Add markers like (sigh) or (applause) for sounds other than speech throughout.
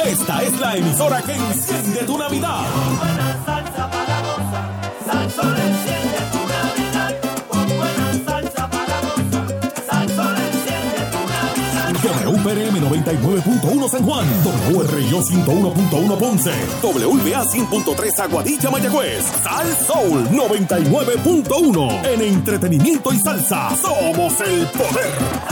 Esta es la emisora que enciende tu Navidad. buena salsa para gozar. Salsón enciende tu Navidad. Con buena salsa para gozar. Salsón enciende tu Navidad. WPRM 99.1 San Juan, WRIO 101.1 Ponce, WBA 100.3 Aguadilla Mayagüez, Sal Soul 99.1. En entretenimiento y salsa, somos el poder.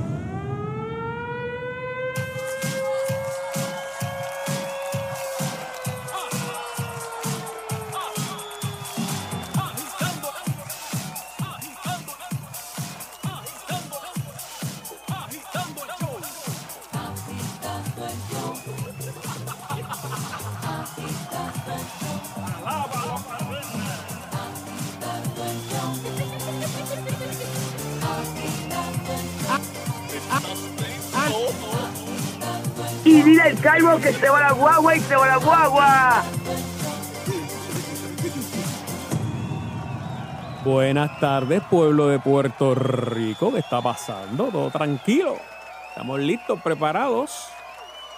Calvo que se va la guagua y se va la guagua. Buenas tardes, pueblo de Puerto Rico. ¿Qué está pasando? Todo tranquilo. Estamos listos, preparados,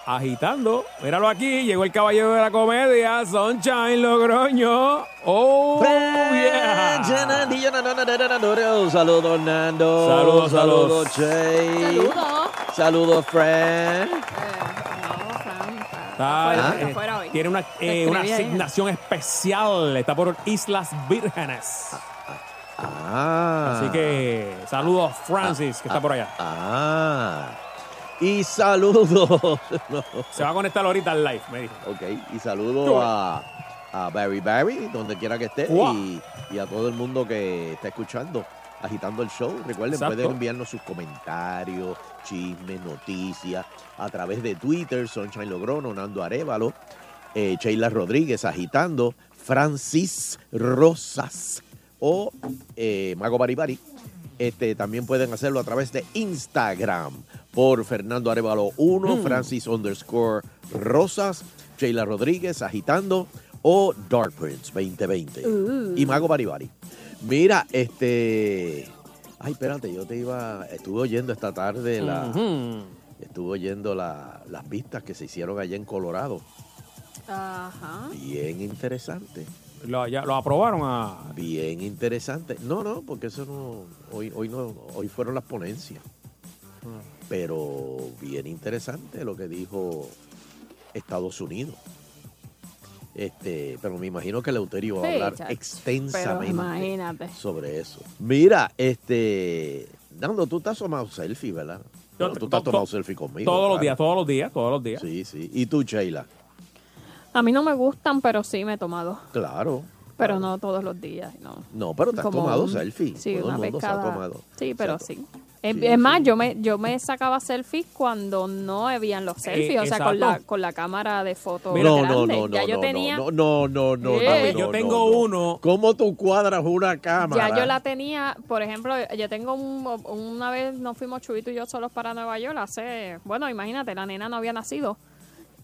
agitando. Míralo aquí, llegó el caballero de la comedia, Sunshine Logroño. Oh, yeah. Saludos, Nando. Saludos, saludos, Jay. Saludos. Saludos, Fran. Eh, está afuera, eh, afuera hoy. tiene una, eh, una asignación especial. Está por Islas Vírgenes. Ah. Así que saludos, Francis, que está por allá. Ah. Y saludos. (laughs) No. Se va a conectar ahorita al live, me dijo. Ok, y saludo a, a Barry Barry, donde quiera que esté, Wow. y, y a todo el mundo que está escuchando, agitando el show. Recuerden, Exacto. pueden enviarnos sus comentarios, chismes, noticias, a través de Twitter, Sunshine Logrono, Nando Arevalo, eh, Sheila Rodríguez agitando, Francis Rosas o eh, Mago Baribari. Este, también pueden hacerlo a través de Instagram por Fernando Arevalo 1, Francis underscore Rosas, Sheila Rodríguez agitando o Dark Prince 2020 Uh. y Mago Baribari. Mira, este. Ay, espérate, yo te iba. Estuve oyendo esta tarde la. Estuve oyendo la- las vistas que se hicieron allá en Colorado. Ajá. Bien interesante. Lo, ya, lo aprobaron a. Bien interesante. No, no, porque eso no. Hoy, hoy no. Hoy fueron las ponencias. Pero bien interesante lo que dijo Estados Unidos. Este, pero me imagino que Leuterio va a Sí, hablar chacho. Extensamente sobre eso. Mira, este. Nando, tú te has tomado selfie, ¿verdad? Yo- Bueno, tú te has to- tomado to- selfie conmigo. Todos los días, todos los días, todos los días. Sí, sí. ¿Y tú, Sheila? A mí no me gustan, pero sí me he tomado. Claro. Pero no todos los días, no. No, pero te has Como tomado un- selfie. Sí, Todo una el vez mundo se ha cada... tomado. Sí, pero sí. Es, Sí, es más, sí. yo me yo me sacaba selfies cuando no habían los selfies, o sea, con la, con la cámara de foto No, no, grande. no, no, ya yo no, tenía, no, no, no, no, Eh. no, Yo no, tengo no, no. uno. ¿Cómo tú cuadras una cámara? ya yo la tenía, por ejemplo, yo tengo un, una vez nos fuimos Chubito y yo solos para Nueva York hace, bueno, imagínate, la nena no había nacido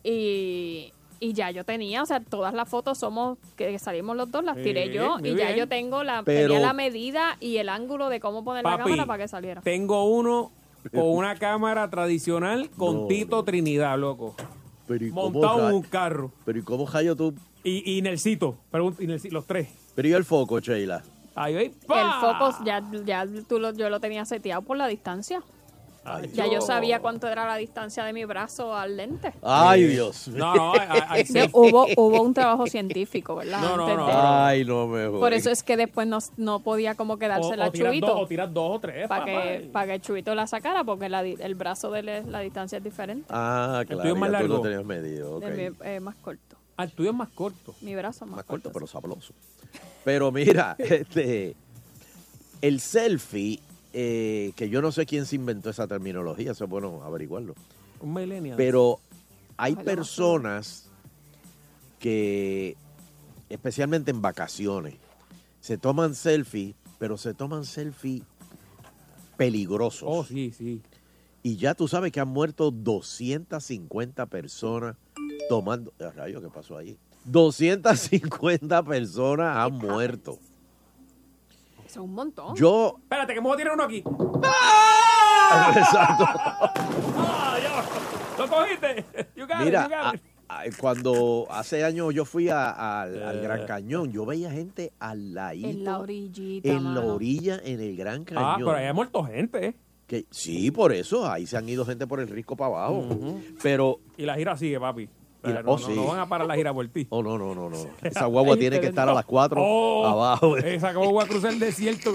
y, y ya yo tenía, o sea, todas las fotos somos que salimos los dos, las Sí, tiré yo y ya bien. yo tengo la Pero- tenía la medida y el ángulo de cómo poner la cámara para que saliera. Tengo uno con (laughs) una cámara tradicional con No, Tito no. Trinidad, loco. Pero ¿y cómo Montado en un carro. Pero ¿y cómo rayo tú? Y, y Nelsito, y Nelsito, los tres. Pero ¿y el foco, Sheila? Ahí, ahí, El foco ya, ya tú lo, yo lo tenía seteado por la distancia. Ay, Ya yo sabía cuánto era la distancia de mi brazo al lente. Ay, Dios. No, no, Sí, selfie. hubo, hubo un trabajo científico, ¿verdad? No, no, Antes no. de- Ay, no me jodas. Por eso es que después no, no podía como O, quedársela o a tiras dos, Chubito o tiras dos o tres. para que, para que Chubito la sacara porque la el brazo de él, la distancia es diferente. Ah, tuyo claro, es más ya tú lo largo. tenías medido. ok. El mío es más corto. Ah, el tuyo es más corto. Mi brazo es más, Más corto, pero sí. sabroso. Pero mira, (laughs) este, el selfie, eh, que yo no sé quién se inventó esa terminología, eso es bueno averiguarlo. Un millennial. Pero hay personas que, especialmente en vacaciones, se toman selfie, pero se toman selfie peligrosos. Oh, sí, sí. Y ya tú sabes que han muerto 250 personas tomando. eh, Rayo, ¿qué pasó ahí? 250 personas han muerto. Es un montón. Yo. Espérate, que me voy a tirar uno aquí. (laughs) Exacto. ¡Ah, ya! ¿Lo cogiste? You got it, Mira, you got it. a- a- cuando hace años yo fui a- al, al Gran Cañón, yo veía gente al ladito, en la orillita. en la orilla, en el Gran Cañón. Ah, pero ahí ha muerto gente, ¿eh? Que, sí, por eso, ahí se han ido gente por el risco para abajo. Pero, Y la gira sigue, papi. O sea, Y la- no, oh, no- sí. no van a parar la gira por ti. oh, no, no, no, no. Esa guagua tiene que estar a las 4 Oh, abajo. Esa como voy a cruzar el desierto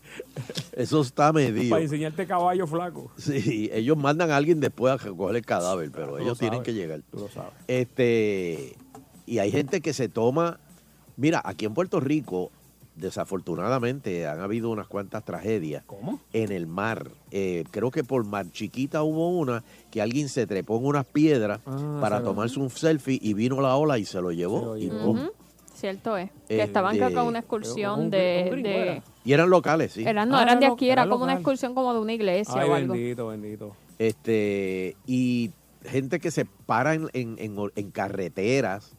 (laughs) Eso está medido. para enseñarte caballo flaco. Sí, ellos mandan a alguien después a recoger el cadáver, pero Tú ellos tienen que llegar. Tú lo sabes. Este, y hay gente que se toma. Mira, aquí en Puerto Rico, desafortunadamente, han habido unas cuantas tragedias ¿Cómo? en el mar. Eh, creo que por Mar Chiquita hubo una que alguien se trepó en unas piedras Ah, para tomarse un selfie y vino la ola y se lo llevó. Cierto es. Eh, Que estaban creo que en de- una un excursión de... un. Y eran locales, sí. eran, no, Ah, eran de aquí, era era como una excursión como de una iglesia Ay, o algo. bendito, bendito. Este, y gente que se para en, en- en- en carreteras.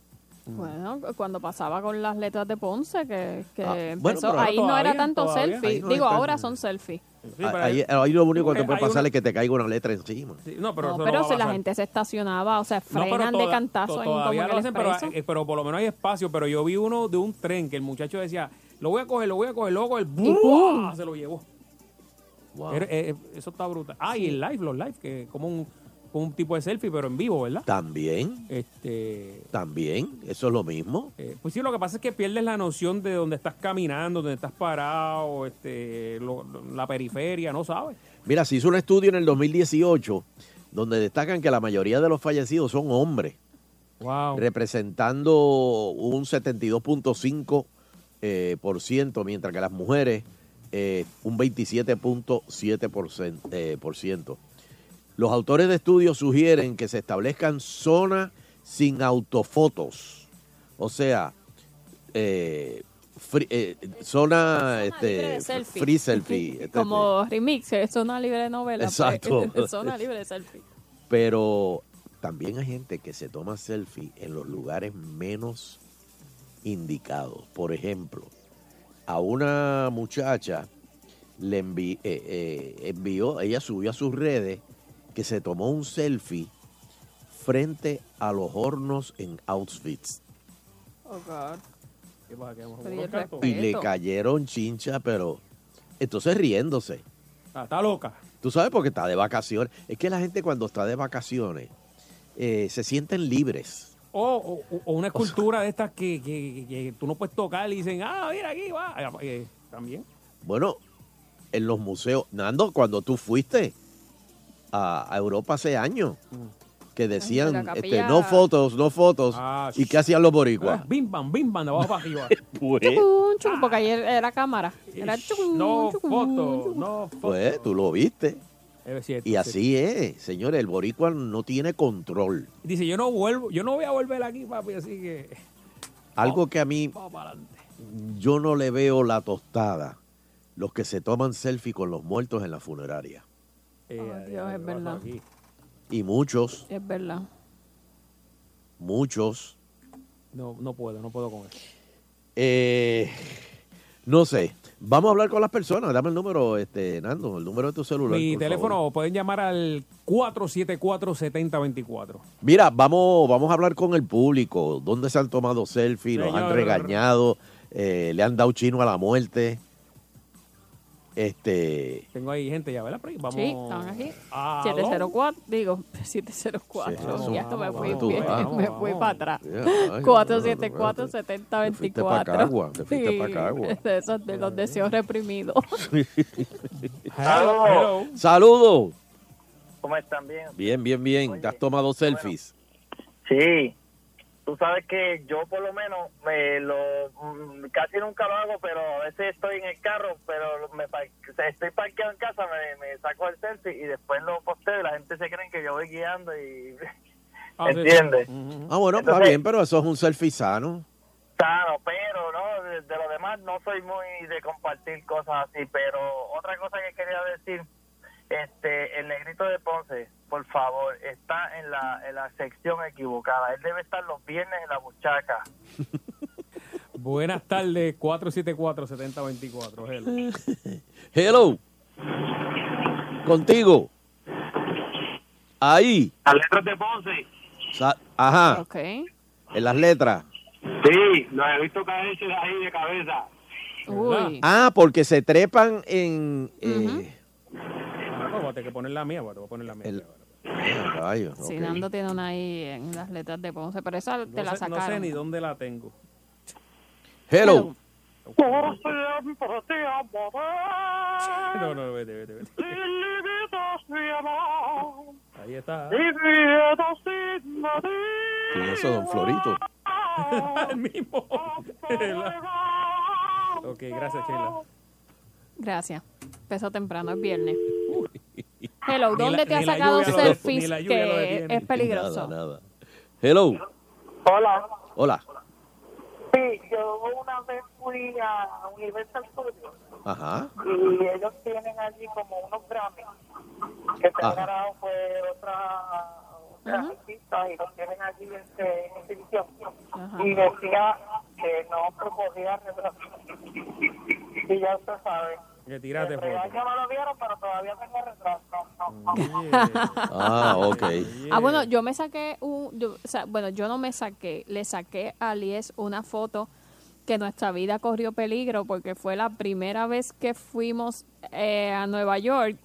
Bueno, cuando pasaba con las letras de Ponce, que, que Ah, empezó, bueno, pero ahí no era tanto todavía. selfie. No Digo, ahora son selfies. Sí, pero ahí, lo único que te puede pasar una- es que te caiga una letra encima. sí, no, pero, No, eso pero no si la gente se estacionaba, o sea, frenan de cantazo to- en todavía hacen, pero, eh, pero por lo menos hay espacio. Pero yo vi uno de un tren que el muchacho decía, lo voy a coger, lo voy a coger, luego el ¡pum! se lo llevó. Wow. Era- eh, eh, eso está brutal. Ah, y el live, los live, que como un, un tipo de selfie, pero en vivo, ¿verdad? También, Este, también, eso es lo mismo. eh, pues sí, lo que pasa es que pierdes la noción de dónde estás caminando, dónde estás parado, este, lo- lo- la periferia, no sabes. Mira, se hizo un estudio en el 2018 donde destacan que la mayoría de los fallecidos son hombres, Wow. representando un 72.5%, eh, por ciento, mientras que las mujeres eh, un 27.7%. por cen- eh, por ciento. Los autores de estudios sugieren que se establezcan zonas sin autofotos, o sea, eh, free- eh, zona, este, de selfie. free selfie. (laughs) este, Como remix, eh, zona libre de novela. pues, Exacto. (laughs) zona libre de selfie. Pero también hay gente que se toma selfie en los lugares menos indicados. Por ejemplo, a una muchacha le envi- eh, envió, ella subió a sus redes que se tomó un selfie frente a los hornos en Auschwitz. Oh, God. ¿Qué pasa? ¿Qué vamos a Pero jugar y le cayeron chincha, pero entonces riéndose. Ah, está loca. Tú sabes porque está de vacaciones. Es que la gente cuando está de vacaciones eh, se sienten libres. O, o- o una escultura de estas que, que- que tú no puedes tocar y dicen, ah, mira aquí va. Eh, también. Bueno, en los museos, Nando, cuando tú fuiste a, a Europa hace años, que decían, la este, capilla- no fotos, no fotos, Ah, ¿y qué hacían los boricuas? Ah, bim, bam, bim, bam, de abajo para arriba. (laughs) Pues, Chucun, chucun, porque ayer era cámara. Era chucun, no chucun, foto, chucun. no foto. pues, tú lo viste. Es cierto, Y es así es, señores, el boricua no tiene control. Dice, yo no vuelvo, yo no voy a volver aquí, papi, así que Algo que a mí, vamos para adelante. yo no le veo la tostada, los que se toman selfie con los muertos en la funeraria. Eh, adiós, Dios, es ¿qué pasa verdad. aquí? Y muchos, Es verdad. muchos, No, no puedo, no puedo con eso. eh, no sé. Vamos a hablar con las personas. Dame el número, este, Nando, el número de tu celular. Mi por teléfono favor. pueden llamar al 474-7024. Mira, vamos, vamos a hablar con el público. ¿Dónde se han tomado selfies? ¿Los han regañado? eh, ¿Le han dado chino a la muerte? Este. Tengo ahí gente ya, ¿verdad? Por ahí, Vamos. Sí, están aquí. a 704, digo, (laughs) 704. Sí, eso. ya esto me fui, Vamos, bien, vamos, me vamos. fui para atrás. Ya, ay, 474-7024. Te fuiste pa' Cagua, te fuiste pa' Cagua. (laughs) De esos de los deseos reprimidos. (laughs) Hello, hello. Saludos. ¿Cómo están? Bien. Bien, bien, bien. Oye, ¿Te has tomado selfies? Sí. Tú sabes que yo por lo menos me lo mm, casi nunca lo hago, pero a veces estoy en el carro, pero me estoy parqueado en casa, me, me saco el selfie y después lo posteo y la gente se cree que yo voy guiando y Ah. (laughs) Ah, bueno, está Entonces- bien, pero eso es un selfie sano. Claro, pero no, de, de lo demás no soy muy de compartir cosas así, pero otra cosa que quería decir este, el negrito de Ponce, por favor, está en la, en la sección equivocada. Él debe estar los viernes en la buchaca. (laughs) Buenas tardes, 474-7024. hello. (laughs) Hello. Contigo. Ahí. Las letras de Ponce. Sa- Ajá. Ok. En las letras. Sí, los he visto caerse ahí de cabeza. Uy. Ah, porque se trepan en. eh, Ah, pues voy a tener que poner la mía, voy a poner la mía. el- Ah, Sí, ok. Nando tiene una ahí en las letras de Ponce, pero esa te no, la sé, no sé ni dónde la tengo. Hello. Por siempre te amaré. No, no, vete, vete, vete. Ahí está. Viviendo sin medida. ¿Quién es eso, don Florito? (laughs) El mismo. ok, gracias, Sheila. Gracias. Empezó temprano, es viernes. Hello, Ni ¿dónde la- te la sacado selfies lo que es peligroso? Nada, nada. Hello. Hola. Hola. Sí, yo una vez fui a Universal Studios Ajá. y ellos tienen allí como unos Grammy que se Ah. ganaron fue otra otra Ajá. artista y los tienen allí este, en exhibición Ajá. y decía que no promovía retraso y ya usted sabe Que tírate el foto. regaño no lo vieron pero todavía tengo retraso Ah, ok. Ah, bueno, yo me saqué un... yo- o sea, bueno, yo no me saqué, le saqué a Lies una foto que nuestra vida corrió peligro porque fue la primera vez que fuimos eh, a Nueva York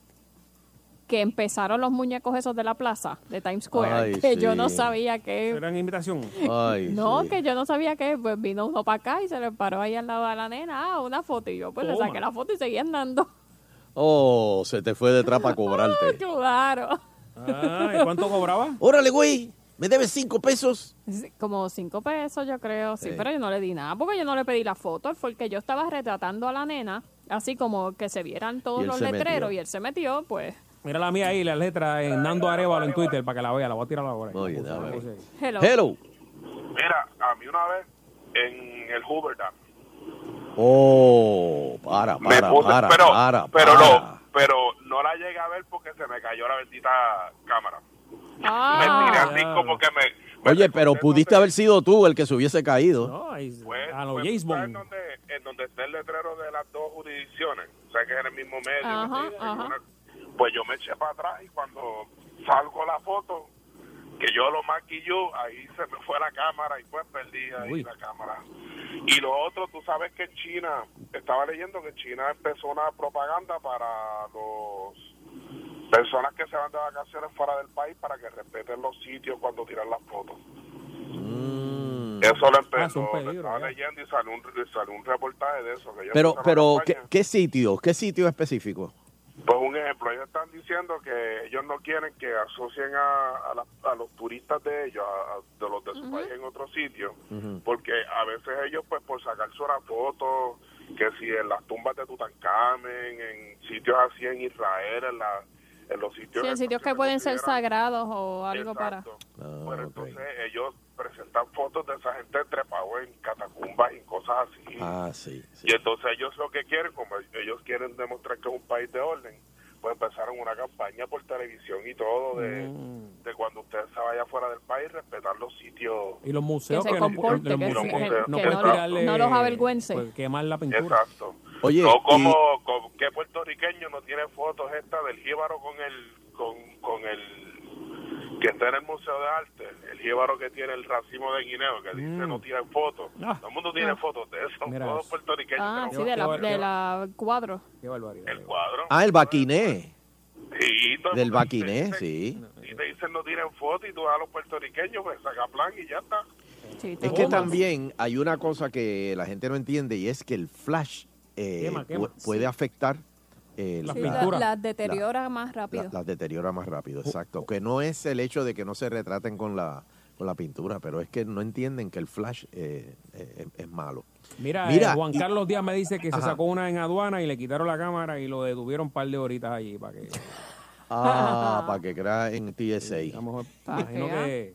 que empezaron los muñecos esos de la plaza de Times Square, Ay, que yo no sabía que... ¿Era en invitación? Ay, (laughs) No, sí. que yo no sabía que pues vino uno para acá y se le paró ahí al lado de la nena, ah, una foto y yo pues le saqué la foto y seguí andando. Oh, se te fue detrás (laughs) para cobrarte. claro. Ah, ¿y cuánto cobraba? (laughs) Órale, güey. ¿Me debes cinco pesos? Sí, Como cinco pesos, yo creo, sí, Sí. pero yo no le di nada porque yo no le pedí la foto, fue que yo estaba retratando a la nena, así como que se vieran Y todos él los se letreros metió. y él se metió, pues, Mira la mía ahí, la letra en Nando Arevalo en Twitter para que la vea. La voy a tirar ahora. Oye, déjame ver. hello. Hello. Mira, a mí una vez en el Hoover Dam Oh, para, me para, puse, para, pero, para, pero para. no, pero no la llegué a ver porque se me cayó la bendita cámara. me tiré Ah, así como que me. me Oye, pero pudiste donde- haber sido tú el que se hubiese caído. No, Pues, a pues, James ¿sabes Bond. dónde, en donde está el letrero de las dos jurisdicciones, o sea que es en el mismo medio. Ajá, Pues yo me eché para atrás y cuando salgo la foto, que yo lo maquilló, ahí se me fue la cámara y pues perdí ahí Uy. la cámara. Y lo otro, tú sabes que China, estaba leyendo que China empezó una propaganda para los personas que se van de vacaciones fuera del país para que respeten los sitios cuando tiran las fotos. Mm. Eso lo Ah, empezó, peligro, estaba ya. leyendo y salió un, salió un reportaje de eso. Que Pero, pero, ¿qué, qué sitio? ¿Qué sitio específico? Pues un ejemplo, ellos están diciendo que ellos no quieren que asocien a, a, la- a los turistas de ellos, a- a- de los de su país en otro sitio, porque a veces ellos, pues por sacarse una foto, que si en las tumbas de Tutankamen, en sitios así en Israel, en, la, en los sitios... sí, en estos sitios que pueden ser sagrados o algo para... Exacto. Ah, Bueno, ok. entonces ellos presentan fotos de esa gente trepados en catacumbas y cosas así. Ah, sí. sí. Y entonces ellos lo que quieren, como ellos quieren demostrar que es un país de orden, pues empezaron una campaña por televisión y todo de, Mm. de cuando usted se vaya fuera del país, respetar los sitios. Y los museos Que no- comporte, los que que no no no avergüence. pues, quemar la pintura. Exacto. Oye, no y- como, qué puertorriqueño no tiene fotos esta del jíbaro con el con, con el que está en el Museo de Arte, el jíbaro que tiene el racimo de guineo, que dice Mm. no tiran fotos. Ah. Todo el mundo tiene Ah. fotos de eso, Mira todos eso. puertorriqueños Ah, sí, de la, de la cuadro. Qué barbaridad. el cuadro. Ah, el baquiné. Sí, Del baquiné, dice- sí. Y te dicen no tienen fotos y tú a los puertorriqueños pues saca plan y ya está. Sí, Es que también hay una cosa que la gente no entiende y es que el flash eh, Quema, quema. pu- puede afectar eh, La Sí, la- la- pintura. las deteriora más rápido. la- las deteriora más rápido, exacto. Que no es el hecho de que no se retraten con la, con la pintura, pero es que no entienden que el flash eh, eh, es malo. Mira, Mira, eh, Juan y- Carlos Díaz me dice que se sacó una en aduana y le quitaron la cámara y lo detuvieron un par de horitas allí para que Ah, para que crea en TSA. Pa' imagino que,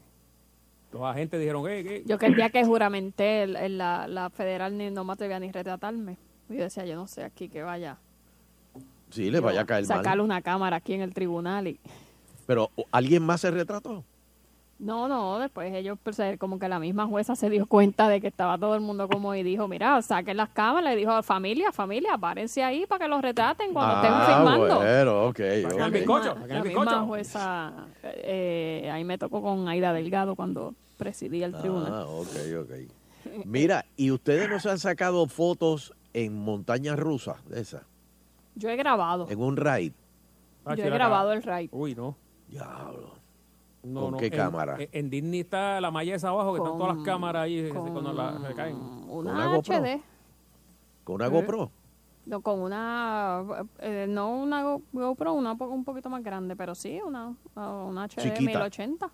los agentes dijeron que, que Yo que el día que juramenté, el- el- la, la federal ni, no me atrevía ni retratarme. Y yo decía, yo no sé aquí que vaya. Sí, le vaya a caer Sacarle mal. una cámara aquí en el tribunal y... Pero, ¿alguien más se retrató? No, no, después ellos, pues, como que la misma jueza se dio cuenta de que estaba todo el mundo como y dijo, mira, saquen las cámaras, le dijo, familia, familia, párense ahí para que los retraten cuando estén ah, firmando. bueno, ok, el ok. bizcocho. La, el misma jueza, eh, ahí me tocó con Aida Delgado cuando presidía el tribunal. Ah, ok, ok. Mira, ¿y ustedes no se han sacado fotos en montañas rusas de esas? Yo he grabado, En un raid. Ah, yo he grabado el raid. Uy, no. Diablo. No, ¿Con no, qué en- cámara? En, Disney está la malla esa abajo, que están todas las cámaras ahí eh, con cuando la recaen. Una, ¿Una GoPro? HD, ¿Con una ¿Eh? GoPro? no, con una, eh, no una Go- GoPro, una un poquito más grande, pero sí, una, una HD Chiquita. 1080.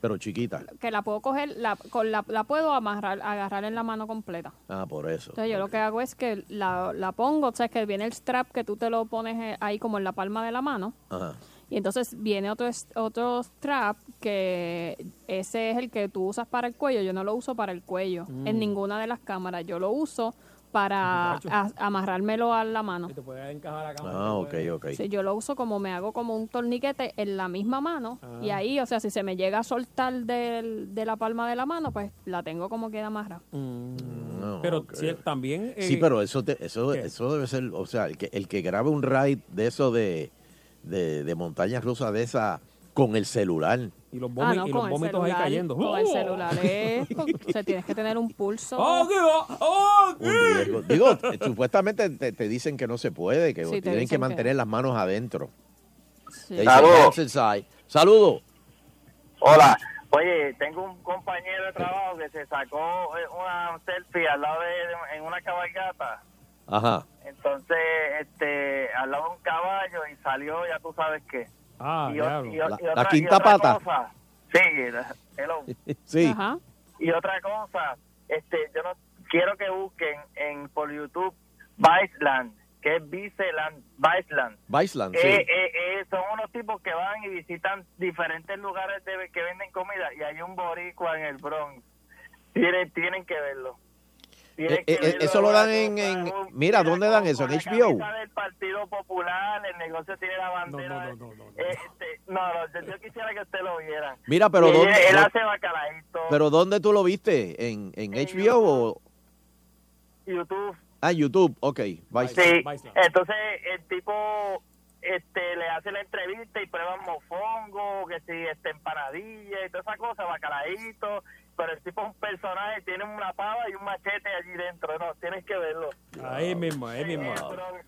Pero chiquita. que la puedo coger, la, con la, la puedo amarrar, agarrar en la mano completa. Ah, por eso. Entonces yo lo que hago es que la, la pongo, o sea, que viene el strap que tú te lo pones eh, ahí como en la palma de la mano. Ajá. Y entonces viene otro, es- otro strap que ese es el que tú usas para el cuello. Yo no lo uso para el cuello en ninguna de las cámaras. Yo lo uso para a- amarrármelo a la mano. Y te puede encajar la cámara. Ah, ok, ok. Sí, yo lo uso como me hago como un torniquete en la misma mano Ah. y ahí, o sea, si se me llega a soltar del- de la palma de la mano, pues la tengo como queda amarrada. Mm. No, Pero sí, también. Sí, eh, pero eso te- eso, ¿qué? eso debe ser, o sea, el que, el que grabe un raid de eso de, de, de montañas rusas de esa con el celular. Y los, Ah, no, y con los el vómitos ahí celular, cayendo. Con el ¡Oh! celular (laughs) es, con- o sea, tienes que tener un pulso. ¡Oh, qué va! ¡Oh, Un riesgo. Digo, eh, supuestamente te, te dicen que no se puede, que Sí, tienen que mantener que- las manos adentro. Sí. Saludos. Hola. Oye, tengo un compañero de trabajo que se sacó eh, una selfie al lado de en una cabalgata. Ajá. Entonces, este, al lado de un caballo y salió, ya tú sabes qué. Ah, y, o- diablo. y La- otra, quinta pata. cosa. Sí, hello. (laughs) Sí. Ajá. Y otra cosa, este, yo no quiero que busquen en por YouTube Viceland, que es Viceland, Viceland. Viceland, sí. Eh, eh, eh, son unos tipos que van y visitan diferentes lugares de, que venden comida y hay un boricua en el Bronx. Tienen, tienen que verlo. Eh, eh, verlo, eso lo dan en- en- mira, ¿dónde dan eso? ¿En HBO? del Partido Popular, el negocio tiene la No, bandera. no, no, no, no, no. eh, este, no, no, yo, yo quisiera que usted lo viera. Mira, pero él, ¿dónde, él dó- hace bacalaíto. pero ¿dónde tú lo viste? ¿En, en En HBO o...? YouTube. Ah, YouTube, ok. Viceland. Sí, Viceland. entonces el tipo este le hace la entrevista y prueban mofongo, que si este empanadilla y toda esa cosa, bacalaíto, pero el tipo es un personaje, tiene una pava y un machete allí dentro, no, tienes que verlo. Ahí mismo, ahí mismo.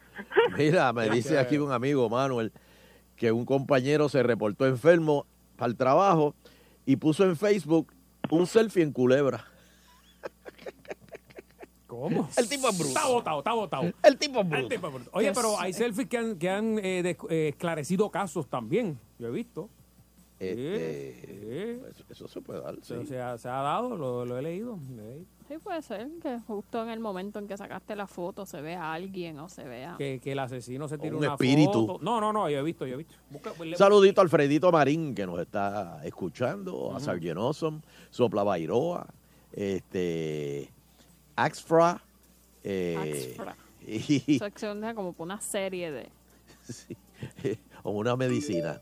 (laughs) Mira, me dice aquí un amigo, Manuel, que un compañero se reportó enfermo para el trabajo y puso en Facebook un selfie en culebra. (laughs) ¿Cómo? El tipo es bruto. Está botado, está botado. El tipo es El bruto. tipo es bruto. Oye, pero hay selfies que han, que han eh, des- eh, esclarecido casos también. Yo he visto. Este, Sí. eso, eso se puede dar, sí. O sea, se ha dado, lo, lo he leído. Sí, puede ser que justo en el momento en que sacaste la foto se vea a alguien o se vea... Que, que el asesino se tire un una espíritu. foto. No, no, no, yo he visto, yo he visto. Busca- le- Saludito a Alfredito Marín, que nos está escuchando, a Sargent Awesome, Sopla Bairoa, este, Axfra, eh, Axfra. y Eso como una serie de... (laughs) sí, (laughs) o una medicina.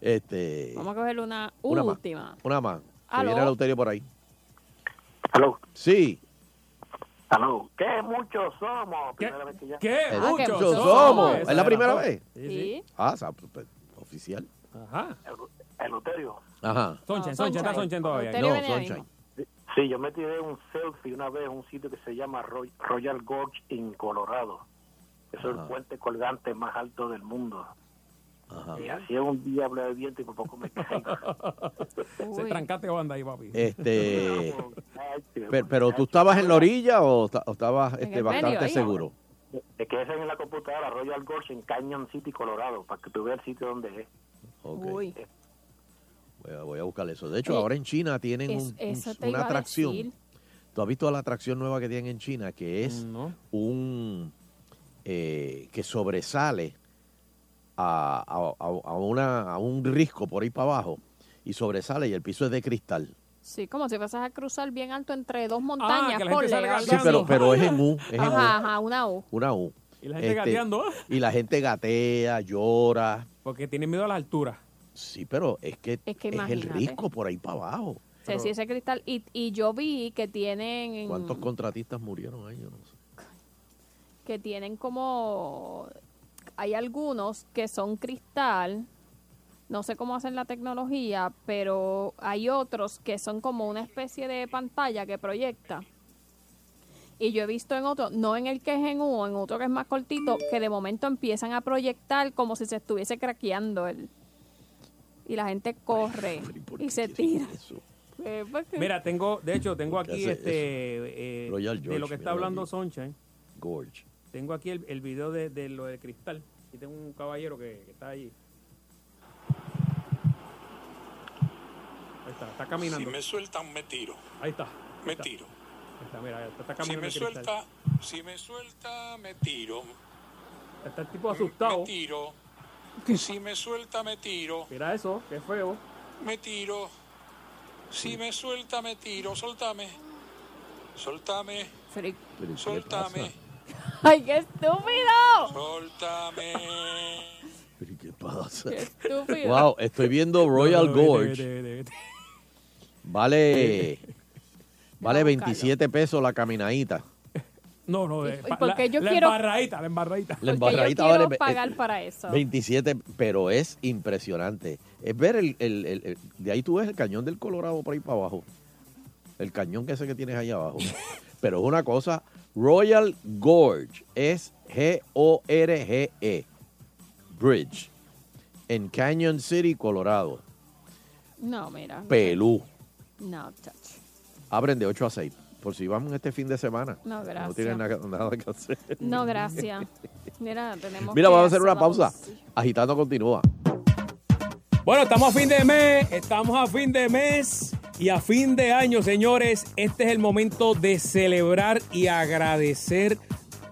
Este, Vamos a coger una una más, última. una más. Que Aló. viene Eleuterio por ahí. Aló, Sí, aló. ¿Qué muchos somos? ¿Qué? ¿Qué? Ah, Muchos que muchos somos. ¿Es la era primera vez? Sí, sí. Ah, o sea, pues, oficial. Ajá. Eluterio. Ajá. Sonchen, No, Sonchen, está. Sonchen todavía. Eleuterio No, mismo. Sí, yo me tiré un selfie una vez en un sitio que se llama Roy- Royal Gorge en Colorado. Eso es el puente colgante más alto del mundo. Ajá. Y hacía un diablo de viento y por poco me caigo. (laughs) Se trancate banda ahí, papi. Este, tío, pero, pero tú estabas en la orilla o, esta- o estabas este, medio, bastante seguro. De que es en la computadora Royal Gorge en Canyon City, Colorado, para que tú veas el sitio donde es. Ok. Uy. Voy a, voy a buscar eso. De hecho, Eh, ahora en China tienen Es- un- un- eso te una atracción. ¿Tú has visto la atracción nueva que tienen en China? Que es No. un... eh, que sobresale a, a- a- a una, a un risco por ahí para abajo y sobresale y el piso es de cristal. Sí, como si fueras a cruzar bien alto entre dos montañas. que la gente ponle, sale algo Sí, pero, pero es en U, es en U, Ajá, ajá, una U. una U. Y la gente Este, gateando. Y la gente gatea, llora. Porque tienen miedo a la altura. Sí, pero es que Es que es el risco por ahí para abajo. O sea, sí, ese cristal. Y, y yo vi que tienen. ¿Cuántos contratistas murieron ahí? Yo no sé. que tienen como hay algunos que son cristal no sé cómo hacen la tecnología pero hay otros que son como una especie de pantalla que proyecta y yo he visto en otro no en el que es en U en otro que es más cortito que de momento empiezan a proyectar como si se estuviese craqueando el y la gente corre y se tira Eh, porque- Mira, tengo, de hecho, tengo ¿Qué aquí este eh, Royal de lo que está hablando aquí. Sunshine. Gorge. Tengo aquí el, el video de, de lo del cristal. Y tengo un caballero que, que está allí. Ahí está, está caminando. Si me sueltan, me tiro. Ahí está. ahí Me está. tiro. Ahí está, mira, está, está Si caminando me suelta, si me suelta, me tiro. Está el tipo asustado. Me tiro. (laughs) Si me suelta, me tiro. Mira eso, qué feo. Me tiro. Si me suelta, me tiro. Soltame. Soltame. Frick. Pero, ¿qué le Soltame. Ay qué estúpido Soltame. Pero, ¿Qué pasa? qué estúpido Wow, estoy viendo Royal No, no, vete, Gorge. vete, vete, vete. Vale, vale a buscarlo. 27 pesos la caminadita. No, no, ¿Y- eh, y pa- por la, yo la quiero- embarradita, la embarradita. La Porque yo embarradita quiero vale pagar eh, para eso 27, pero es impresionante. Es ver el, el- el- el- de ahí tú ves el cañón del Colorado por ahí para abajo. El cañón que ese que tienes ahí abajo. (laughs) Pero es una cosa, Royal Gorge es G-O-R-G-E, Bridge, en Canyon City, Colorado. no mira Pelú. no chacho Abren de 8 a 6. Por si vamos este fin de semana. No, No gracias. tienen nada, nada que hacer. No, gracias. Mira, tenemos Mira, que vamos a hacer una pausa. Agitando continúa. Bueno, estamos a fin de mes, estamos a fin de mes y a fin de año, señores. Este es el momento de celebrar y agradecer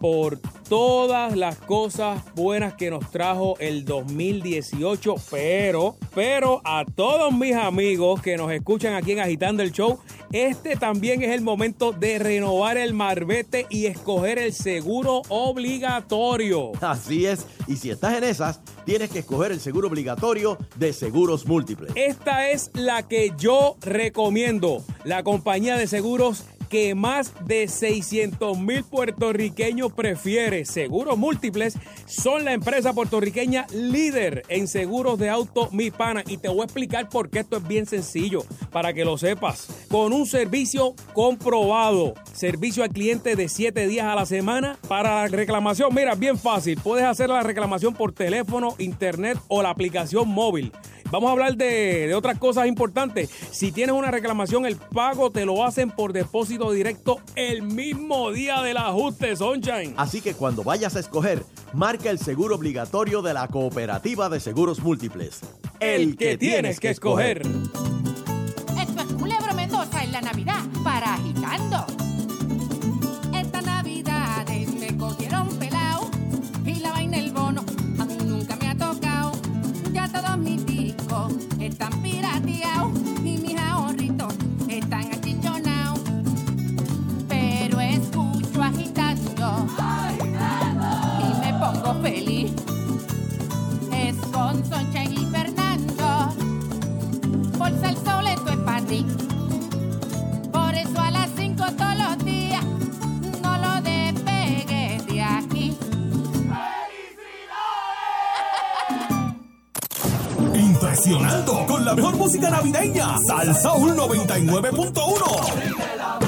por todas las cosas buenas que nos trajo el 2018, pero, pero a todos mis amigos que nos escuchan aquí en Agitando el Show, este también es el momento de renovar el marbete y escoger el seguro obligatorio. Así es. Y si estás en esas, tienes que escoger el seguro obligatorio de seguros múltiples. Esta es la que yo recomiendo. La compañía de seguros que más de 600 mil puertorriqueños prefiere. Seguros múltiples son la empresa puertorriqueña líder en seguros de auto Mi Pana. Y te voy a explicar por qué esto es bien sencillo, para que lo sepas. Con un servicio comprobado, servicio al cliente de 7 días a la semana. Para la reclamación, mira, bien fácil. Puedes hacer la reclamación por teléfono, internet o la aplicación móvil. Vamos a hablar de, de otras cosas importantes. Si tienes una reclamación, el pago te lo hacen por depósito directo el mismo día del ajuste, Sunshine. Así que cuando vayas a escoger, marca el seguro obligatorio de la Cooperativa de Seguros Múltiples. El que tienes que escoger. Esto es Culebro Mendoza en la Navidad para agitando. Y mis ahorritos están achichonados. Pero escucho agitando y me pongo feliz. Es con Soncha y Fernando. Bolsa el sol, esto es para. Por eso a las 5 todos los días Con la mejor música navideña. Salsa 99.1.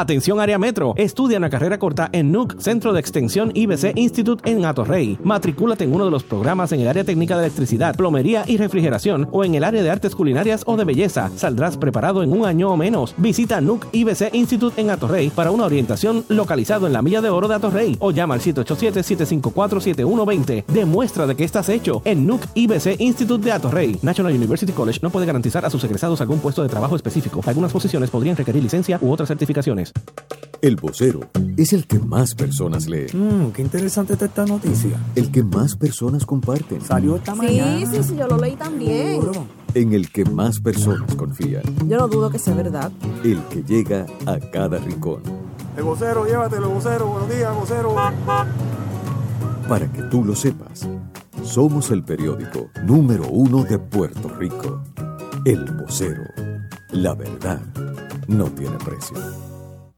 Atención área metro. Estudia una carrera corta en NUC, Centro de Extensión IBC Institute en Atorrey. Matricúlate en uno de los programas en el área técnica de electricidad, plomería y refrigeración o en el área de artes culinarias o de belleza. Saldrás preparado en un año o menos. Visita NUC IBC Institute en Atorrey para una orientación localizado en la Milla de Oro de Atorrey o llama al 787-754-7120. Demuestra de que estás hecho en NUC IBC Institute de Atorrey. National University College no puede garantizar a sus egresados algún puesto de trabajo específico. Algunas posiciones podrían requerir licencia u otras certificaciones. El vocero es el que más personas lee. Mmm, qué interesante está esta noticia. El que más personas comparten. Salió esta mañana. Sí, sí, sí, yo lo leí también. En el que más personas confían. Yo no dudo que sea verdad. El que llega a cada rincón. El vocero, llévatelo, vocero. Buenos días, vocero. Para que tú lo sepas, somos el periódico número uno de Puerto Rico. El vocero. La verdad no tiene precio.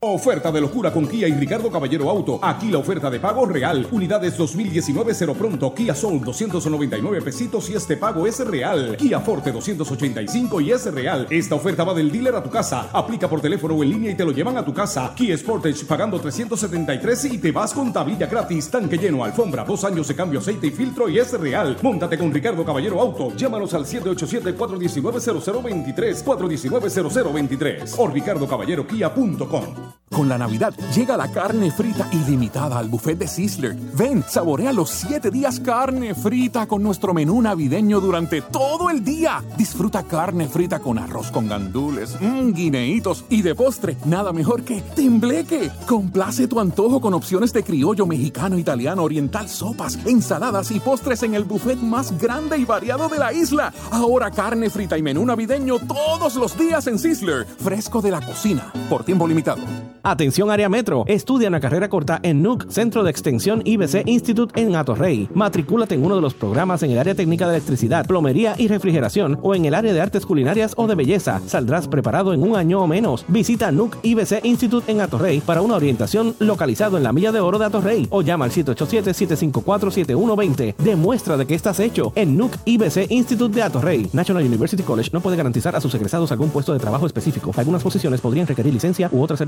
Oferta de locura con Kia y Ricardo Caballero Auto. Aquí la oferta de pago real. Unidades 2019 cero pronto. Kia Soul 299 pesitos y este pago es real. Kia Forte 285 y es real. Esta oferta va del dealer a tu casa. Aplica por teléfono o en línea y te lo llevan a tu casa. Kia Sportage pagando 373 y te vas con tablilla gratis. Tanque lleno, alfombra, dos años de cambio, aceite y filtro y es real. Móntate con Ricardo Caballero Auto. Llámanos al 787-419-0023. 419-0023 o ricardocaballerokia.com. Con la Navidad llega la carne frita ilimitada al buffet de Sizzler. Ven, saborea los 7 días carne frita con nuestro menú navideño durante todo el día. Disfruta carne frita con arroz con gandules, mmm, guineitos y de postre, nada mejor que tembleque. Complace tu antojo con opciones de criollo mexicano, italiano, oriental, sopas, ensaladas y postres en el buffet más grande y variado de la isla. Ahora carne frita y menú navideño todos los días en Sizzler. Fresco de la cocina, por tiempo limitado. Atención área metro. Estudia una carrera corta en NUC, Centro de Extensión IBC Institute en Atorrey. Matricúlate en uno de los programas en el área técnica de electricidad, plomería y refrigeración o en el área de artes culinarias o de belleza. Saldrás preparado en un año o menos. Visita NUC IBC Institute en Atorrey para una orientación localizado en la Milla de Oro de Atorrey o llama al 787-754-7120. Demuestra de que estás hecho en NUC IBC Institute de Atorrey. National University College no puede garantizar a sus egresados algún puesto de trabajo específico. Algunas posiciones podrían requerir licencia u otras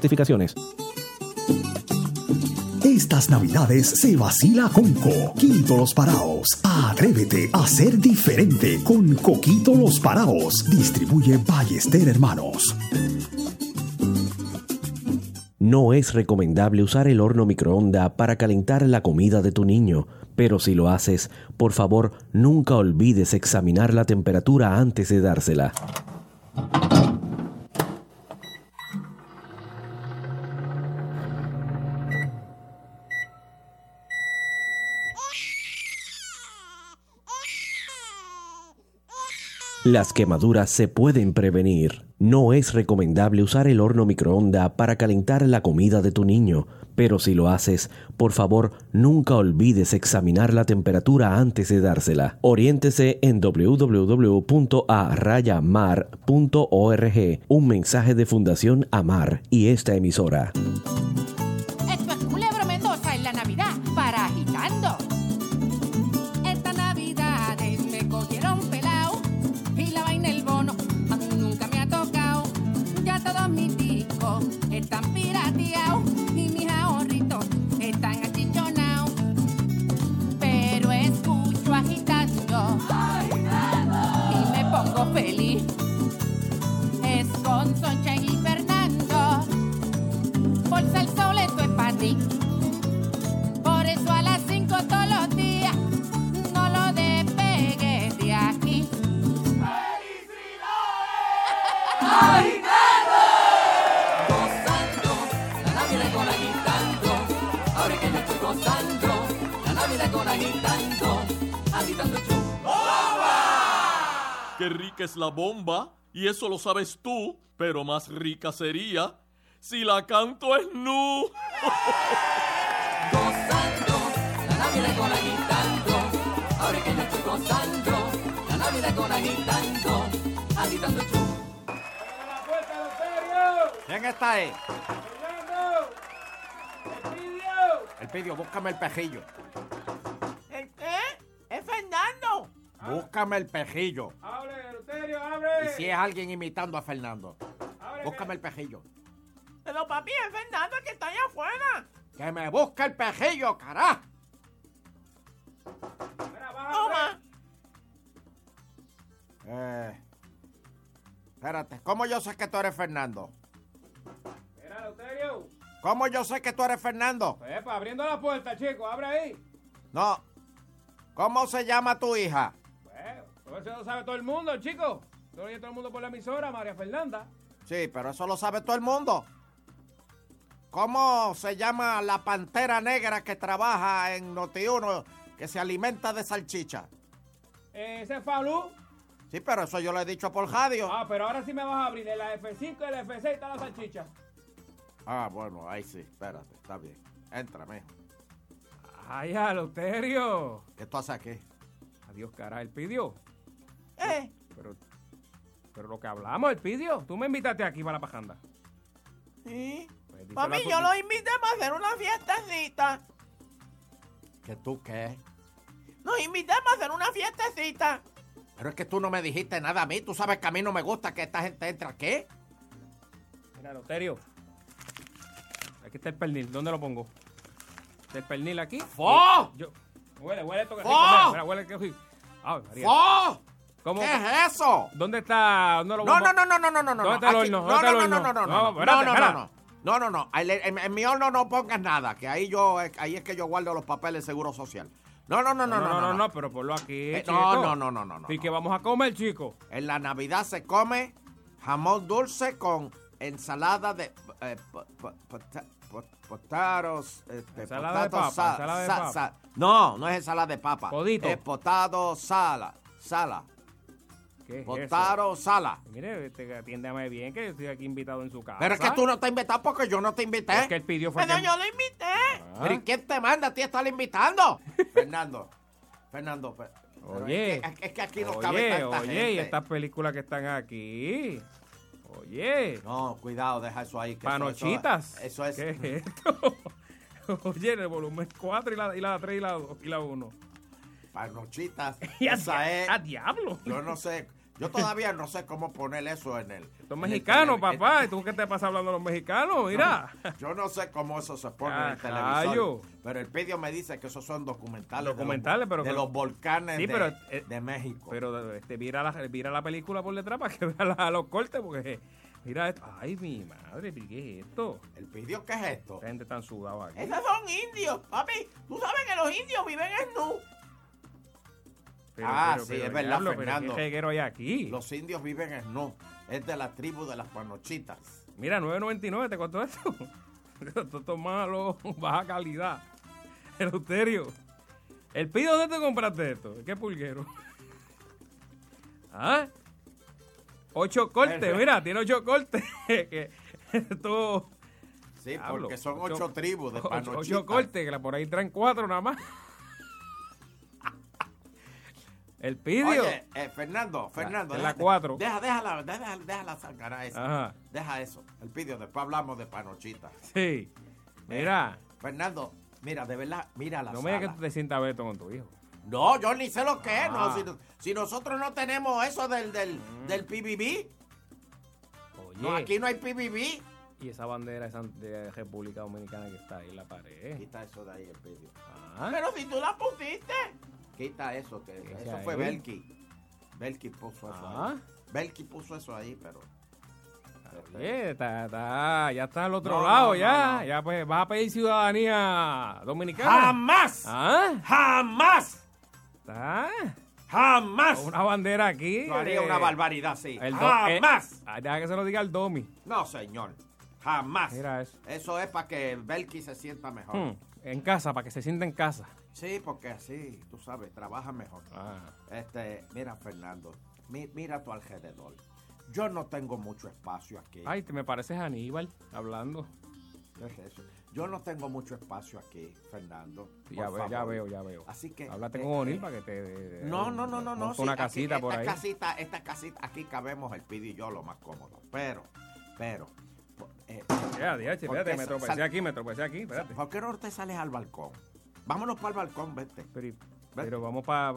Estas navidades se vacila con Coquito Los Paraos. Atrévete a ser diferente con Coquito Los Paraos. Distribuye Ballester Hermanos. No es recomendable usar el horno microonda para calentar la comida de tu niño, pero si lo haces, por favor nunca olvides examinar la temperatura antes de dársela. Las quemaduras se pueden prevenir. No es recomendable usar el horno microonda para calentar la comida de tu niño, pero si lo haces, por favor nunca olvides examinar la temperatura antes de dársela. Oriéntese en www.arayamar.org, un mensaje de Fundación Amar y esta emisora. Feliz. Es con Sonchen y Fernando. Bolsa el sol, esto es para ti. Por eso a las 5 todos los días no lo despegues de aquí. Gozando, (laughs) Qué rica es la bomba, y eso lo sabes tú, pero más rica sería si la canto es nu. (laughs) Gozando, la Navidad con agitando. Ahora que yo estoy gozando, la Navidad con agitando. Agitando el ¿Quién está ahí? El pidio, búscame el pejillo. Búscame el pejillo. ¡Abre, Eleuterio, abre! Y si es alguien imitando a Fernando. Búscame el pejillo. Pero papi, es Fernando que está allá afuera. Que me busque el pejillo, carajo. Toma. Eh, espérate, ¿cómo yo sé que tú eres Fernando? Mira, Eleuterio. ¿Cómo yo sé que tú eres Fernando? Epa, abriendo la puerta, chico. Abre ahí. No. ¿Cómo se llama tu hija? Eso lo sabe todo el mundo, chico. Todo, todo el mundo por la emisora, María Fernanda. Sí, pero eso lo sabe todo el mundo. ¿Cómo se llama la pantera negra que trabaja en Noti1 que se alimenta de salchicha? Eh, ese es Falú. Sí, pero eso yo lo he dicho por radio. Ah, pero ahora sí me vas a abrir. De la F5 y la F6 está la salchicha. Ah, bueno, ahí sí, espérate, está bien. Entra, mijo. Ay, Eleuterio. ¿Qué tú haces aquí? Adiós, cara. Él pidió. Eh, Pero, pero lo que hablamos, él pidió. Tú me invitaste aquí para la pajanda. sí. Pues Papi, a yo lo invité para hacer una fiestecita. ¿Que tú qué? Nos invité para hacer una fiestecita. Pero es que tú no me dijiste nada a mí. Tú sabes que a mí no me gusta que esta gente entre aquí. Mira, Eleuterio. Aquí está el pernil. ¿Dónde lo pongo? ¿Está el pernil aquí? ¡Fo! Yo, huele, huele esto que ¡Fo! rico. Mira, huele que rico. Ay, María. ¡Oh! ¿Cómo? ¿Qué es eso? ¿Dónde está? ¿Dónde lo No, no, no, no, no, no, no, no. ¿Dónde está el horno? No, ¿Dónde está no, no, no, no, No, no, espérate, no, no, no, no. No, no, En, mi horno no pongas nada, que ahí yo, ahí es que yo guardo los papeles de seguro social. No, no, no, no, No, no, no, no, pero ponlo aquí. Eh, no, no, no, no, no. ¿Y que vamos a comer, chico? En la Navidad se come jamón dulce con ensalada de eh, po- po- pota- po- potaros, este, Ensalada de papa, No, no es ensalada de papa. Codito. Es potado sala, sala. ¿Qué es Potaro sala. eso? Mire, este, atiéndame bien, que yo estoy aquí invitado en su casa. Pero es que tú no te invitado porque yo no te invité. Es que él pidió fue Pero que- yo lo invité. Ah. Pero ¿y quién te manda a ti a estar invitando? (laughs) Fernando. Fernando, Oye, es que, es que aquí no oye, cabe tanta oye, gente. y estas películas que están aquí. Oye. No, cuidado, deja eso ahí. que eso- Panochitas. Eso, eso es. ¿Qué es esto? (laughs) Oye, en el volumen 4 y la, y la 3 y la 2 y la 1. Panochitas. (laughs) Y a, esa es. a diablo. Yo no sé. Yo (laughs) todavía no sé cómo poner eso en el. Los mexicanos, papá. ¿Y tú qué te pasa hablando de los mexicanos? Mira. (laughs) Yo no sé cómo eso se pone en el televisor. Pero el pidio me dice que esos son documentales. de los- Documentales, pero De los volcanes Sí, de, pero, eh, de México. Pero este, mira, la, mira la película por detrás para que (laughs) vea la- los cortes, porque mira esto. Ay, mi madre, ¿qué es esto? ¿El pidio qué es esto? Esta gente tan sudada aquí. Esos son indios. Papi, tú sabes que los indios viven en nu. Pero, ah, pero, sí, pero, es verdad, diablo, pero Fernando. ¿Qué reguero hay aquí? Los indios viven en no. Es de la tribu de las panochitas. Mira, 9.99 te costó esto. (laughs) esto es malo, (laughs) baja calidad. Eleuterio. ¿El pido dónde te compraste esto? ¿Qué pulguero? (laughs) ¿Ah? Ocho cortes, mira, tiene ocho cortes. que esto. Sí, porque son ocho, tribus de ocho- panochitas. Ocho cortes, que por ahí traen cuatro nada más. El pidio. Oye, eh, Fernando, Fernando. la deja- cuatro. Deja, déjala, deja, deja la sangara esa. Ajá. Deja eso. El pidio, después hablamos de panochitas. Sí. Mira. Fernando, mira, de verdad, mira la No me digas que tú te sientas Beto con tu hijo. No, yo ni sé lo que es. No, Ah. si, no- si nosotros no tenemos eso del, del, del PBB. Oye. No, aquí no hay PBB. Y esa bandera de República Dominicana que está ahí en la pared. Quita eso de ahí, el pidio. Ah. Pero si tú la pusiste. Quita eso, que ¿Qué eso fue Belki. Belki puso eso Ah. ahí. Belki puso eso ahí, pero... Oye, está, está- ya está al otro No, lado, no, ya. no. Ya pues vas a pedir ciudadanía dominicana. ¡Jamás! ¿Ah? ¡Jamás! ¿Ah? ¡Jamás! Una bandera aquí. Haría una barbaridad el do- ¡Jamás! eh, ah, deja que se lo diga el Domi. No, señor. Jamás. Mira eso. Eso es para que Belki se sienta mejor. Hmm, En casa, para que se sienta en casa. Sí, porque así, tú sabes, trabaja mejor. Ah. Este, mira, Fernando, mi- mira a tu alrededor. Yo no tengo mucho espacio aquí. Ay, te me pareces Aníbal hablando. ¿Qué es eso? Yo no tengo mucho espacio aquí, Fernando. Ya, veo, ya veo, ya veo. Así que. Háblate eh, con O'Neill eh, para que te. No, no, no, no, no. monte sí, una aquí, casita por esta ahí. Casita, esta casita, aquí cabemos el Pidi y yo lo más cómodo. Pero, pero. eh, Ya, ya, espérate, me tropecé aquí, me tropecé aquí, espérate. ¿Por qué no te sales al balcón? Vámonos para el balcón, vete. Pero, pero vamos para.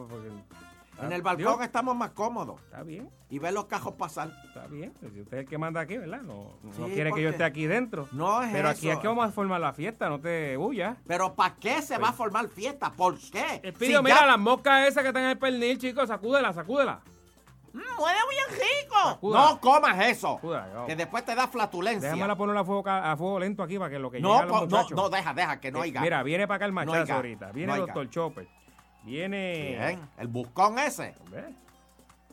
En el Dios. balcón estamos más cómodos. Está bien. Y ver los cajos pasar. Está bien. Pues si usted es el que manda aquí, ¿verdad? No, no quiere que yo esté aquí dentro. No es Pero aquí es que vamos a formar la fiesta, no te huyas. Pero ¿para qué se va a formar fiesta? ¿Por qué? Pido, Si mira ya- las moscas esas que están en el pernil, chicos, sacúdela, sacúdela. Mm, huele bien rico. Sacúdela. No comas eso. Yo. Que después te da flatulencia. Déjamela poner a fuego, ca- a fuego lento aquí para que lo que No, llegue a los no, no, deja, deja, que no Eh, oiga. Mira, viene para acá el No machazo oiga, ahorita. Viene no el doctor Chopper. Viene... Bien, el buscón ese. ¿Ves?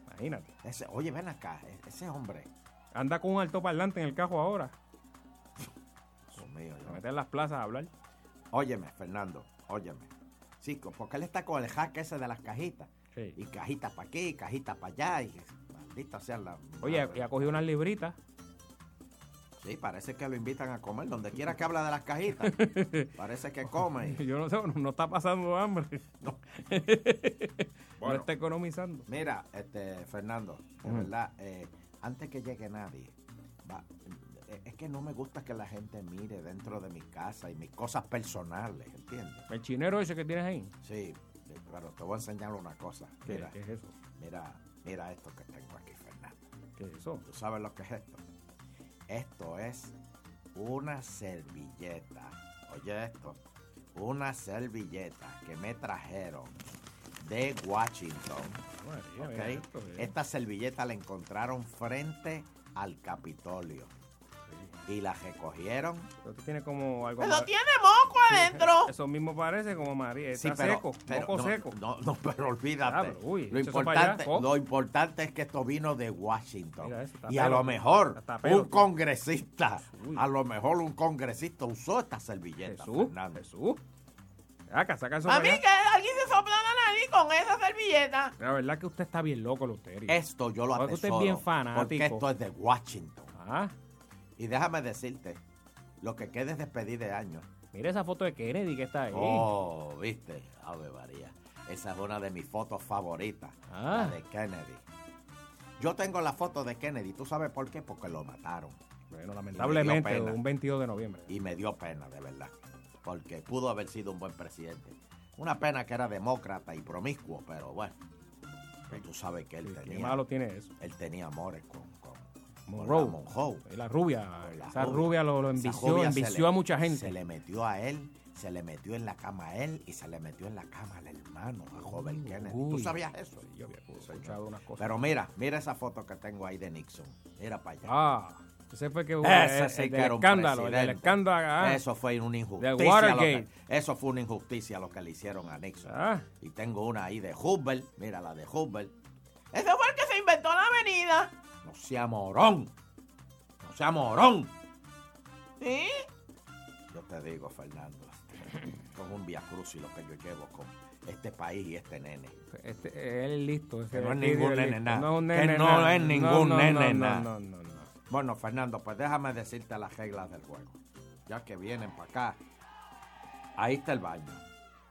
Imagínate. Ese, oye, ven acá, e- ese hombre. Anda con un altoparlante en el cajo ahora. Dios mío, A meter en las plazas a hablar. Óyeme, Fernando, óyeme. Sí, co- porque él está con el hack ese de las cajitas. Sí. Y cajitas para aquí, cajitas para allá. Y maldita sea la. Oye, y ha cogido unas libritas. Sí, parece que lo invitan a comer. Donde quiera que habla de las cajitas. (laughs) parece que come. (laughs) Yo no sé, no, está pasando hambre. No. (laughs) no está economizando. Mira, este, Fernando, de verdad, eh, antes que llegue nadie, va- eh, es que no me gusta que la gente mire dentro de mi casa y mis cosas personales, ¿entiendes? El chinero ese que tienes ahí. Sí, pero te voy a enseñar una cosa. ¿Qué, Mira, qué es eso? mira, mira esto que tengo aquí, Fernando. ¿Qué es eso? ¿Tú sabes lo que es esto? Esto es una servilleta. Oye esto. Una servilleta que me trajeron de Washington. María, ¿ok? mira esto, eh. Esta servilleta la encontraron frente al Capitolio. Y la recogieron. Esto tiene como algo Pero tiene moco adentro. (laughs) Eso mismo parece como María. Sí, Está pero, seco. pero moco no, seco. No, no, pero olvídate. Ah, pero, uy, lo, importante, allá, lo importante es que esto vino de Washington. Mira eso, está y a pelo, lo mejor pelo, un tú. congresista, Uy. a lo mejor un congresista usó esta servilleta. Jesús. Jesús. Acá, saca eso A mí que alguien se sopla la nariz con esa servilleta. La verdad que usted está bien loco, Luterio. Esto yo lo Porque usted es atesoro. bien fanático. Porque esto es de Washington. Ah, Y déjame decirte, lo que quede es despedir de años. mira esa foto de Kennedy que está ahí. Oh, viste, Ave María. Esa es una de mis fotos favoritas, Ah. la de Kennedy. Yo tengo la foto de Kennedy, ¿tú sabes por qué? Porque lo mataron. Bueno, lamentablemente, pena. un 22 de noviembre. Y me dio pena, de verdad. Porque pudo haber sido un buen presidente. Una pena que era demócrata y promiscuo, pero bueno. Pero tú sabes que él ¿Qué tenía. malo tiene eso? Él tenía amores con Monroe. Monroe. La rubia. La esa rubia lo, lo envició, le- a mucha gente. Se le metió a él, se le metió en la cama a él y se le metió en la cama al hermano, a Robert Kennedy. ¿Tú sabías eso? Sí, yo había escuchado unas cosas. Pero mira, mira esa foto que tengo ahí de Nixon. Mira para allá. Ah, ese fue que hubo. Ese sí el que era un escándalo, el escándalo. ah. Eso fue una injusticia. Watergate. que- eso fue una injusticia lo que le hicieron a Nixon. Ah. Y tengo una ahí de Hubble. Mira la de Hubble. Ese fue el que se inventó la avenida. No sea morón. No sea morón. ¿Sí? Yo te digo, Fernando. Con un via y lo que yo llevo con este país y este nene. Este, él es listo. ese Que no es ningún nene nada. No Que no nada. es ningún no, nene no, nada. no, no, no. Bueno, Fernando, pues déjame decirte las reglas del juego. Ya que vienen para acá. Ahí está el baño.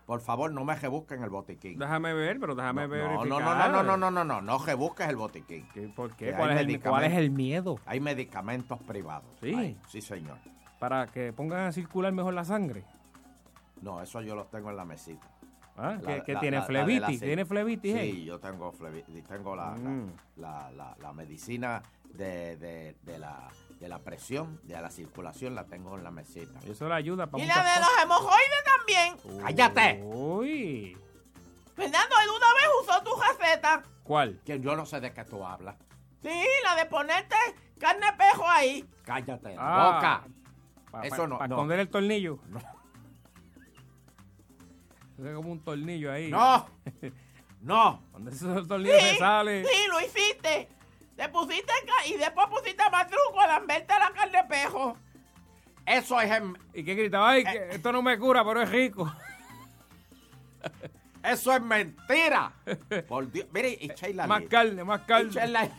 Por favor, no me rebusquen el botiquín. Déjame ver, pero déjame no, ver. no, no, no, no, no, no, no, no, no, no rebusques el botiquín. ¿Por qué? Que ¿Cuál es, el, ¿Cuál es el miedo? Hay medicamentos privados. Sí. Sí, señor. Para que pongan a circular mejor la sangre. No, eso yo los tengo en la mesita. Ah, La- ¿qué- qué la- tiene? la- ¿Flebitis? ¿Tiene flebitis, Sí, eh? yo tengo flebitis. Tengo la, Mm. la, la- la medicina de, de- de la, de la presión, de la circulación, la tengo en la mesita. Y eso le ayuda para Y la de los hemorroides también. ¡Cállate! Uy. Fernando, él una vez usó tu receta. ¿Cuál? Que yo no sé de qué tú hablas. Sí, la de ponerte carne pejo ahí. Cállate, la Ah. boca. Pa- Eso pa- no, Para no. esconder el tornillo. (laughs) Eso es como un tornillo ahí. No. (laughs) No. Donde esos tornillos Sí, se sale. sí, lo hiciste. Te pusiste y después pusiste más truco al lamberte la carne de pejo. Eso es ¿Y qué gritaba? Ay, que esto no me cura, pero es rico. (laughs) Eso es mentira. Por Dios. Mire, y Sheila Más carne, más carne. Y Sheila,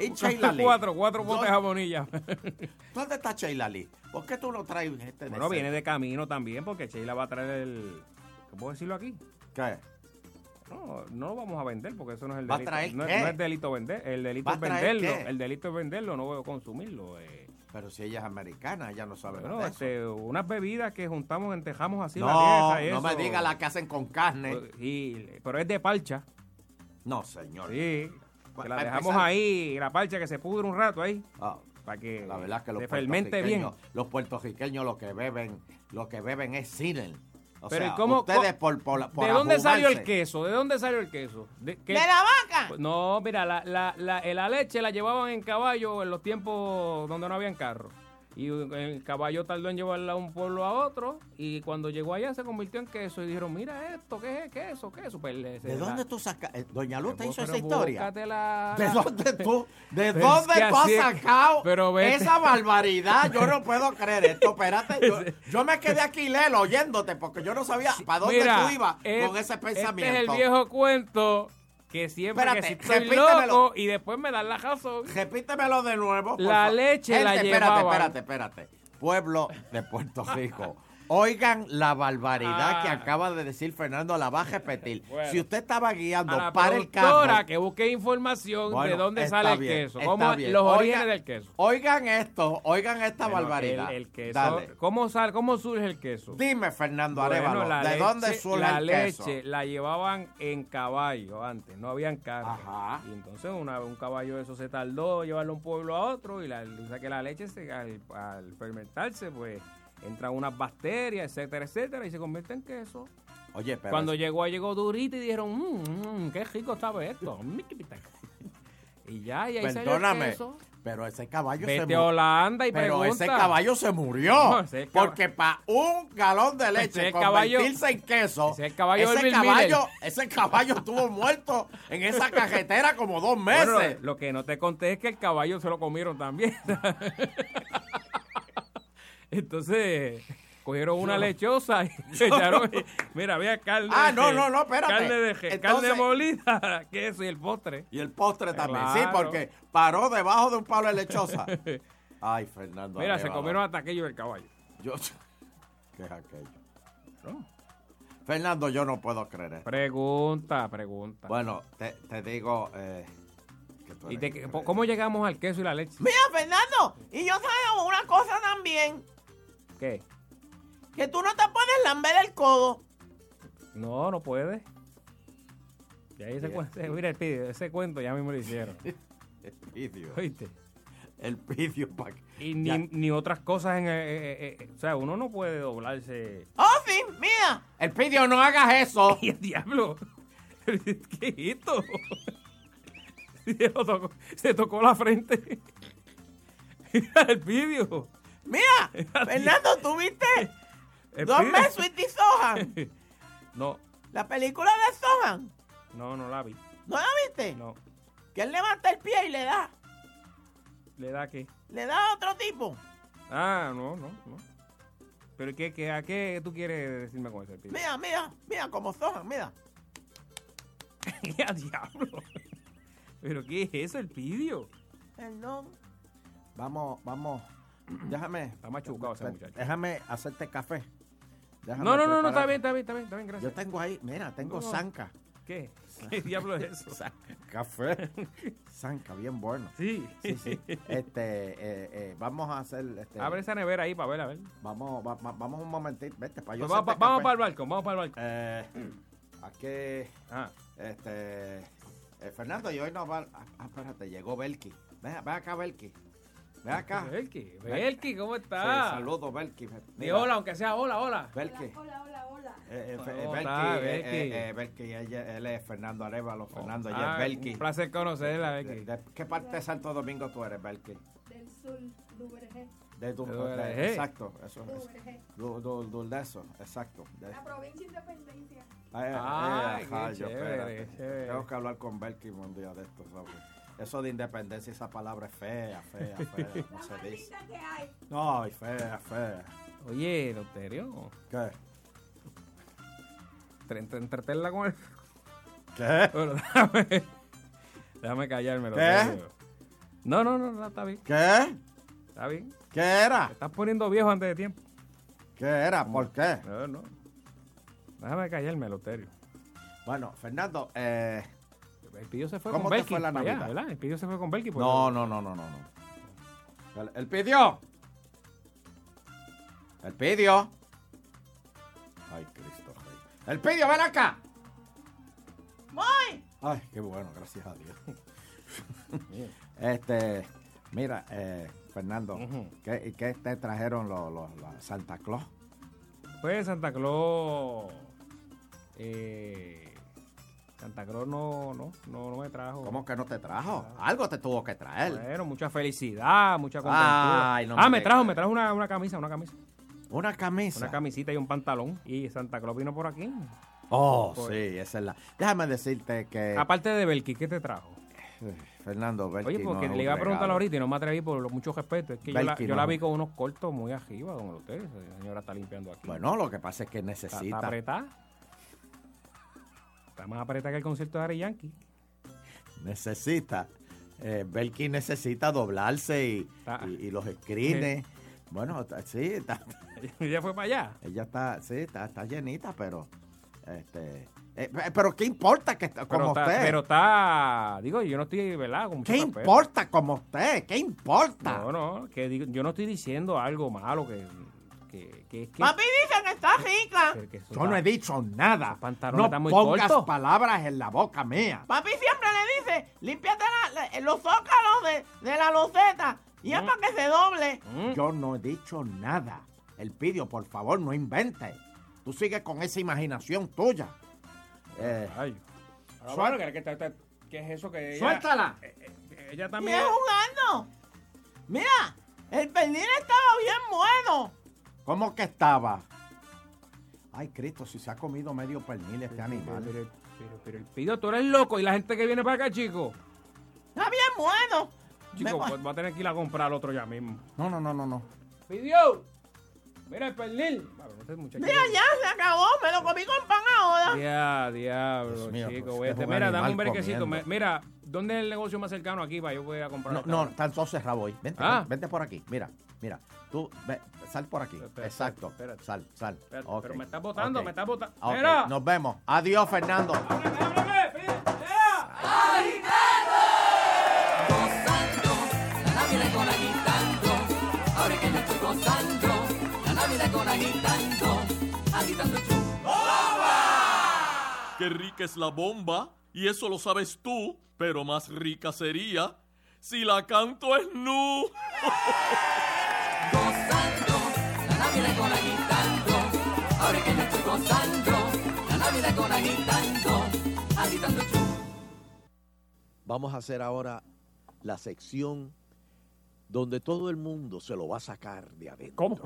y Sheila Lee. cuatro, cuatro botes de ¿Dó- jabonilla. (laughs) ¿Dónde está Sheila Lee? ¿Por qué tú no traes este de Bueno, viene de camino también porque Sheila va a traer el... ¿Qué puedo decirlo aquí? ¿Qué? No, no lo vamos a vender porque eso no es el ¿Va a delito. traer no, no es delito vender, el delito ¿Va es a venderlo. qué? El delito es venderlo, no consumirlo. eh. Pero si ella es americana, ella no sabe Bueno, nada este, unas bebidas que juntamos, entejamos así la No, y no me diga la que hacen con carne. Y- pero es de parcha. No, señor. Sí. Que la dejamos empezar- ahí, la parcha que se pudre un rato ahí. Ah, para que La verdad es que los se fermente bien. los puertorriqueños lo que beben, lo que beben es cinen. O Pero sea, ¿y cómo- ustedes cómo- por, por, por ¿De dónde salió el queso? ¿De dónde salió el queso? ¿De, qué- ¡De la vaca! No, mira, la, la, la, la leche la llevaban en caballo en los tiempos donde no habían carro. Y el caballo tardó en llevarla de un pueblo a otro. Y cuando llegó allá se convirtió en queso. Y dijeron, mira esto, ¿qué es queso? ¿Queso? Pues ¿De la- dónde tú sacas? eh, Doña Luz te hizo esa historia. la- ¿De dónde tú, (laughs) de dónde tú has sacado pero esa barbaridad? Yo no puedo creer esto. Espérate, yo, (laughs) yo me quedé aquí lelo oyéndote porque yo no sabía para dónde Mira, tú ibas con ese pensamiento. Este es el viejo cuento que siempre Espérate, que si estoy loco y después me dan la razón. Repítemelo de nuevo. por La leche la Gente, espérate, llevaban. espérate, espérate. Pueblo de Puerto Rico. Oigan la barbaridad Ah. que acaba de decir Fernando, la va a repetir. (laughs) Bueno. si usted estaba guiando A la para el carro. que busque información Bueno, de dónde sale el queso. Cómo, los orígenes del queso. Oigan esto, oigan esta barbaridad. El, el queso. Dale. ¿Cómo, sal, ¿Cómo surge el queso? Dime, Fernando Bueno, Arevalo, la ¿de leche- dónde surge la el leche queso? la llevaban en caballo antes, no habían carro. Ajá. Y entonces una, un caballo de eso se tardó llevarlo de un pueblo a otro y la, o sea que la leche se- al, al fermentarse pues entran unas bacterias, etcétera, etcétera y se convierte en queso. Oye, pero Cuando es- llegó, llegó durito y dijeron, mmm, mmm, qué rico sabe esto. (laughs) y ya, y ahí el Perdóname, queso. pero ese caballo Vete se murió. Holanda y Pero pregunta. ese caballo se murió. (laughs) No, cab- porque para un galón de leche el caballo- convertirse en queso, ese es el caballo ese, caballo, (laughs) ese caballo estuvo muerto en esa cajetera como dos meses. Bueno, lo que no te conté es que el caballo se lo comieron también. Entonces, cogieron una lechosa y (laughs) echaron. no- Mira, había carne. Ah, de- no, no, no, espérate. Carne de Entonces- carne molida, (laughs) queso y el postre. Y el postre también, sí, porque paró debajo de un palo de lechosa. (laughs) Ay, Fernando. Mira, se comieron hasta aquello del caballo. Yo, ¿Qué es aquello? Fernando, yo no puedo creer esto. Pregunta, pregunta. Bueno, te, te digo eh, que tú ¿Y eres qué- ¿Cómo llegamos al queso y la leche? Mira, Fernando, y yo sabía una cosa también, ¿Qué? que tú no te puedes lamber el codo. No, no puede. Y ahí ese cuento, mira el pidio, ese cuento ya mismo lo hicieron. (laughs) el pidio. ¿Oíste? El pidio para Y ni, ni otras cosas en... eh, eh, eh, o sea, uno no puede doblarse... Oh, sí, mira. El pidio, no hagas eso. (laughs) ¡Y el diablo! (laughs) ¿Qué es esto? Se tocó- Se tocó la frente. Mira el vídeo. Mira, (laughs) Fernando, ¿tú viste? El Dos pidio. meses Sweetie Sohan. (laughs) No, La película de Sohan. no, no la vi. ¿No la viste? No. Que él levanta el pie y le da. ¿Le da qué? Le da a otro tipo. Ah, no, no, no. ¿Pero qué, qué, a qué tú quieres decirme con ese pidio? Mira, mira, mira como Sohan, mira. (laughs) ¡Qué a diablo! ¿Pero qué es eso, el pidio? Perdón. Vamos, vamos. (clears throat) Déjame. Está machucado ese muchacho. Déjame hacerte café. Déjame No, no, no, no, está bien, está bien, está bien, está bien, gracias. Yo tengo ahí, mira, tengo zanca. ¿Qué? ¿Qué diablo es eso? (laughs) Café. Zanca, bien bueno. Sí. Sí, sí. Este, eh, eh, vamos a hacer. Este, Abre esa nevera ahí para ver, a ver. Vamos, va- va- vamos un momentito. Vete, para yo Pues vamos, para el barco, vamos para el. Eh, aquí. Ah. Este. eh, Fernando, y hoy no va. Ah, ah, espérate, llegó Belki. Ven, ven acá, Belki. Acá. Belki. Belki, ¿cómo Sí, estás? saludos, Belki. Di Mira, hola, aunque sea hola, hola. Belki. Hola, hola, hola. Eh, eh, fe- ¿Cómo Belki, eh, Belki? eh, eh, Belki, ella- él es Fernando Arevalo, Fernando, ella Ah, es Belki. Un placer conocerla, ¿De, Belki. de qué parte de Santo Domingo tú eres, Belki? Del sur, Duvergé. De De de- Duvergé. exacto, eso es. Duvergé. Du- du- du- de eso, exacto. De- La provincia Independencia. Ay, Ay, eh, qué ajá, yo, chévere, espérate. chévere. Tengo que hablar con Belki un día de esto, ¿sabes? Eso de independencia, esa palabra es fea, fea, (laughs) fea, no se dice. que hay. No, ay, fea, fea. Oye, Loterio, ¿Qué? tre- tre- entretenla con él. ¿Qué? (laughs) Bueno, déjame, déjame callarme, ¿Qué? No, no, no, no, está bien. ¿Qué? Está bien. ¿Qué era? Te estás poniendo viejo antes de tiempo. ¿Qué era? ¿Por qué? No, no. Déjame callarme, Loterio. Bueno, Fernando, eh, El Pidio se fue ¿Cómo con Belki fue la allá, Navidad? ¿verdad? El Pidio se fue con Belki. pues, no, no, no, no, no, no. El, el pidió. El pidió. Ay, Cristo Rey. El pidió, ven acá. ¡Voy! Ay, qué bueno, gracias a Dios. (laughs) este, mira, eh, Fernando, ¿qué, qué te trajeron los, los- Santa Claus? Pues Santa Claus. Eh, Santa Claus no, no, no, no me trajo. ¿Cómo que no te trajo? Algo te tuvo que traer. Bueno, mucha felicidad, mucha contentura. Ay, no ah, me me trajo, me trajo una, una camisa, una camisa. Una camisa. Una camisita y un pantalón. Y Santa Claus vino por aquí. Oh, sí, esa es la. Déjame decirte que. Aparte de Belki, ¿qué te trajo? Fernando, Belki Oye, porque no le iba a un preguntar ahorita y no me atreví por lo mucho respeto. Es que yo la, yo vi con unos cortos muy arriba, don usted. La señora está limpiando aquí. Bueno, lo que pasa es que necesita. está apretada. Está más apretada que el concierto de Ari Yankee. necesita. Eh, Belki necesita doblarse y, y, y los screens. Bueno, sí, está, (laughs) Ella fue para allá. ella está, sí, está, está llenita, pero. Este, eh, pe- pero ¿qué importa que está Pero como está, usted? pero está, digo, yo no estoy, ¿verdad? Con ¿Qué importa como usted? ¿Qué importa? No, no, que digo, yo no estoy diciendo algo malo que, que, que es que... Papi dice que está rica. que- que eso Yo no he dicho nada. pantalones No muy pongas palabras en la boca mía. Papi siempre le dice, límpiate la- la- los zócalos de, de la loseta. Y es para que se doble. Yo no he dicho nada. El pidio, por favor, no inventes. Tú sigues con esa imaginación tuya. Eh, Ay. Ahora, Suel- bueno, que, que- que- ¿qué es eso que ella... Suéltala. eh, eh, ella Y también... es jugando. Mira, el pernil estaba bien bueno. ¿Cómo que estaba? Ay, Cristo, si se ha comido medio pernil este animal. Pero, pero, pero el pido, tú eres loco y la gente que viene para acá, chico. Está bien bueno. Chico, Me- pues va a tener que ir a comprar al otro ya mismo. No, no, no, no, no. ¡Pidió! Mira el pernil. Mira, ya se acabó. Me lo comí con pan ahora. Dia- diablo, mío, chico. pues, Mira, dame un brequecito. Mira, ¿dónde es el negocio más cercano aquí para yo poder ir a comprar? No, no, tan solo cerrado hoy. Vente, Ah. ven- vente por aquí. Mira, mira. Tú, ve, sal por aquí. Exacto. Sal, sal. Espérate, Ok. Pero me estás botando, Ok. me estás botando. Ok, ¡Mira! Nos vemos. Adiós, Fernando. La Navidad con agitando, ahora que yo estoy gozando. La Navidad con agitando, agitando chu. Qué rica es la bomba, y eso lo sabes tú, pero más rica sería si la canto es nu. (laughs) La Navidad con agitando, ahora que yo estoy gozando. La Navidad con agitando, agitando chu. Vamos a hacer ahora la sección donde todo el mundo se lo va a sacar de adentro. ¿Cómo?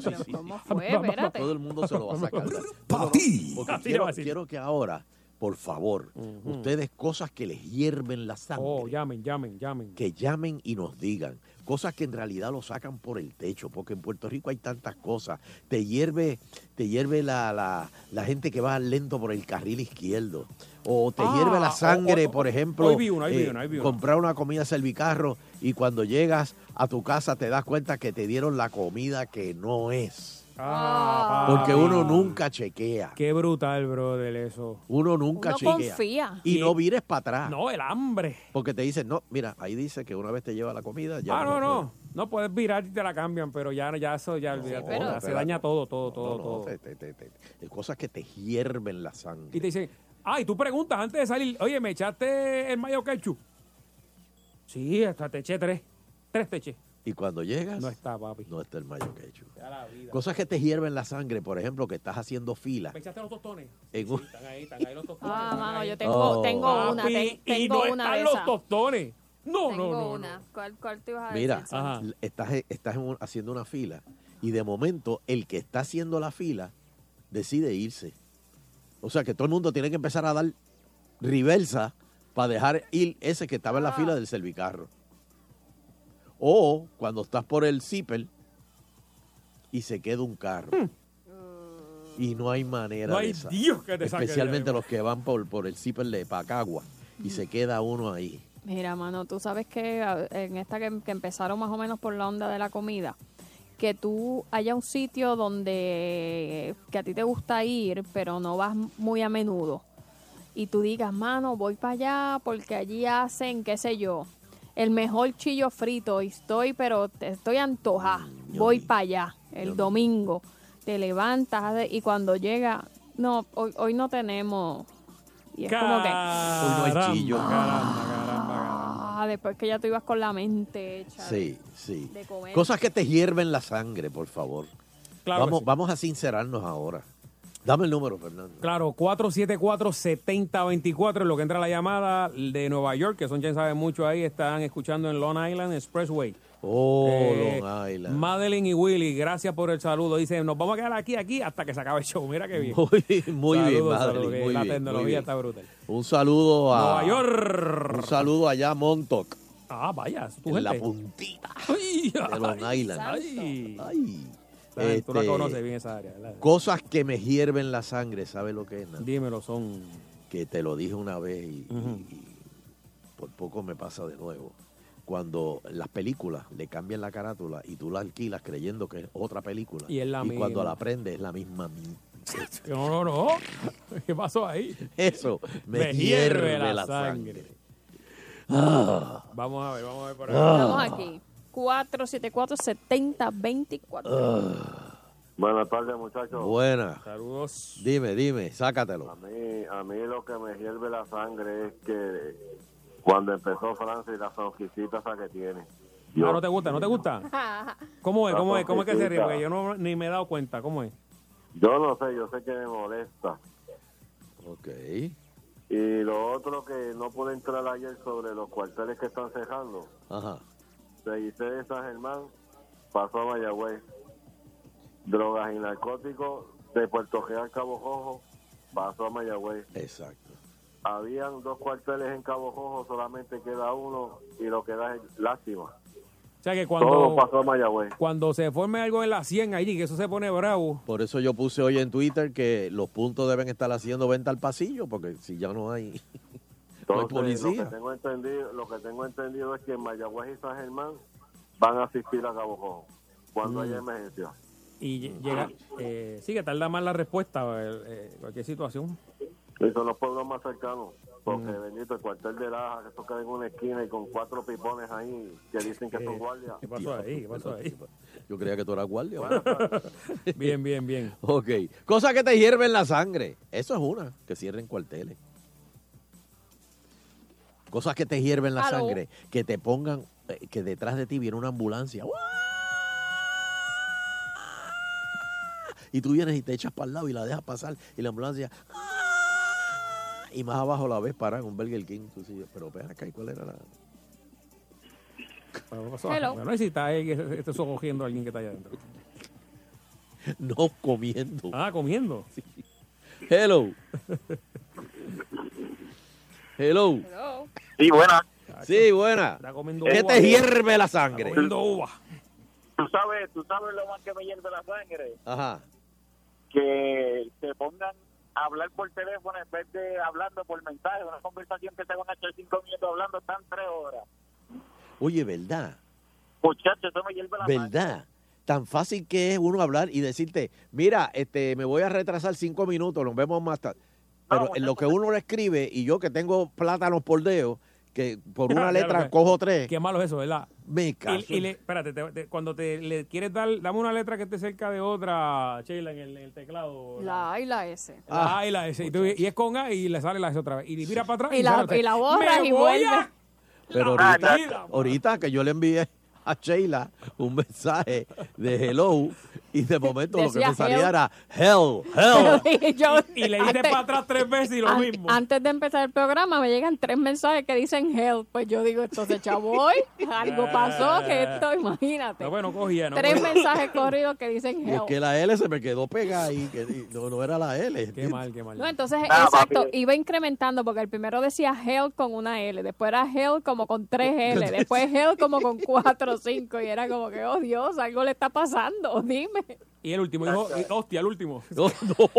Sí, sí, ¿Cómo sí. fue? Espérate. Todo el mundo se lo va a sacar. de Pa' ti. Porque Así le quiero, va a decir. quiero que ahora, por favor, ustedes cosas que les hierven la sangre, Oh, llamen, llamen, llamen. que llamen y nos digan. Cosas que en realidad lo sacan por el techo, porque en Puerto Rico hay tantas cosas. Te hierve, te hierve la, la, la gente que va lento por el carril izquierdo. O te Ah, hierve la sangre, o- por ejemplo, hoy vi una, hoy vi una, hoy vi una. comprar una comida servicarro y cuando llegas a tu casa te das cuenta que te dieron la comida que no es. Ah, Porque papi. uno nunca chequea. Qué brutal, brother, eso. Uno nunca Uno chequea. confía. Y Y- no vires para atrás. No, el hambre. Porque te dicen, no, mira, ahí dice que una vez te lleva la comida, ya ah, no, no. No puedes virar y te la cambian, pero ya, ya eso, ya olvídate. pero- Ya se daña todo, todo, todo, No, no, todo. te- te- te- te- te- cosas que te hierven la sangre. Y te dicen, ay, tú preguntas antes de salir, oye, ¿me echaste el mayo ketchup? Sí, hasta te eché tres. Tres te eché. Y cuando llegas, No está, papi. no está el mayo vida. Cosas que te hierven la sangre, por ejemplo, que estás haciendo fila. ¿Me echaste los tostones? En un- Están ahí, están ahí los tostones. Ah, mano, yo tengo, Oh. tengo una. Papi, ten- y tengo no una están de los tostones. No, Tengo no, no. una. no. ¿Cuál, cuál te ibas a Mira, decir? Ajá. estás, estás un- haciendo una fila y de momento el que está haciendo la fila decide irse. O sea que todo el mundo tiene que empezar a dar reversa para dejar ir ese que estaba en la Ah. fila del servicarro. O cuando estás por el zipper y se queda un carro. Y no hay manera Hmm. No de hay esa. Dios que te saque de Especialmente los que van por, por el zipper de Pacagua y se queda uno ahí. Mira, mano, tú sabes que en esta que, que empezaron más o menos por la onda de la comida, que tú haya un sitio donde que a ti te gusta ir, pero no vas muy a menudo. y tú digas, mano, voy para allá porque allí hacen, qué sé yo, el mejor chillo frito y estoy, pero te- estoy antojada, voy para allá el domingo, te levantas y cuando llega, no, hoy, hoy no tenemos. Y es como que, Hoy no hay chillo. ah, después que ya tú ibas con la mente hecha. Sí, sí. de comer. Cosas que te hierven la sangre, por favor. Claro vamos, sí. vamos a sincerarnos ahora. Dame el número, Fernando. Claro, 474-7024 es lo que entra la llamada de Nueva York, que son quien sabe mucho ahí, están escuchando en Long Island Expressway. Oh, Eh, Long Island. Madeline y Willy, gracias por el saludo. Dice, nos vamos a quedar aquí, aquí, hasta que se acabe el show. Mira qué bien. Muy, muy bien, Madeline, muy la bien, tecnología muy bien. está brutal. Un saludo a Nueva York. Un saludo allá a Montauk, Ah, vaya, tu en gente. la puntita Ay, de Long Island. ay. Ay. Tú la conoces bien esa área, ¿verdad? Cosas que me hierven la sangre, ¿sabes lo que es? Dímelo, son... Que te lo dije una vez y, y- y por poco me pasa de nuevo. Cuando las películas le cambian la carátula y tú la alquilas creyendo que es otra película. Y es la cuando misma. la aprendes es la misma. mi- (laughs) No, no, no. (laughs) ¿Qué pasó ahí? Eso me, hierve, la, sangre. Ah. Vamos a ver, vamos a ver por Estamos aquí. 474-7024. Buenas tardes, muchachos. Buena. Saludos. Dime, dime, sácatelo. A mí, a mí lo que me hierve la sangre es que cuando empezó Francia y la sonrisita esa que tiene. Ah, ¿no te gusta? ¿No te gusta? (laughs) ¿Cómo es? ¿Cómo es? ¿Cómo es que se ríe? Porque yo no, ni me he dado cuenta. ¿Cómo es? Yo no sé, yo sé que me molesta. Ok. Y lo otro que no pude entrar ayer sobre los cuarteles que están cerrando. Ajá. De Giselle de San Germán pasó a Mayagüez. Drogas y narcóticos de Puerto Real, Cabo Rojo, pasó a Mayagüez. Exacto. Habían dos cuarteles en Cabo Rojo, solamente queda uno y lo que da es lástima. O sea que Todo cuando, pasó a Mayagüez. cuando se forme algo en la 100 allí, que eso se pone bravo. Por eso yo puse hoy en Twitter que los puntos deben estar haciendo venta al pasillo, porque si ya no hay, no hay Entonces, policía. Lo que, tengo entendido, lo que tengo entendido es que en Mayagüez y San Germán van a asistir a Cabo Rojo cuando Mm. haya emergencia. Y lle- llega, eh, sí que tarda más la respuesta, eh, eh, cualquier situación. Y son los pueblos más cercanos. Porque, Mm. bendito, el cuartel de Laja, que eso queda en una esquina y con cuatro pipones ahí que dicen que son guardias. ¿Qué pasó ahí? ¿Qué pasó ahí? Yo creía que tú eras guardia. (laughs) Bien, bien, bien. ok. Cosas que te hierven la sangre. Eso es una, que cierren cuarteles. Cosas que te hierven la Aló. sangre. Que te pongan, eh, que detrás de ti viene una ambulancia. ¡Uah! Y tú vienes y te echas para el lado y la dejas pasar. Y la ambulancia. ¡ah! Y más abajo la ves parar en un Burger King. Tú sí, pero ven acá, ¿y cuál era la...? Hello. Bueno, y si está ahí, esté socogiendo a alguien que está allá adentro. (laughs) No comiendo. Ah, comiendo. Hello. (laughs) Hello. Sí, buena. Sí, buena. ¿Qué uva. te hierve la sangre? Está comiendo uva. Tú sabes, tú sabes lo más que me hierve la sangre. Ajá. Que te pongan a hablar por teléfono en vez de hablando por mensaje. Una conversación que te van a echar cinco minutos hablando, están tres horas. Oye, ¿verdad? Muchachos, eso me hierve la sangre. ¿Verdad? Tan fácil que es uno hablar y decirte, mira, este, me voy a retrasar cinco minutos, nos vemos más tarde. Pero en lo que uno le escribe, y yo que tengo plátanos por dedo, que por (laughs) una letra que- cojo tres, Qué malo es eso, ¿verdad? me Y, caso. y le, espérate, te- te- cuando te le quieres dar, dame una letra que esté cerca de otra, Sheila, en el, teclado. La A y la S. La A y la S. Y, tú- y es con A y le sale la S otra vez. Y mira para atrás. Y la, sale y la borras y vuelve. a- Pero Ah, ahorita, ahorita que yo le envié a Sheila un mensaje de hello y de momento lo que me salía era hell, hell. (laughs) Y yo- Y le dices antes- para atrás tres veces y lo an- mismo. Antes de empezar el programa me llegan tres mensajes que dicen help. Pues yo digo, entonces chavoy, algo pasó que esto, imagínate. No, bueno, cogía, ¿no? Tres Cogía. mensajes corridos que dicen Y es help. que la L se me quedó pegada ahí, que no, no era la L. Qué mal, qué mal. No, entonces, Ah, exacto, papi. iba incrementando porque el primero decía hell con una L, después era hell como con tres L, (laughs) después hell como con cuatro o cinco y era como que, oh Dios, algo le está pasando, dime. (laughs) Y el último dijo, y- hostia, el último. (laughs) No, no.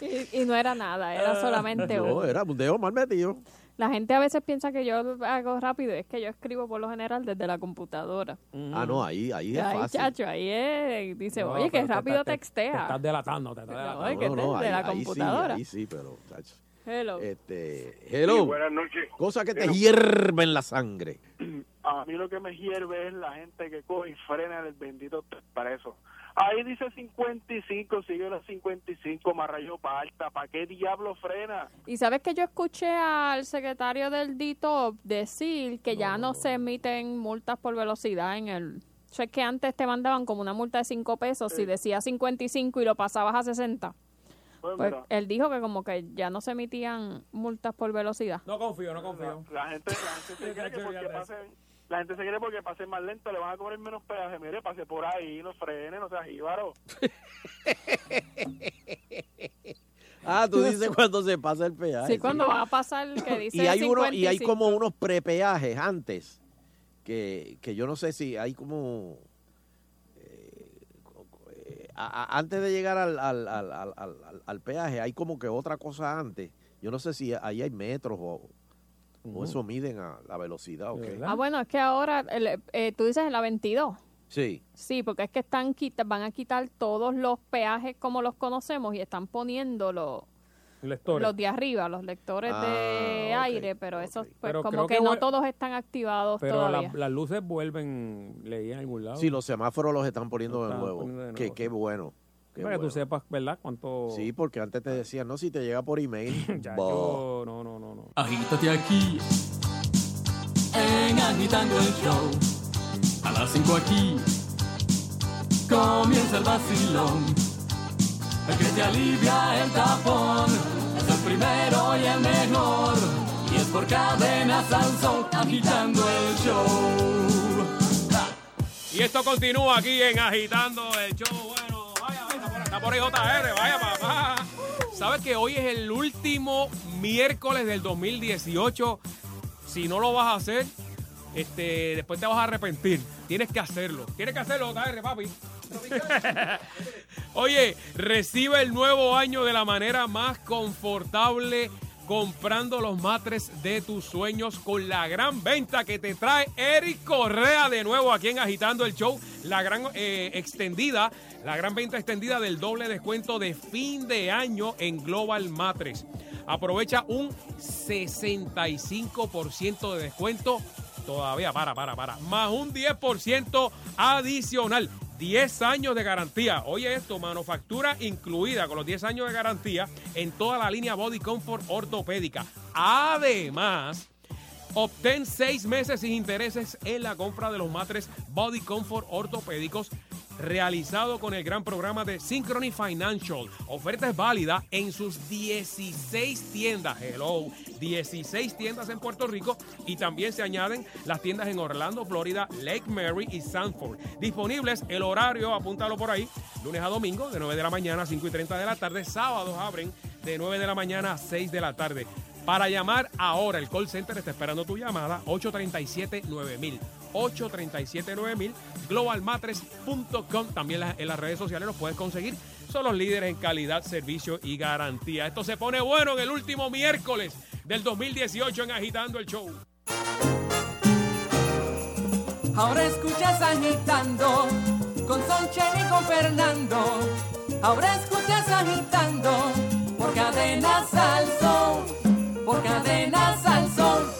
Y, y no era nada, era solamente No, un. era un dedo mal metido. La gente a veces piensa que yo hago rápido, es que yo escribo por lo general desde la computadora. Ah, no, ahí, ahí es Ay, fácil. chacho, ahí es, dice, No, oye, que rápido te- te- textea. Te estás delatando, te estás delatando. Ay, que de la ahí- ahí sí, computadora. ahí sí, pero, chacho. Hello. Este, hello. Sí, buenas noches. Cosa que te hierve en la sangre. (clears throat) A mí lo que me hierve es la gente que coge y frena el bendito expreso. Ahí dice 55, sigue los 55, más rayo parta. ¿Para qué diablo frena? Y sabes que yo escuché al secretario del DITOP decir que ya no se emiten multas por velocidad en el... O sea, es que antes te mandaban como una multa de 5 pesos si decía 55 y lo pasabas a 60. Pues Pues él dijo que como que ya no se emitían multas por velocidad. No confío, no confío. La gente, la gente se cree (laughs) que porque pasen, la gente se cree porque pasen más lento le van a cobrar menos peaje. Mire, pase por ahí, no frene, no seas jíbaro. (laughs) Ah, tú dices cuando se pasa el peaje. Sí, cuando va a pasar que dice y hay uno y hay 55. como unos prepeajes antes que, que yo no sé si hay como eh, eh, a- a- antes de llegar al, al, al, al, al- al peaje hay como que otra cosa antes yo no sé si ahí hay metros o, o eso miden a la velocidad o qué Ah, bueno, es que ahora, el- eh, tú dices en la 22. sí Sí, porque es que están quita- van a quitar todos los peajes como los conocemos y están poniendo los, Lectores. los de arriba, los lectores de Ah, ok, aire, pero esos pues Pero como que, que no todos están activados Pero todavía. la- las luces vuelven, leí en algún lado. sí los semáforos los están poniendo de nuevo poniendo de que nuevo, qué bueno qué Para que tú sepas, ¿verdad? Cuánto... sí porque antes te decían no si te llega por email (laughs) Ya, yo- no, no, no, no. Agítate aquí en Agitando el Show. A las 5 aquí comienza el vacilón. El que te alivia el tapón es el primero y el mejor. Y es por cadenas al sol agitando el show. Y esto continúa aquí en Agitando el Show. Bueno, por ahí JR, vaya papá. ¿Sabes que hoy es el último miércoles del 2018? Si no lo vas a hacer, este, después te vas a arrepentir. Tienes que hacerlo. Tienes que hacerlo, JR, papi. (laughs) Oye, recibe el nuevo año de la manera más confortable comprando los matres de tus sueños con la gran venta que te trae Eric Correa de nuevo aquí en Agitando el Show. La gran eh, extendida, la gran venta extendida del doble descuento de fin de año en Global Matres. Aprovecha un 65% de descuento. Todavía, para, para, para. Más un 10% adicional. 10 años de garantía. Oye esto, manufactura incluida con los 10 años de garantía en toda la línea Body Comfort ortopédica. Además, obtén 6 meses sin intereses en la compra de los matres Body Comfort ortopédicos realizado con el gran programa de Synchrony Financial. Oferta es válida en sus 16 tiendas. Hello, 16 tiendas en Puerto Rico y también se añaden las tiendas en Orlando, Florida, Lake Mary y Sanford. Disponibles el horario, apúntalo por ahí, lunes a domingo de 9 de la mañana a 5 y 30 de la tarde. Sábados abren de 9 de la mañana a 6 de la tarde. Para llamar ahora, el call center está esperando tu llamada, 837-9000. 837-9000, globalmatres.com. También en las redes sociales los puedes conseguir. Son los líderes en calidad, servicio y garantía. Esto se pone bueno en el último miércoles del 2018 en Agitando el Show. Ahora escuchas agitando con Sonchen y con Fernando. Ahora escuchas agitando por cadenas al sol, por cadenas al sol.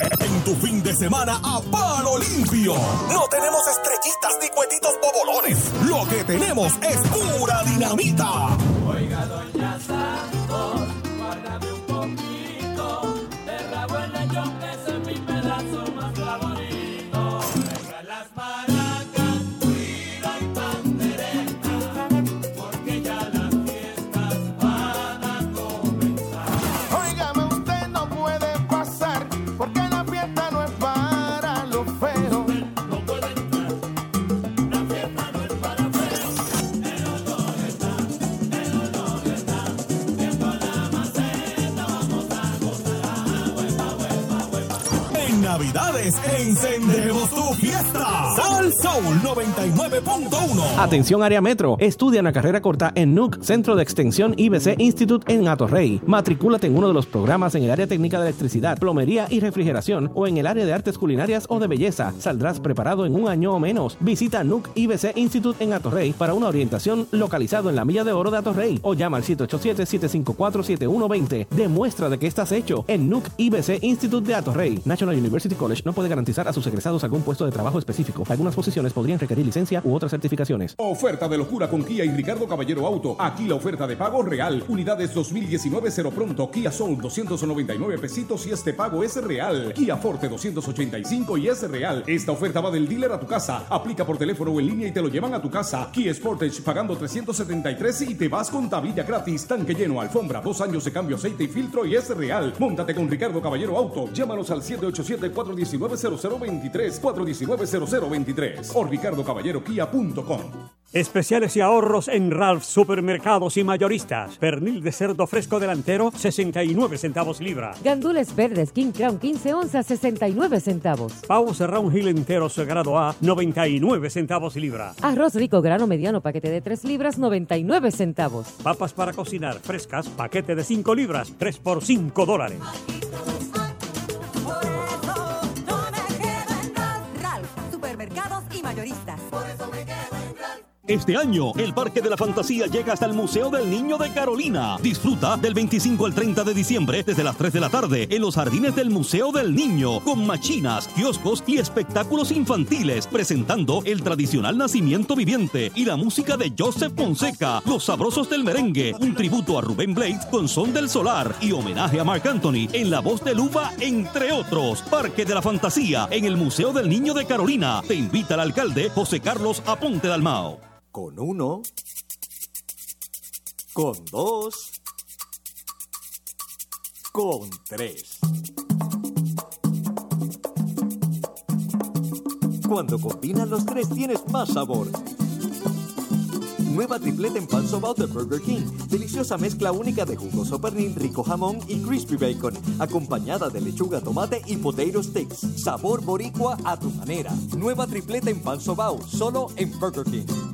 En tu fin de semana a palo limpio. No tenemos estrellitas ni cuetitos bobolones. Lo que tenemos es pura dinamita. Oiga, doña Santos, guárdame un poquito de rabo en ese encendemos tu Soul 99.1. Atención área metro. Estudia una carrera corta en NUC, Centro de Extensión IBC Institute en Atorrey. Matricúlate en uno de los programas en el área técnica de electricidad, plomería y refrigeración o en el área de artes culinarias o de belleza. Saldrás preparado en un año o menos. Visita NUC IBC Institute en Atorrey para una orientación localizado en la Milla de Oro de Atorrey o llama al 787-754-7120. Demuestra de que estás hecho en NUC IBC Institute de Atorrey. National University College no puede garantizar a sus egresados algún puesto de trabajo específico. Algunas posiciones podrían requerir licencia u otras certificaciones. Oferta de locura con Kia y Ricardo Caballero Auto. Aquí la oferta de pago real. Unidades 2019 cero pronto. Kia Soul 299 pesitos y este pago es real. Kia Forte 285 y es real. Esta oferta va del dealer a tu casa. Aplica por teléfono o en línea y te lo llevan a tu casa. Kia Sportage pagando 373 y te vas con tablilla gratis. Tanque lleno, alfombra, dos años de cambio, aceite y filtro y es real. Móntate con Ricardo Caballero Auto. Llámanos al 787-419-0023. 419-0023 o ricardocaballero.kia.com. Especiales y ahorros en Ralph Supermercados y Mayoristas. Pernil de cerdo fresco delantero, 69 centavos libra. Gandules verdes King Crown 15 onzas 69 centavos. Pavo Serrano Hill entero grado A, 99 centavos libra. Arroz rico grano mediano paquete de 3 libras 99 centavos. Papas para cocinar frescas, paquete de 5 libras, 3 por 5 dólares. Este año, el Parque de la Fantasía llega hasta el Museo del Niño de Carolina. Disfruta del 25 al 30 de diciembre desde las 3 de la tarde en los jardines del Museo del Niño, con machinas, kioscos y espectáculos infantiles, presentando el tradicional nacimiento viviente y la música de Joseph Fonseca, Los Sabrosos del Merengue, un tributo a Rubén Blades con Son del Solar y homenaje a Marc Anthony en La Voz de Luba, entre otros. Parque de la Fantasía en el Museo del Niño de Carolina. Te invita el alcalde José Carlos Aponte Dalmao. Con uno. Con dos. Con tres. Cuando combinas los tres tienes más sabor. Nueva tripleta en pan sobao de Burger King. Deliciosa mezcla única de jugoso pernil, rico jamón y crispy bacon. Acompañada de lechuga, tomate y potato sticks. Sabor boricua a tu manera. Nueva tripleta en pan sobao. Solo en Burger King.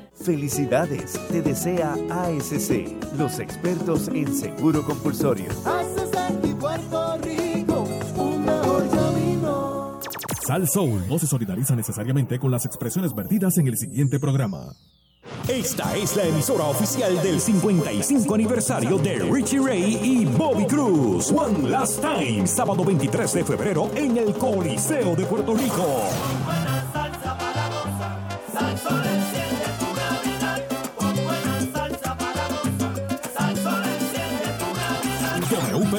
Felicidades, te desea ASC, los expertos en seguro compulsorio. Mi Puerto Rico un mejor camino. Sal Soul no se solidariza necesariamente con las expresiones vertidas en el siguiente programa. Esta es la emisora oficial del 55 aniversario de Richie Ray y Bobby Cruz. One Last Time, sábado 23 de febrero en el Coliseo de Puerto Rico.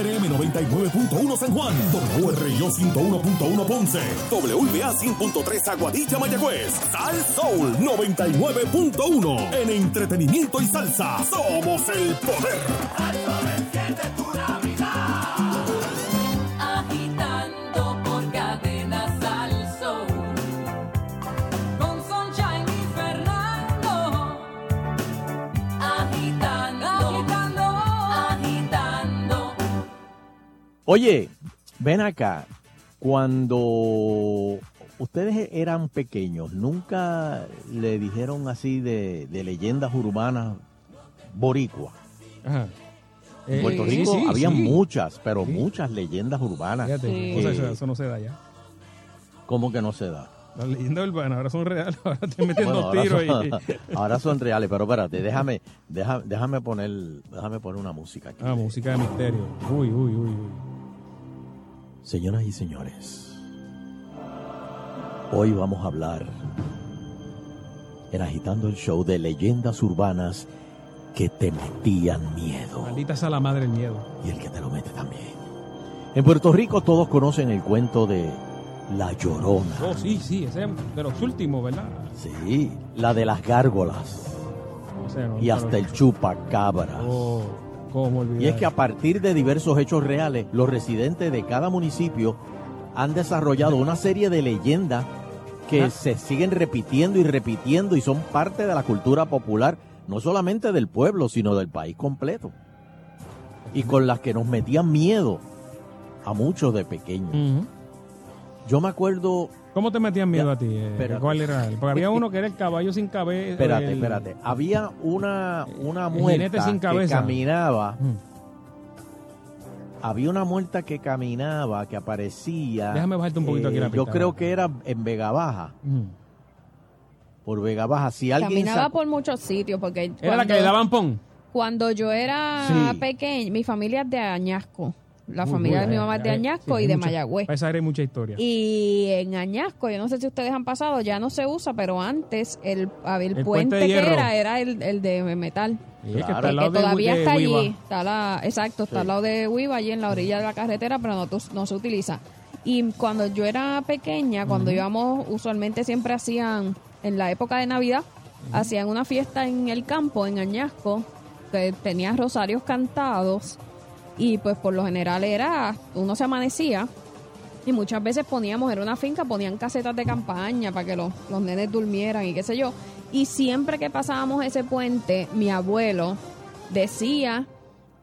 WPRM 99.1 San Juan, WRIO 101.1 Ponce, WBA 100.3 Aguadilla Mayagüez, Sal Soul 99.1 en entretenimiento y salsa. Somos el poder. Oye, ven acá. Cuando ustedes eran pequeños, ¿nunca le dijeron así de, de leyendas urbanas boricua? Ajá. En Eh, Puerto Rico sí, había sí. muchas, pero muchas leyendas urbanas. Fíjate, o sea, eso, eso no se da ya. ¿Cómo que no se da? Las leyendas urbanas ahora son reales, (laughs) ahora estoy metiendo Bueno, ahora, tiros son, y... (laughs) ahora son reales, pero espérate, déjame, deja- déjame poner, déjame poner una música aquí. Ah, música de misterio. Uy, uy, uy, uy. Señoras y señores, hoy vamos a hablar en Agitando el Show de leyendas urbanas que te metían miedo Maldita sea la madre el miedo. y el que te lo mete también. En Puerto Rico todos conocen el cuento de La Llorona. Oh, sí, sí, ese es de los últimos, ¿verdad? Sí, la de las gárgolas. No, y hasta el chupacabra. Oh. Y es que a partir de diversos hechos reales, los residentes de cada municipio han desarrollado una serie de leyendas que se siguen repitiendo y repitiendo y son parte de la cultura popular, no solamente del pueblo, sino del país completo. Y con las que nos metían miedo a muchos de pequeños. Yo me acuerdo... ¿Cómo te metían miedo Ya, a ti? eh? espérate. ¿Cuál era él? Porque había uno que era el caballo sin cabeza. Espérate, el- espérate. Había una, una el jinete muerta sin que caminaba. Mm. Había una muerta que caminaba, que aparecía. eh, Déjame bajarte un poquito aquí la Yo pista, creo va. que era en Vega Baja. Mm. Por Vega Baja. Si alguien Caminaba por muchos sitios porque Era la cuando- que le daban pon. Cuando yo era Sí. pequeña, mi familia es de Añasco. La familia de mi mamá es de Añasco sí, y de mucha- Mayagüez. Para esa área hay mucha historia. Y en Añasco, yo no sé si ustedes han pasado, ya no se usa, pero antes el, había el, El puente, que hierro. era era el, el de metal. Sí, que Claro. está al Que lado de- todavía de está allí, está la, exacto, está Sí. al lado de Huiva, allí en la orilla de la carretera, pero no, tu- no se utiliza. Y cuando yo era pequeña, cuando íbamos, usualmente siempre hacían, en la época de Navidad, hacían una fiesta en el campo, en Añasco, que tenía rosarios cantados, y pues por lo general era, uno se amanecía, y muchas veces poníamos, era una finca, ponían casetas de campaña para que los, los nenes durmieran y qué sé yo. Y siempre que pasábamos ese puente, mi abuelo decía,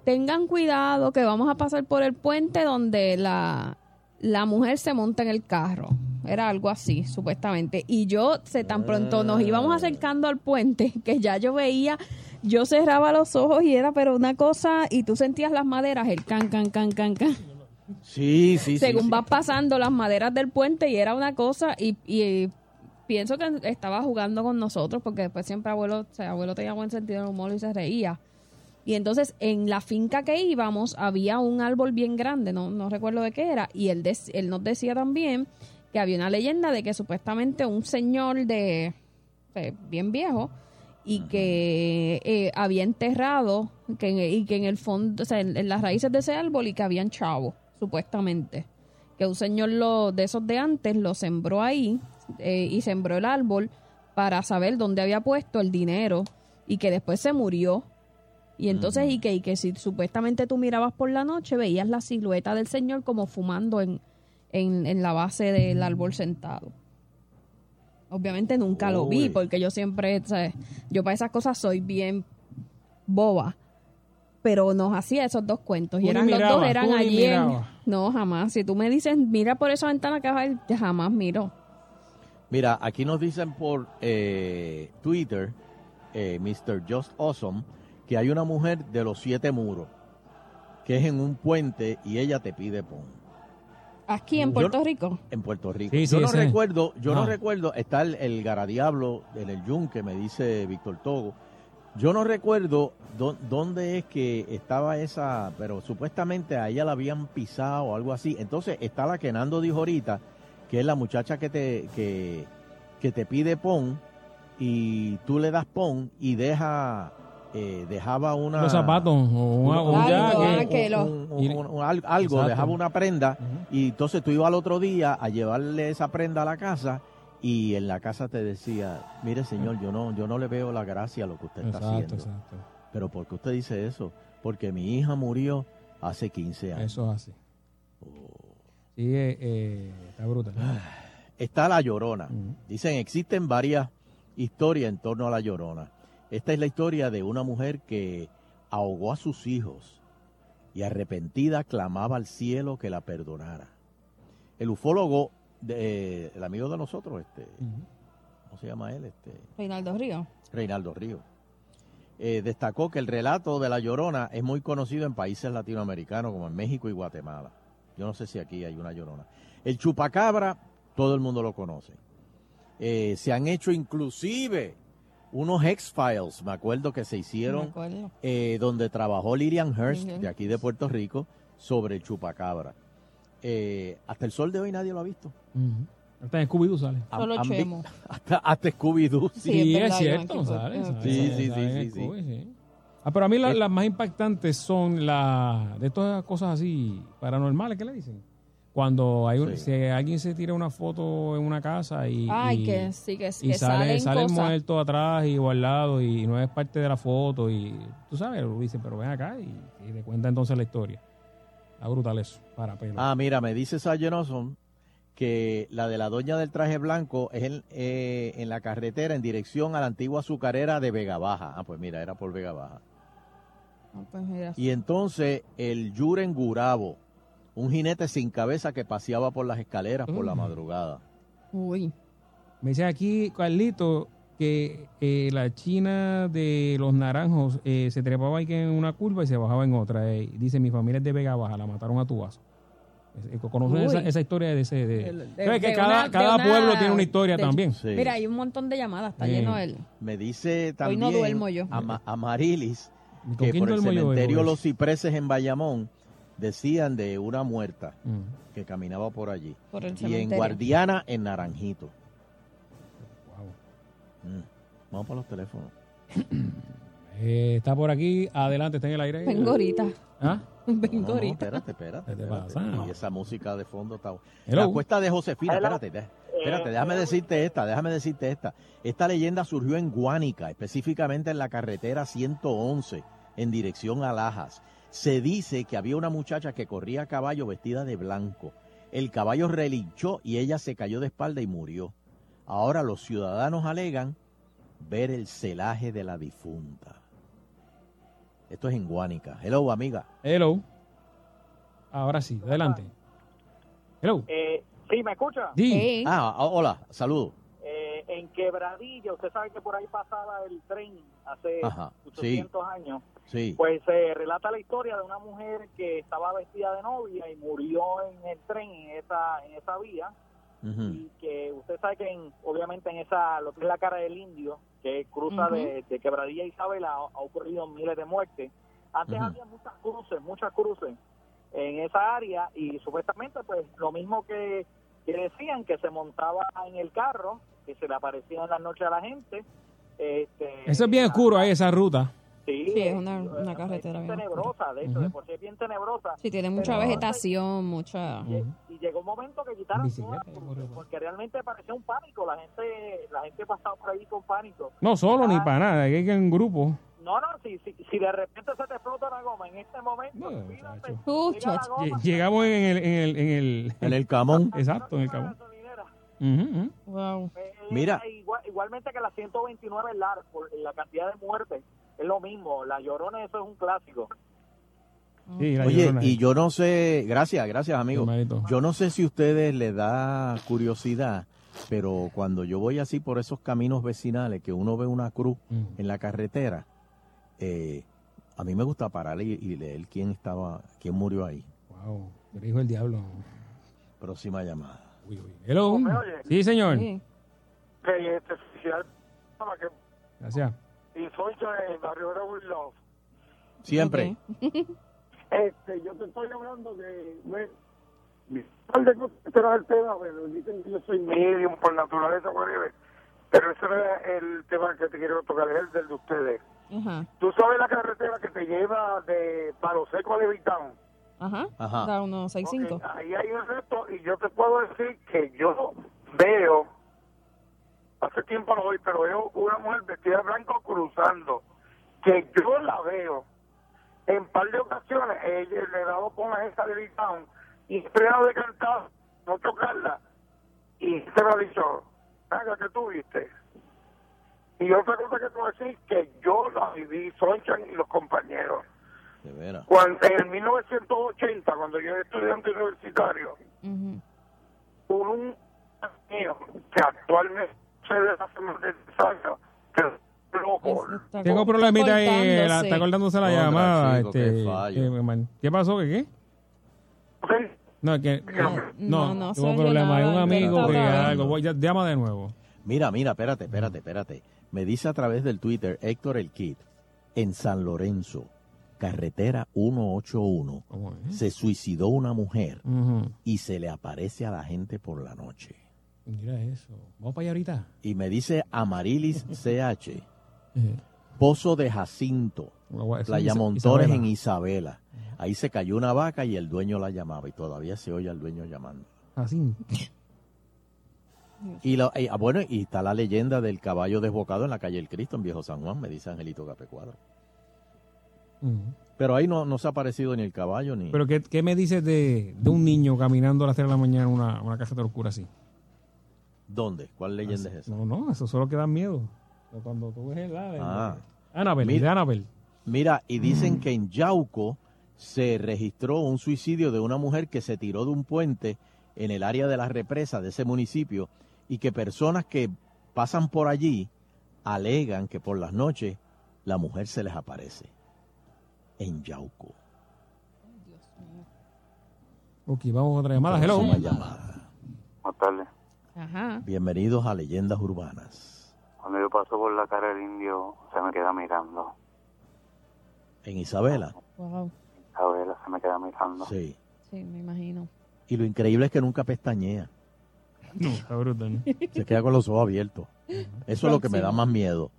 tengan cuidado que vamos a pasar por el puente donde la, la mujer se monta en el carro. Era algo así, supuestamente. Y yo, se tan pronto nos íbamos acercando al puente, (laughs) que ya yo veía, yo cerraba los ojos y era pero una cosa, y tú sentías las maderas, el can, can, can, can, can Sí, sí, según sí. vas pasando las maderas del puente y era una cosa y, y pienso que estaba jugando con nosotros porque después siempre abuelo, o sea, abuelo tenía buen sentido del humor y se reía. Y entonces en la finca que íbamos había un árbol bien grande, no, no recuerdo de qué era, y él, él nos decía también que había una leyenda de que supuestamente un señor de bien viejo y que eh, había enterrado que en- y que en el fondo, o sea, en, en las raíces de ese árbol y que habían chavos, supuestamente. Que un señor lo, de esos de antes lo sembró ahí eh, y sembró el árbol para saber dónde había puesto el dinero y que después se murió. Y entonces, y, que, y que si supuestamente tú mirabas por la noche, veías la silueta del señor como fumando en, en, en la base del árbol sentado. Obviamente nunca lo vi, porque yo siempre, o sea, yo para esas cosas soy bien boba. Pero nos hacía esos dos cuentos. Tú Y eran los dos, eran mirabas. No, jamás. Si tú me dices, mira por esa ventana que vas a ver, jamás miro. Mira, aquí nos dicen por eh, Twitter, eh, Mr. Just Awesome, que hay una mujer de los siete muros, que es en un puente y ella te pide pon. Aquí en Puerto Rico. En Puerto Rico. Sí, yo sí, no ese. recuerdo, yo no Ah. recuerdo, está el, el Garadiablo en el Yunque, me dice Víctor Togo. Yo no recuerdo dó- dónde es que estaba esa, pero supuestamente a ella la habían pisado o algo así. Entonces está la que Nando dijo ahorita, que es la muchacha que te, que, que te pide pon y tú le das pon y deja, eh, dejaba una... Los zapatos o un, una- un Algo, dejaba una prenda y entonces tú ibas al otro día a llevarle esa prenda a la casa y en la casa te decía, mire señor, yo no, yo no le veo la gracia a lo que usted está haciendo. exacto. Pero ¿por qué usted dice eso? Porque mi hija murió hace 15 años. Eso es así. Sí, eh, eh, está brutal. Está la llorona. Dicen, existen varias historias en torno a la llorona. Esta es la historia de una mujer que ahogó a sus hijos y arrepentida clamaba al cielo que la perdonara. El ufólogo, de- el amigo de nosotros, este, ¿cómo se llama él? Este, Reinaldo Río. Reinaldo Río. eh, destacó que el relato de la Llorona es muy conocido en países latinoamericanos como en México y Guatemala. Yo no sé si aquí hay una Llorona. El chupacabra, todo el mundo lo conoce. Eh, se han hecho inclusive unos X-Files, me acuerdo que se hicieron, eh, donde trabajó Lillian Hurst, Ujú. de aquí de Puerto Rico, sobre el chupacabra. Eh, hasta el sol de hoy nadie lo ha visto. Ujú. Hasta en Scooby-Doo sale. Solo Chemo. (laughs) Hasta, hasta Scooby-Doo. Sí, Sí, es cierto, sale. aquí- sale, Sí, sí, sale sí, sí, sí. Scooby, sí. Ah, pero a mí la- Eh, las más impactantes son las de todas cosas así paranormales que le dicen. Cuando hay un, si alguien se tira una foto en una casa y, Ay, y- que sí, que, y que sale, sale muerto atrás y o al lado y no es parte de la foto y tú sabes, lo dice, pero ven acá y, y le cuenta entonces la historia. Está brutal eso, para pelo. Ah, mira, me dice Olson que la de la doña del traje blanco es en, eh, en la carretera en dirección a la antigua azucarera de Vega Baja. Ah, pues mira, era por Vega Baja. Ah, pues mira. Y entonces el Yuren Gurabo, un jinete sin cabeza que paseaba por las escaleras por la madrugada. Uy. Me dice aquí, Carlito, que eh, la china de los naranjos eh, se trepaba aquí en una curva y se bajaba en otra. eh. Dice, mi familia es de Vega Baja, la mataron a tu vaso. ¿Conocen esa, esa historia de ese? De, El- de- ¿Sabes que de cada, una- de cada una- pueblo tiene una historia de- también. Mira, hay un montón de llamadas, está Sí. lleno él. Me dice Hoy también no duermo yo. Ama- Amarilis ¿Con que por el yo hoy, cementerio? Los Cipreses en Bayamón decían de una muerta Mm. que caminaba por allí. Por el y en. Guardiana, en Naranjito. Mm. Vamos por los teléfonos. (clears throat) Eh, está por aquí, adelante, está en el aire. Vengo ahorita. ¿Ah? (laughs) Vengo No, no, ahorita. espérate, espérate. ¿Qué te espérate. pasa? Y esa música de fondo está. Hello. La cuesta de Josefina, Hello. espérate, espérate, déjame decirte esta, déjame decirte esta. Esta leyenda surgió en Guánica, específicamente en la carretera 111, en dirección a Lajas. Se dice que había una muchacha que corría a caballo vestida de blanco. El caballo relinchó y ella se cayó de espalda y murió. Ahora los ciudadanos alegan ver el celaje de la difunta. Esto es en Guánica. Hello, amiga. Hello. Ahora sí, adelante. Hello. Eh, sí, ¿me escucha? Di. Ah, ah, hola, saludos. Eh, en Quebradilla, usted sabe que por ahí pasaba el tren hace Ajá, 800 años. Sí. Pues se relata la historia de una mujer que estaba vestida de novia y murió en el tren en esa, en esa vía. Y que usted sabe que en- obviamente en esa, lo que es la cara del indio, que cruza de, de Quebradilla a Isabela, ha, ha ocurrido miles de muertes. Antes había muchas cruces, muchas cruces en esa área y supuestamente pues lo mismo que, que decían que se montaba en el carro, que se le aparecía en la noche a la gente. Este, Eso es bien oscuro ahí, esa ruta. Sí, Sí, es una, una carretera bien oscura. tenebrosa, de hecho, de por sí es bien tenebrosa. Sí, tiene mucha vegetación, mucha... Y llegó un momento que quitaron todas las cruces, porque realmente parecía un pánico, la gente la gente pasaba por ahí con pánico. No solo ni Ah, para nada, hay que ir en grupo. No, no, si, si, si de repente se te explota la goma en este momento, Uh, la chacho. goma, Lle- Llegamos en el... En el, en el, En el camón. (laughs) Exacto, en el camón. Ujú, ujú. Wow. Mira. Eh, igual- igualmente que la 129 LAR, por la cantidad de muertes, es lo mismo, la llorona eso es un clásico. Sí, Oye, Llorona. y yo no sé, gracias, gracias amigo. Yo no sé si a ustedes les da curiosidad, pero cuando yo voy así por esos caminos vecinales que uno ve una cruz Mm. en la carretera, eh, a mí me gusta parar y, y leer quién estaba, quién murió ahí. Wow, pero hijo del diablo. Próxima llamada. Hello. ¿Me oye? Sí, señor. Felicidades, que Gracias. Y soy yo en el barrio de Willow. Siempre. Este, yo te estoy hablando de, bueno, de era el tema, pero dicen que yo soy medium por naturaleza, whatever. Pero ese no es el tema que te quiero tocar, es el del de ustedes. Ajá. Tú sabes la carretera que te lleva de Palo Seco a Levitown. Ajá. Ajá. Da unos 6'5". Ok, ahí hay un reto y yo te puedo decir que yo veo, hace tiempo no voy, pero veo una mujer vestida de blanco cruzando, que yo la veo en par de ocasiones, ella le he dado con la esa de Levitown y tratado de cantar, no tocarla, y se me ha dicho, haga que tú viste. Y otra cosa que te voy a decir, que yo la viví, Sonchan y los compañeros. De veras. Cuando, en el 1980, cuando yo era estudiante universitario, hubo un mío que actualmente se hace más de 10 años, que es loco. Tengo problemita ahí, la- está cortándose la llamada. chico, este, qué fallo. qué mal. ¿Qué pasó? ¿Qué qué? No, que, no, no, no se tuvo problema. Hay un amigo que algo. Voy, ya- llama de nuevo. Mira, mira, espérate, espérate, espérate. Me dice a través del Twitter Héctor El Kid, en San Lorenzo, carretera 181, se suicidó una mujer y se le aparece a la gente por la noche. Mira eso. Vamos para allá ahorita. Y me dice Amarilis (laughs) CH, Pozo de Jacinto, Playa Montores en Isabela. Ahí se cayó una vaca y el dueño la llamaba y todavía se oye al dueño llamando. Así. Y, ah, bueno, y está la leyenda del caballo desbocado en la calle El Cristo, en Viejo San Juan, me dice Angelito Capecuadro. Mm. Pero ahí no, no se ha aparecido ni el caballo ni... Pero ¿qué, qué me dices de, de un niño caminando a las 3 de la mañana en una, una casa de oscura así? ¿Dónde? ¿Cuál leyenda es esa? No, no, eso solo que da miedo. Pero Cuando tú ves el ave. Ah. Annabelle, Mira- de Annabelle. Mira, y dicen que en Yauco se registró un suicidio de una mujer que se tiró de un puente en el área de la represa de ese municipio y que personas que pasan por allí alegan que por las noches la mujer se les aparece en Yauco. Ok, vamos a otra llamada. Hello. Buenas tardes. Ajá. Bienvenidos a Leyendas Urbanas. Cuando yo paso por la cara del indio, se me queda mirando. En Isabela. Wow. Isabela se me queda mirando. Sí. Sí, me imagino. Y lo increíble es que nunca pestañea. No, está brutal. Se queda con los ojos abiertos. Eso es lo que me da más miedo.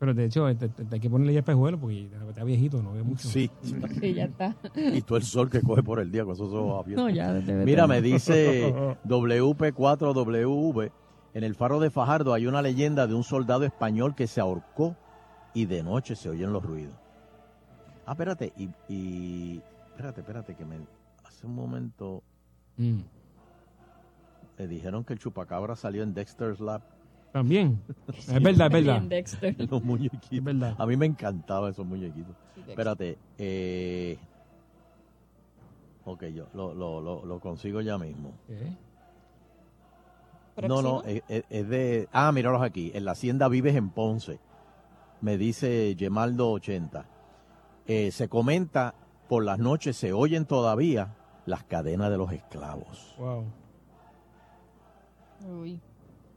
Pero de hecho, te- te- hay que ponerle ya espejuelo porque está viejito, no ve mucho. Sí. Sí, ya está. (laughs) Y todo el sol que coge por el día con esos ojos abiertos. No, ya debe Mira, tener. me dice (laughs) WP4WV, en el faro de Fajardo hay una leyenda de un soldado español que se ahorcó y de noche se oyen los ruidos. Ah, espérate, y, y- espérate, espérate, que me hace un momento Mm. me dijeron que el chupacabra salió en Dexter's Lab. También. Es verdad, es verdad. Dexter. (laughs) Los muñequitos. Es verdad. A mí me encantaban esos muñequitos. Espérate. Eh... Ok, yo lo, lo, lo, lo consigo ya mismo. No, no, es, es- es de... Ah, míralos aquí. En la hacienda Vives en Ponce. Me dice Gemaldo 80. Eh, se comenta, por las noches se oyen todavía las cadenas de los esclavos. Wow. Uy.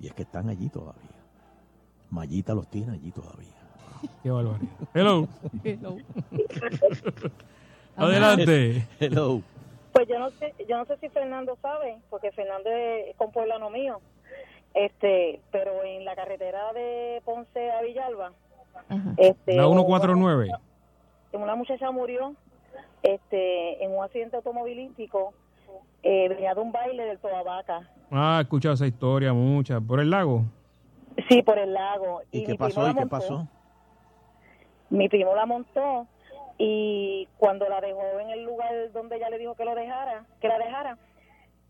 Y es que están allí todavía. Mayita los tiene allí todavía. Qué barbaridad. Hello. Hello. (laughs) Adelante. Hello. Pues yo no sé, yo no sé si Fernando sabe, porque Fernando es compueblano mío. Este, pero en la carretera de Ponce a Villalba, este, La 149. una, una muchacha murió este en un accidente automovilístico eh, venía de un baile del Toabaca. Ah, he escuchado esa historia mucha. ¿Por el lago? Sí, por el lago. ¿Y qué pasó? ¿Y qué pasó? Mi primo la montó y cuando la dejó en el lugar donde ella le dijo que lo dejara, que la dejara,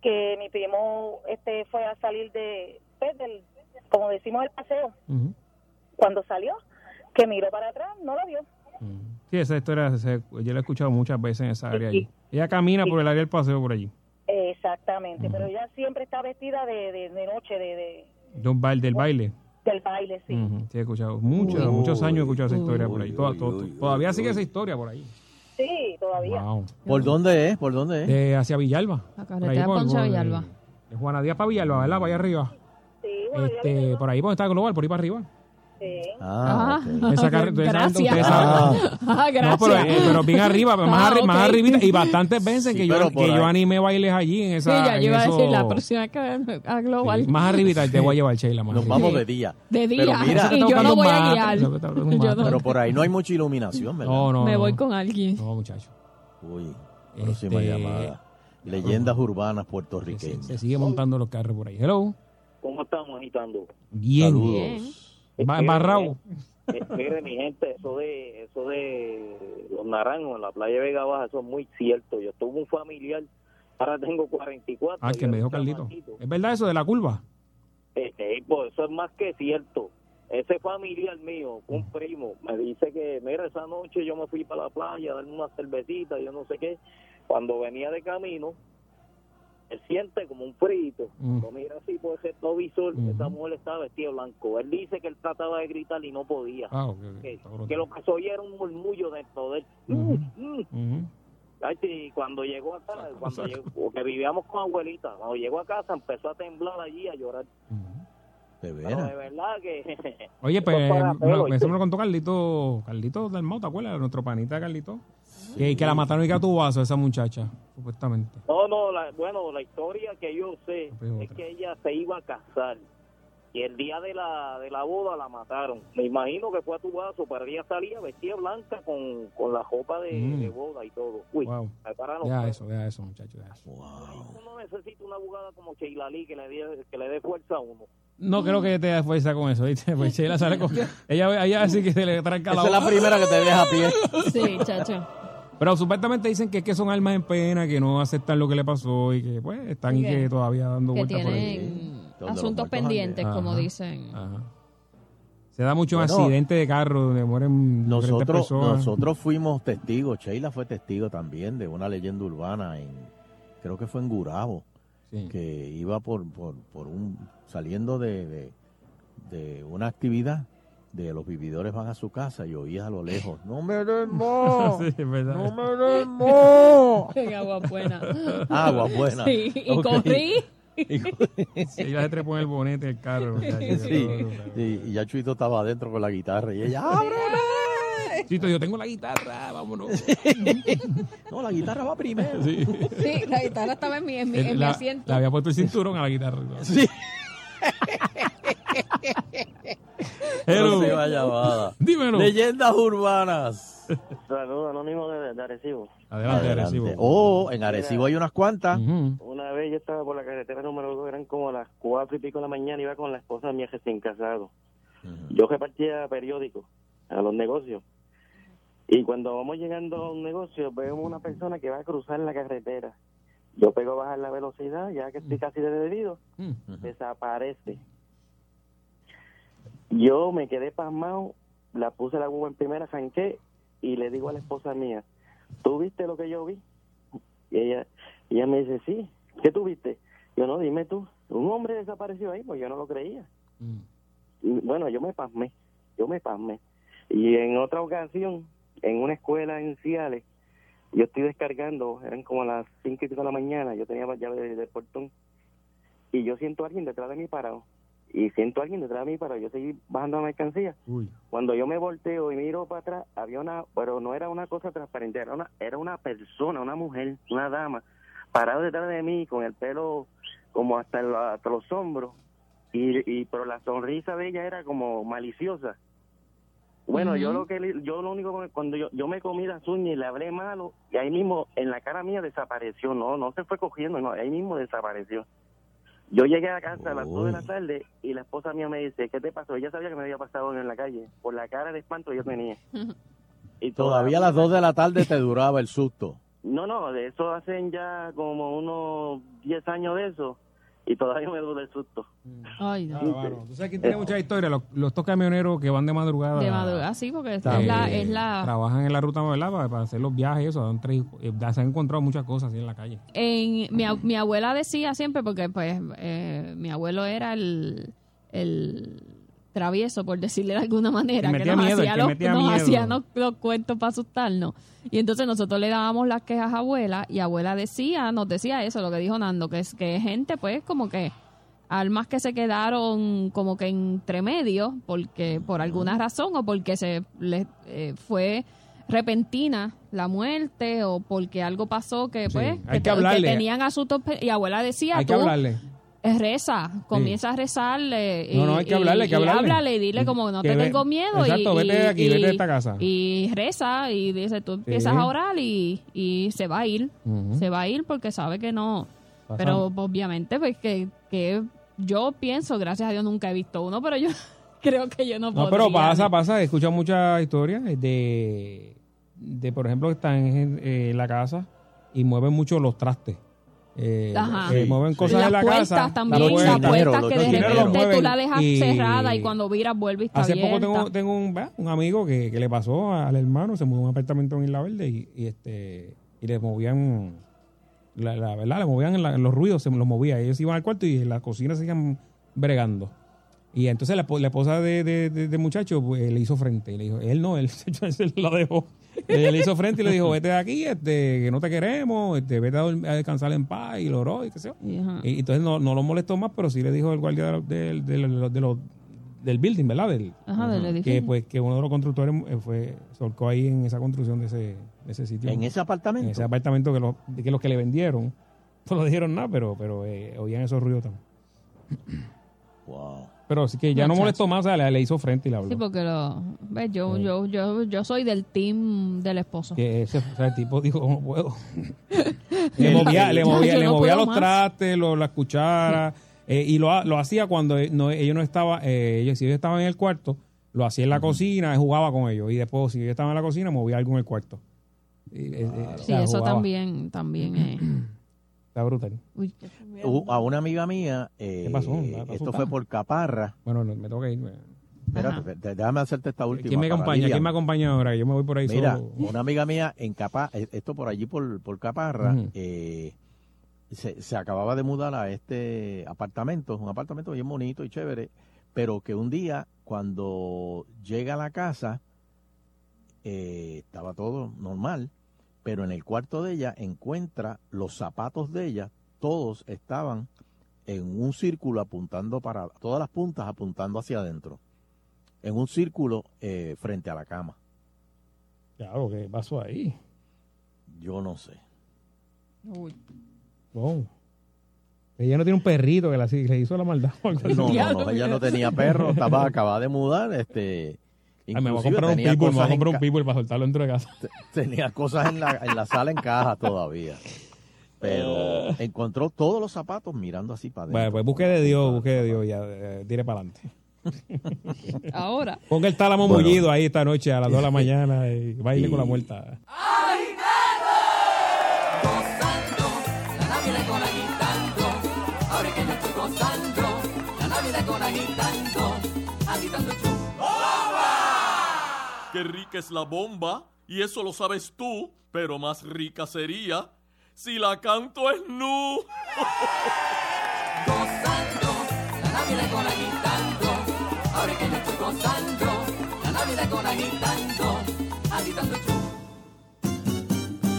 que mi primo este fue a salir de, pues, del, como decimos, el paseo. Cuando salió, que miró para atrás, no la vio. Sí, esa historia se- yo la he escuchado muchas veces en esa área allí. Ella camina por el área del paseo por allí. Exactamente, pero ella siempre está vestida de, de, de noche, de, de- De un baile, del baile. del baile, sí. Sí, he escuchado. Muchos, Uy. muchos años he escuchado esa historia por ahí. Uy, Toda- uy, to- uy, todavía uy, sigue uy. esa historia por ahí. Sí, todavía. Wow. ¿Por dónde es? ¿Por dónde es? Eh, hacia Villalba. La carretera por- por- Villalba. De Juana Díaz para Villalba, ¿verdad? Para allá arriba. Este, por ahí por está Global, por ahí para arriba. Ah, Esa carre- ustedes saben- gracias. saben- Ah, No, pero, gracias. eh, pero bien arriba, más, Ah, arri- más ok. arribita. Y bastantes veces que, yo, pero que yo animé bailes allí en Sí, esa. ya en yo iba a decir eso- la próxima que a Global. Sí, Más arribita te voy a llevar, Sheila. más Nos arriba. vamos de día. De Pero día. mira, y yo no voy a guiar. Eso Yo no- Pero por ahí no hay mucha iluminación, ¿verdad? No, no. Me voy con alguien. No, muchacho. Uy, próxima Este- llamada. Leyendas urbanas puertorriqueñas. Se sigue montando los carros por ahí. Hello. ¿Cómo estamos agitando? Bien. Saludos. Va- Embarrado. Eh, mire, mi gente, eso de eso de los naranjos en la playa de Vega Baja, eso es muy cierto. Yo tuve un familiar, ahora tengo 44. Ah, que me dijo Carlito. ¿Es verdad eso de la curva? Eh, eh, pues eso es más que cierto. Ese familiar mío, un primo, me dice que, mira, esa noche yo me fui para la playa a darme una cervecita, yo no sé qué. Cuando venía de camino, él siente como un frito. Mm. Lo mira así por ese visor, esa mujer estaba vestida de blanco. Él dice que él trataba de gritar y no podía. Ah, que, que lo que se oía era un murmullo dentro de él. Mm, Ujú. Ay, sí, cuando llegó acá, cuando llegó, porque vivíamos con abuelita, cuando llegó a casa empezó a temblar allí, a llorar. De de verdad que... (laughs) Oye, pues eso me lo contó Carlito, Carlito del Mau, ¿te acuerdas? Nuestro panita Carlito. Que, que la mataron y que a tu vaso esa muchacha, supuestamente. No, no, la- bueno, la historia que yo sé es que ella se iba a casar y el día de la, de la boda la mataron. Me imagino que fue a tu vaso, pero ella salía vestida blanca con, con la ropa de, Mm. de boda y todo. Uy, Wow. pelos. eso, deja eso, muchachos. eso. Uno necesita una abogada como Sheila Lee que le dé, que le dé fuerza a uno. No creo que te dé fuerza con eso, ¿viste? Pues Sheila sale con... (laughs) Ella, ella así que se le tranca la Esa es la primera que te deja a pie. Sí, chacho. Pero supuestamente dicen que es que son almas en pena, que no aceptan lo que le pasó y que pues están y Que- que todavía dando vueltas por ahí. asuntos pendientes, como Ajá. dicen. Ajá. Se da mucho Bueno, accidente de carro donde mueren Nosotros, personas. nosotros fuimos testigos, Sheila fue testigo también de una leyenda urbana en, creo que fue en Gurabo, que iba por, por, por un, saliendo de, de, de una actividad, de los vividores van a su casa y oías a lo lejos, no me den más, (laughs) Sí, no me den más. (laughs) En agua buena. Agua buena. Sí, y Ok. corrí. Sí, ella se trepó en el bonete del carro. Sí, sí, y ya Chuito estaba adentro con la guitarra y ella, ¡ábreme! (laughs) Chito, yo tengo la guitarra, vámonos. No, la guitarra va primero. Sí. Sí, la guitarra estaba en mi, en mi, en mi asiento. le había puesto el cinturón a la guitarra. Sí. (laughs) Hello. Próxima llamada. Dímelo. Leyendas urbanas. Saludos, anónimo de, de Arecibo. Adelante, Arecibo. Oh, en Arecibo hay unas cuantas. Una vez yo estaba por la carretera número 2, eran como las cuatro y pico de la mañana, iba con la esposa mía recién casado. Yo repartía periódicos a los negocios. Y cuando vamos llegando a un negocio, vemos una persona que va a cruzar la carretera. Yo pego a bajar la velocidad, ya que estoy casi de debido, desaparece. Yo me quedé pasmado, la puse la guagua en primera, arranqué y le digo a la esposa mía, ¿tú viste lo que yo vi? Y ella, ella me dice, sí, ¿qué tú viste? Yo no, dime tú, un hombre desapareció ahí, pues yo no lo creía. Y, bueno, yo me pasmé, yo me pasmé. Y en otra ocasión, en una escuela en Ciales, yo estoy descargando, eran como las cinco y pico de la mañana, yo tenía la llave del, del portón, y yo siento a alguien detrás de mí parado, y siento a alguien detrás de mí parado, yo seguí bajando la mercancía. Cuando yo me volteo y miro para atrás, había una, pero no era una cosa transparente, era una, era una persona, una mujer, una dama, parada detrás de mí con el pelo como hasta, los hombros, y, y pero la sonrisa de ella era como maliciosa. Bueno, yo lo que yo lo único cuando yo, yo me comí las uñas y le hablé malo y ahí mismo en la cara mía desapareció, no, no se fue cogiendo, no, ahí mismo desapareció. Yo llegué a casa a las 2 de la tarde y la esposa mía me dice, ¿qué te pasó? Ella sabía que me había pasado en la calle, por la cara de espanto que yo tenía. Y (laughs) Todavía a las 2 de la tarde (laughs) te duraba el susto. No, no, de eso hacen ya como unos 10 años de eso y todavía me duele el susto. Ay, no. Tú sabes que tiene mucha historia, los, los estos camioneros que van de madrugada. De madrugada, sí, porque es eh, la, es la... Trabajan en la ruta, ¿verdad? Para, para hacer los viajes y eso. dan tres- eh, se han encontrado muchas cosas así en la calle. En, mi, mi abuela decía siempre, porque pues eh, mi abuelo era el, el travieso, por decirle de alguna manera, Que nos miedo, hacía, que los, nos hacía los, los cuentos para asustarnos. Y entonces nosotros le dábamos las quejas a abuela y abuela decía, nos decía eso, lo que dijo Nando, que es que gente pues como que almas que se quedaron como que entre medio porque por alguna razón o porque se les eh, fue repentina la muerte o porque algo pasó que Sí, pues hay que, que tenían asuntos y abuela decía Hay que hablarle. Eh, reza comienza a rezarle y, No, no, hay que hablarle, hay que y hablarle. háblale y dile como no Que te ve- tengo miedo Exacto, y, vete de y- aquí, vete de y- esta casa. y reza y dice tú empiezas a orar y, y se va a ir se va a ir porque sabe que no pero obviamente pues que, que yo pienso gracias a Dios nunca he visto uno pero yo (laughs) creo que yo no, No, podría pero pasa, pasa. He escuchado muchas historias de, de por ejemplo, que están en, eh, en la casa y mueven mucho los trastes. Eh, Ajá. eh, mueven cosas las en la puertas casa. también, las las puertas. puertas Los que de repente tú la dejas y- cerrada y cuando viras vuelve y está Hace poco tengo, tengo un, amigo que, que le pasó al hermano, se mudó a un apartamento en Isla Verde y, y, este y le movían, la, la verdad, le movían la- los ruidos, se los movía. Ellos iban al cuarto y en la cocina se iban bregando. Y entonces la, espo- la esposa de, de, de- del muchacho pues, le hizo frente. Y le dijo, él no, (laughs) él se la dejó. Ella le hizo frente y le dijo, vete de aquí, este, que no te queremos, este, vete a, dormir- a descansar en paz. Y lo oró y qué sé yo. Y, y entonces no, no lo molestó más, pero sí le dijo el guardia del, del, del, de los- del building, ¿verdad? Del, Ajá, del que edificio. pues que uno de los constructores eh, fue solcó ahí en esa construcción de ese, de ese sitio. ¿En ese apartamento? En ese apartamento que los, que los que le vendieron (laughs) no le dijeron nada, pero, pero eh, oían esos ruidos también. Wow. Pero sí que ya no Muchacho. molestó más, o sea, le, le hizo frente y le habló. Sí, porque lo, ves, yo, yo, yo, yo soy del team del esposo. Que ese, o sea, el tipo dijo, no puedo. (laughs) le movía, le movía, le no movía los más. trastes, lo, las cucharas, eh, y lo, lo hacía cuando eh, no, ellos no estaban, eh, ellos, si ellos estaban en el cuarto, lo hacía en la cocina, jugaba con ellos, y después si ellos estaban en la cocina, movía algo en el cuarto. Y, eh, eh, o Sí, sea, eso jugaba. también, también es. (clears throat) Está brutal. Uy, A una amiga mía, eh, ¿Qué pasó? ¿Está esto fue por Caparra. Bueno, no, me tengo que ir. Espérate, te- déjame hacerte esta última. ¿Quién me acompaña? ¿Quién me acompaña ahora? Yo me voy por ahí Mira, solo. una amiga mía en Capa, eh, esto por allí por, por Caparra, eh, se, se acababa de mudar a este apartamento, un apartamento bien bonito y chévere, pero que un día cuando llega a la casa eh, estaba todo normal, pero en el cuarto de ella encuentra los zapatos de ella, todos estaban en un círculo apuntando para, todas las puntas apuntando hacia adentro, en un círculo eh, frente a la cama. Claro, ¿qué pasó ahí? Yo no sé. Uy. Wow. Ella no tiene un perrito que la- le hizo la maldad. No, no, no, ella no tenía perro, estaba acabada de mudar, este Ay, me voy a comprar un tenía pitbull, me voy a cosas en comprar un pitbull para soltarlo dentro de casa. (laughs) tenía cosas en la, en la sala en caja todavía. Pero (laughs) encontró todos los zapatos mirando así para adentro. Bueno, pues busque de Dios, busque de Dios, ya, eh, tire para adelante. (laughs) Ahora. Ponga el tálamo Bueno. mullido ahí esta noche a las 2 de la mañana y baile Y- con la muerta. La Qué rica es la bomba, y eso lo sabes tú, pero más rica sería si la canto es nu. (laughs) La Navidad con agitando, ahora que yo estoy gozando. La Navidad con agitando, agitando show.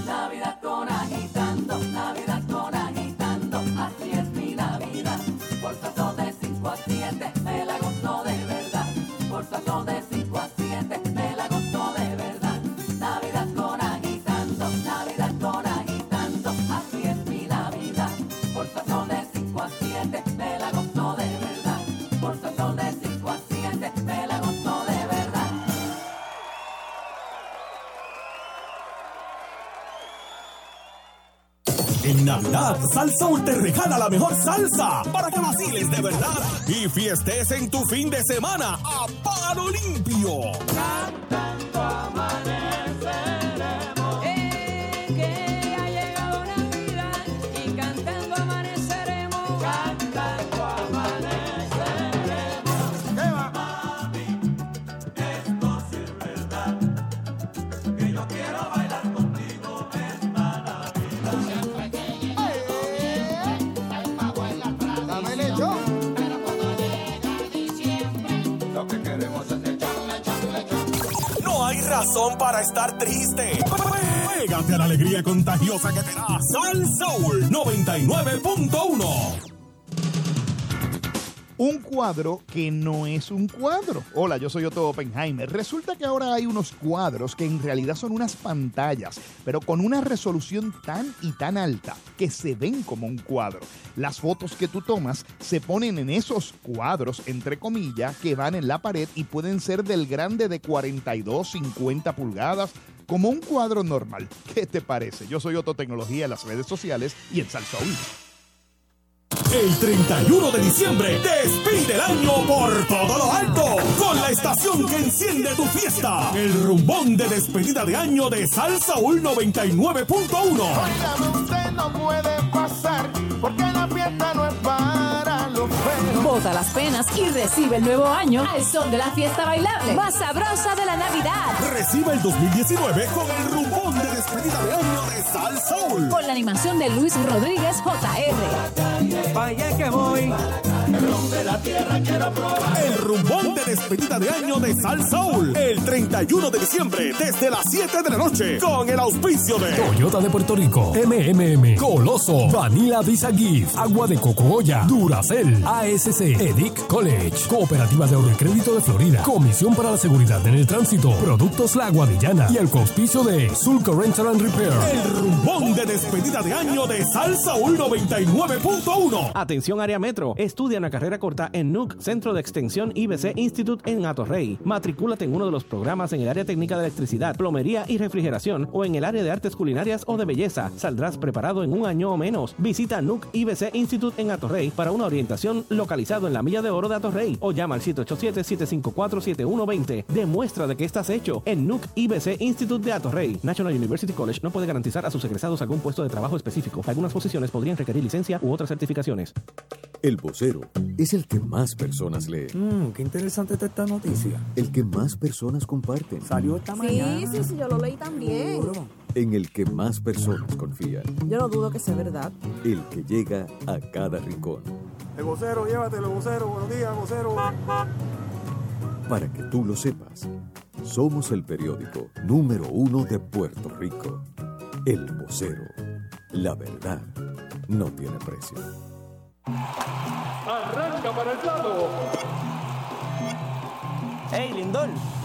Navidad con agitando, Navidad En Navidad, Sal Soul te regala la mejor salsa para que vaciles de verdad y fiestes en tu fin de semana a palo limpio. que para estar triste. Pégate a la alegría contagiosa que te da Sal Soul 99.1. Un cuadro que no es un cuadro. Hola, yo soy Otto Oppenheimer. Resulta que ahora hay unos cuadros que en realidad son unas pantallas, pero con una resolución tan y tan alta que se ven como un cuadro. Las fotos que tú tomas se ponen en esos cuadros, entre comillas, que van en la pared y pueden ser del grande de 42, 50 pulgadas, como un cuadro normal. ¿Qué te parece? Yo soy Otto Tecnología en las redes sociales y en Salsaúl. El 31 de diciembre despide el año por todo lo alto con la estación que enciende tu fiesta. El rumbón de despedida de año de Sal Soul 99.1. Óigame, usted no puede pasar porque la fiesta no es para. Bota las penas y recibe el nuevo año al son de la fiesta bailable más sabrosa de la Navidad. Recibe el 2019 con el rumbón de despedida de año de Sal Soul. Con la animación de Luis Rodríguez JR. Vaya que voy. El ron de la tierra quiero probar. El rumbón de despedida de año de Sal Soul. El 31 de diciembre desde las 7 de la noche con el auspicio de Toyota de Puerto Rico, MMM, Coloso, Vanilla Visa Gift, Agua de Coco Goya, Duracel, ASC, Edic College, Cooperativa de Ahorro y Crédito de Florida, Comisión para la Seguridad en el Tránsito, Productos La Guadillana y el auspicio de Sulco Rental and Repair. el rumbón de despedida de año de Sal Soul 99.1. Atención área metro. Estudia una carrera carrera corta en NUC, Centro de Extensión IBC Institute en Atorrey. Matricúlate en uno de los programas en el área técnica de electricidad, plomería y refrigeración o en el área de artes culinarias o de belleza. Saldrás preparado en un año o menos. Visita NUC IBC Institute en Atorrey para una orientación localizado en la Milla de Oro de Atorrey o llama al 787-754-7120. Demuestra de que estás hecho en NUC IBC Institute de Atorrey. National University College no puede garantizar a sus egresados algún puesto de trabajo específico. Algunas posiciones podrían requerir licencia u otras certificaciones. El vocero es el que más personas lee. Mmm, qué interesante está esta noticia. El que más personas comparten. Salió esta mañana. Sí, sí, sí, yo lo leí también. En el que más personas confían. Yo no dudo que sea verdad. El que llega a cada rincón. El vocero, llévatelo, vocero. Buenos días, vocero. Para que tú lo sepas, somos el periódico número uno de Puerto Rico. El vocero. La verdad no tiene precio. Arranca para el lado. Hey, Lindor,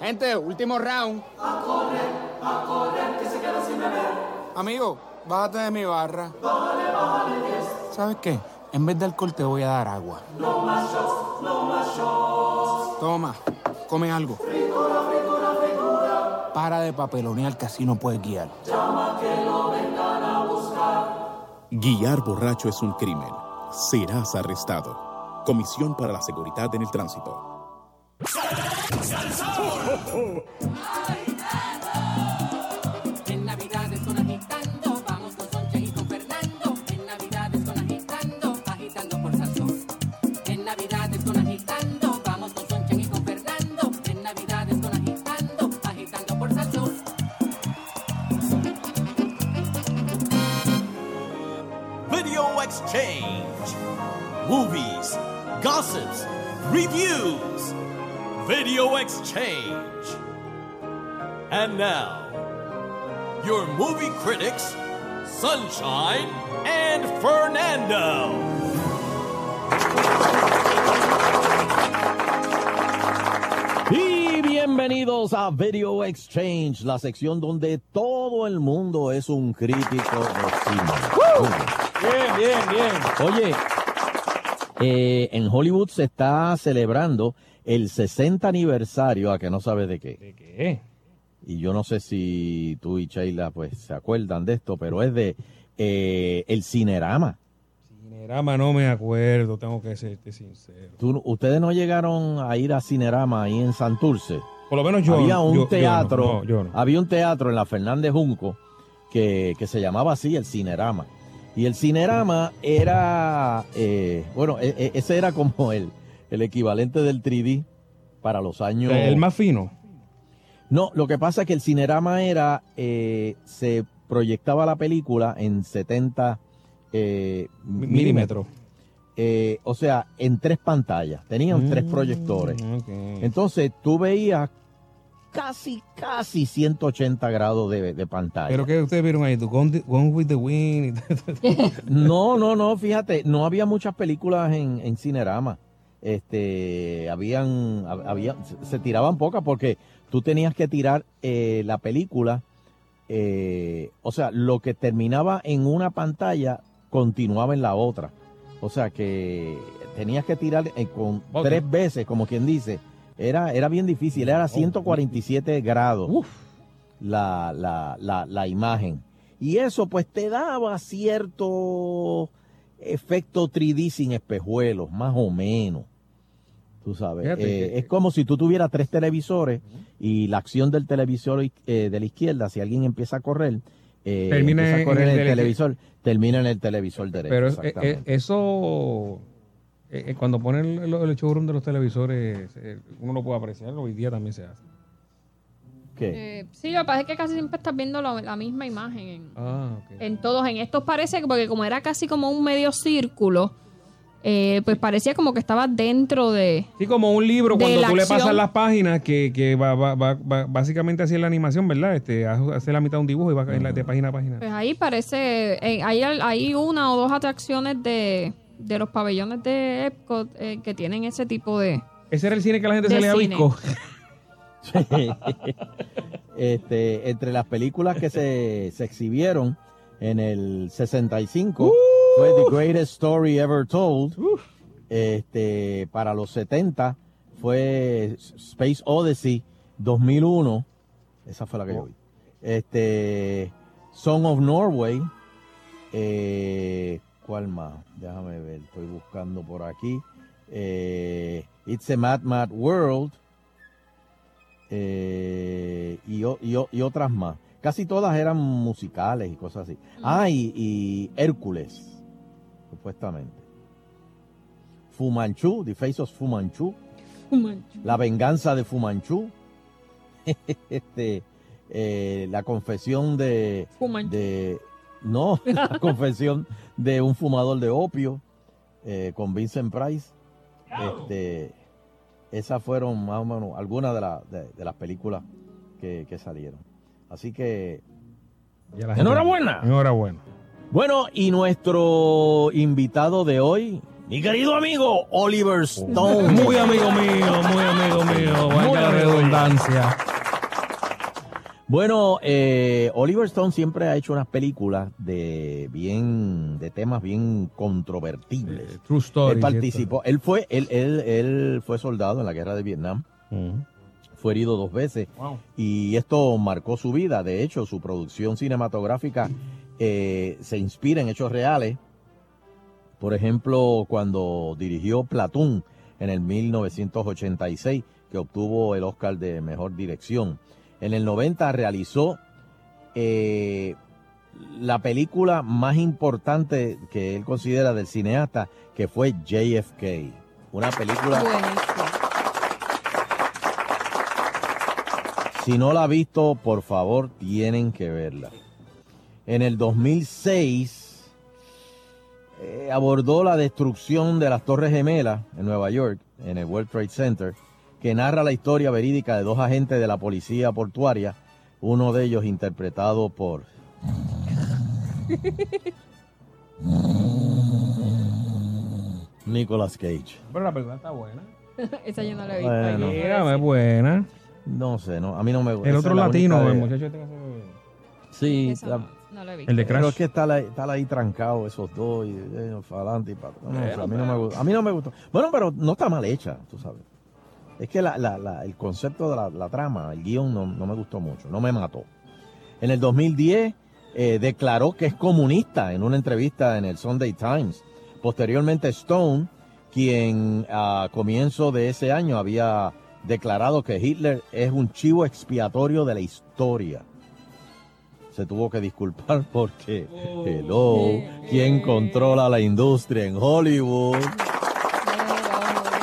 Gente, último round. A correr, a correr, que se queda sin beber. Amigo, bájate de mi barra. Bájale, bájale, yes. ¿Sabes qué? En vez de alcohol te voy a dar agua. No más shots, no más shots. Toma, come algo. Fritura, fritura, fritura. Para de papelonear que así no puedes guiar. Llama que lo vengan a buscar. Guiar borracho es un crimen. Serás arrestado. Comisión para la Seguridad en el Tránsito. En Navidades con agitando, vamos con Soncha y con Fernando. En Navidades con agitando, agitando por Salsón. En Navidades con agitando, vamos con Soncha y con Fernando. En Navidades con agitando, agitando por Salsón. Video exchange. Movies, gossips, reviews. Video exchange. And now, your movie critics, Sunshine and Fernando. Y bienvenidos a Video Exchange, la sección donde todo el mundo es un crítico de cine. Bien, bien, bien. Oye, eh, en Hollywood se está celebrando el 60 aniversario, a que no sabes de qué. ¿De qué? Y yo no sé si tú y Sheila pues se acuerdan de esto, pero es de eh, el Cinerama. Cinerama no me acuerdo, tengo que serte sincero. ¿Tú- ¿Ustedes no llegaron a ir a Cinerama ahí en Santurce? Por lo menos yo Había no, un yo- yo no, teatro, no, yo no. había un teatro en la Fernández Junco que, que se llamaba así, el Cinerama. Y el Cinerama era, eh, bueno, e- e- ese era como el, el equivalente del 3D para los años... El más fino. No, lo que pasa es que el Cinerama era, eh, se proyectaba la película en 70 eh, Milímetros. Eh, o sea, en tres pantallas. Tenían tres Mm, proyectores. Entonces tú veías casi, casi 180 grados de, de pantalla. Pero que ustedes vieron ahí, Gone, Gone with the Wind. (laughs) No, no, no, fíjate, no había muchas películas en, en Cinerama. Este, habían, hab- había, se- tiraban pocas porque tú tenías que tirar eh, la película, eh, o sea, lo que terminaba en una pantalla continuaba en la otra. O sea que tenías que tirar eh, con tres veces, como quien dice. Era, era bien difícil, era 147 grados la, la, la, la imagen. Y eso pues te daba cierto efecto 3D sin espejuelos, más o menos. Tú sabes, Eh, es como si tú tuvieras tres televisores y la acción del televisor eh, de la izquierda, si alguien empieza a correr, eh, Termina empieza a en correr el en el tele- televisor, termina en el televisor derecho. Pero eso, eh, eh, cuando ponen el, el showroom de los televisores, eh, uno lo puede apreciar, hoy día también se hace. Eh, sí, lo que pasa es que casi siempre estás viendo lo- la misma imagen en, Ah, en todos. En estos parece que, porque como era casi como un medio círculo, eh, pues parecía como que estaba dentro de... Sí, como un libro, cuando tú le pasas las páginas, que, que va, va- va- va- básicamente así es la animación, ¿verdad? Este, hace la mitad de un dibujo y va de página a página. Pues ahí parece, eh, hay, hay una o dos atracciones de, de los pabellones de Epcot eh, que tienen ese tipo de... Ese era el cine que la gente De se le cine. visco. (laughs) este, entre las películas que se, se exhibieron en el 65 fue The Greatest Story Ever Told. Este, para los 70 fue Space Odyssey 2001. Esa fue la que yo vi. Este, Song of Norway. Eh, ¿Cuál más? Déjame ver, estoy buscando por aquí. Eh, It's a Mad Mad World. eh, y, y y otras más. Casi todas eran musicales y cosas así. Ah, y, y Hércules, supuestamente. Fumanchu, The Face of Fumanchu. La venganza de Fumanchu. (laughs) este, eh, la confesión de, de. No, la (laughs) confesión de un fumador de opio eh, con Vincent Price. Este, esas fueron más o menos algunas de, la- de- de las películas que, que salieron. Así que. Enhorabuena. Enhorabuena. Bueno, y nuestro invitado de hoy, mi querido amigo Oliver Stone. Muy amigo mío, muy amigo mío. Amigo mío. redundancia. Bueno, eh, Oliver Stone siempre ha hecho unas películas de bien, de temas bien controvertibles. True story. él participó, él fue, él, él, él fue soldado en la guerra de Vietnam. Fue herido dos veces Wow. y esto marcó su vida. De hecho, su producción cinematográfica eh, se inspira en hechos reales. Por ejemplo, cuando dirigió Platoon en el 1986, que obtuvo el Oscar de Mejor Dirección. En el 90 realizó eh, la película más importante que él considera del cineasta, que fue JFK. Una película... Si no la ha visto, por favor, tienen que verla. En el 2006 eh, abordó la destrucción de las Torres Gemelas en Nueva York, en el World Trade Center, que narra la historia verídica de dos agentes de la policía portuaria, uno de ellos interpretado por (laughs) Nicolas Cage. Pero la película está buena. (laughs) Esa yo no la he visto. Bueno. y no Mira, es buena. No sé, no, a mí no me gusta. El otro es la latino, el de- muchacho este que hace- Sí, la- no, no la he visto. El de Pero Crash. es que está, estar ahí trancado esos dos y eh, para adelante y para atrás. No, Bueno, o sea, a, mí no me gusta, a mí no me gustó. Bueno, pero no está mal hecha, tú sabes. Es que la- la- la- el concepto de la, la trama, el guion, no, no me gustó mucho, no me mató. En el 2010 eh, declaró que es comunista en una entrevista en el Sunday Times. Posteriormente Stone, quien a comienzo de ese año había declarado que Hitler es un chivo expiatorio de la historia. Se tuvo que disculpar (laughs) porque, hello, ¿quién controla la industria en Hollywood?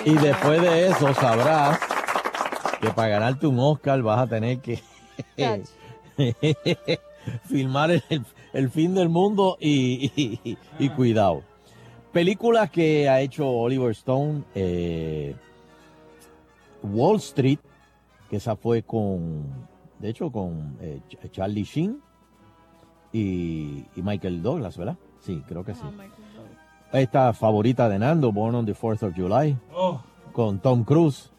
Y después de eso sabrás que para ganarte un Oscar vas a tener que (laughs) filmar el, fin del mundo y, cuidado. Películas que ha hecho Oliver Stone, eh, Wall Street, que esa fue con, de hecho, con eh, Ch- Charlie Sheen y, y Michael Douglas, ¿verdad? Sí, creo que sí. Esta favorita de Nando, Born on the 4th of July, con Tom Cruise.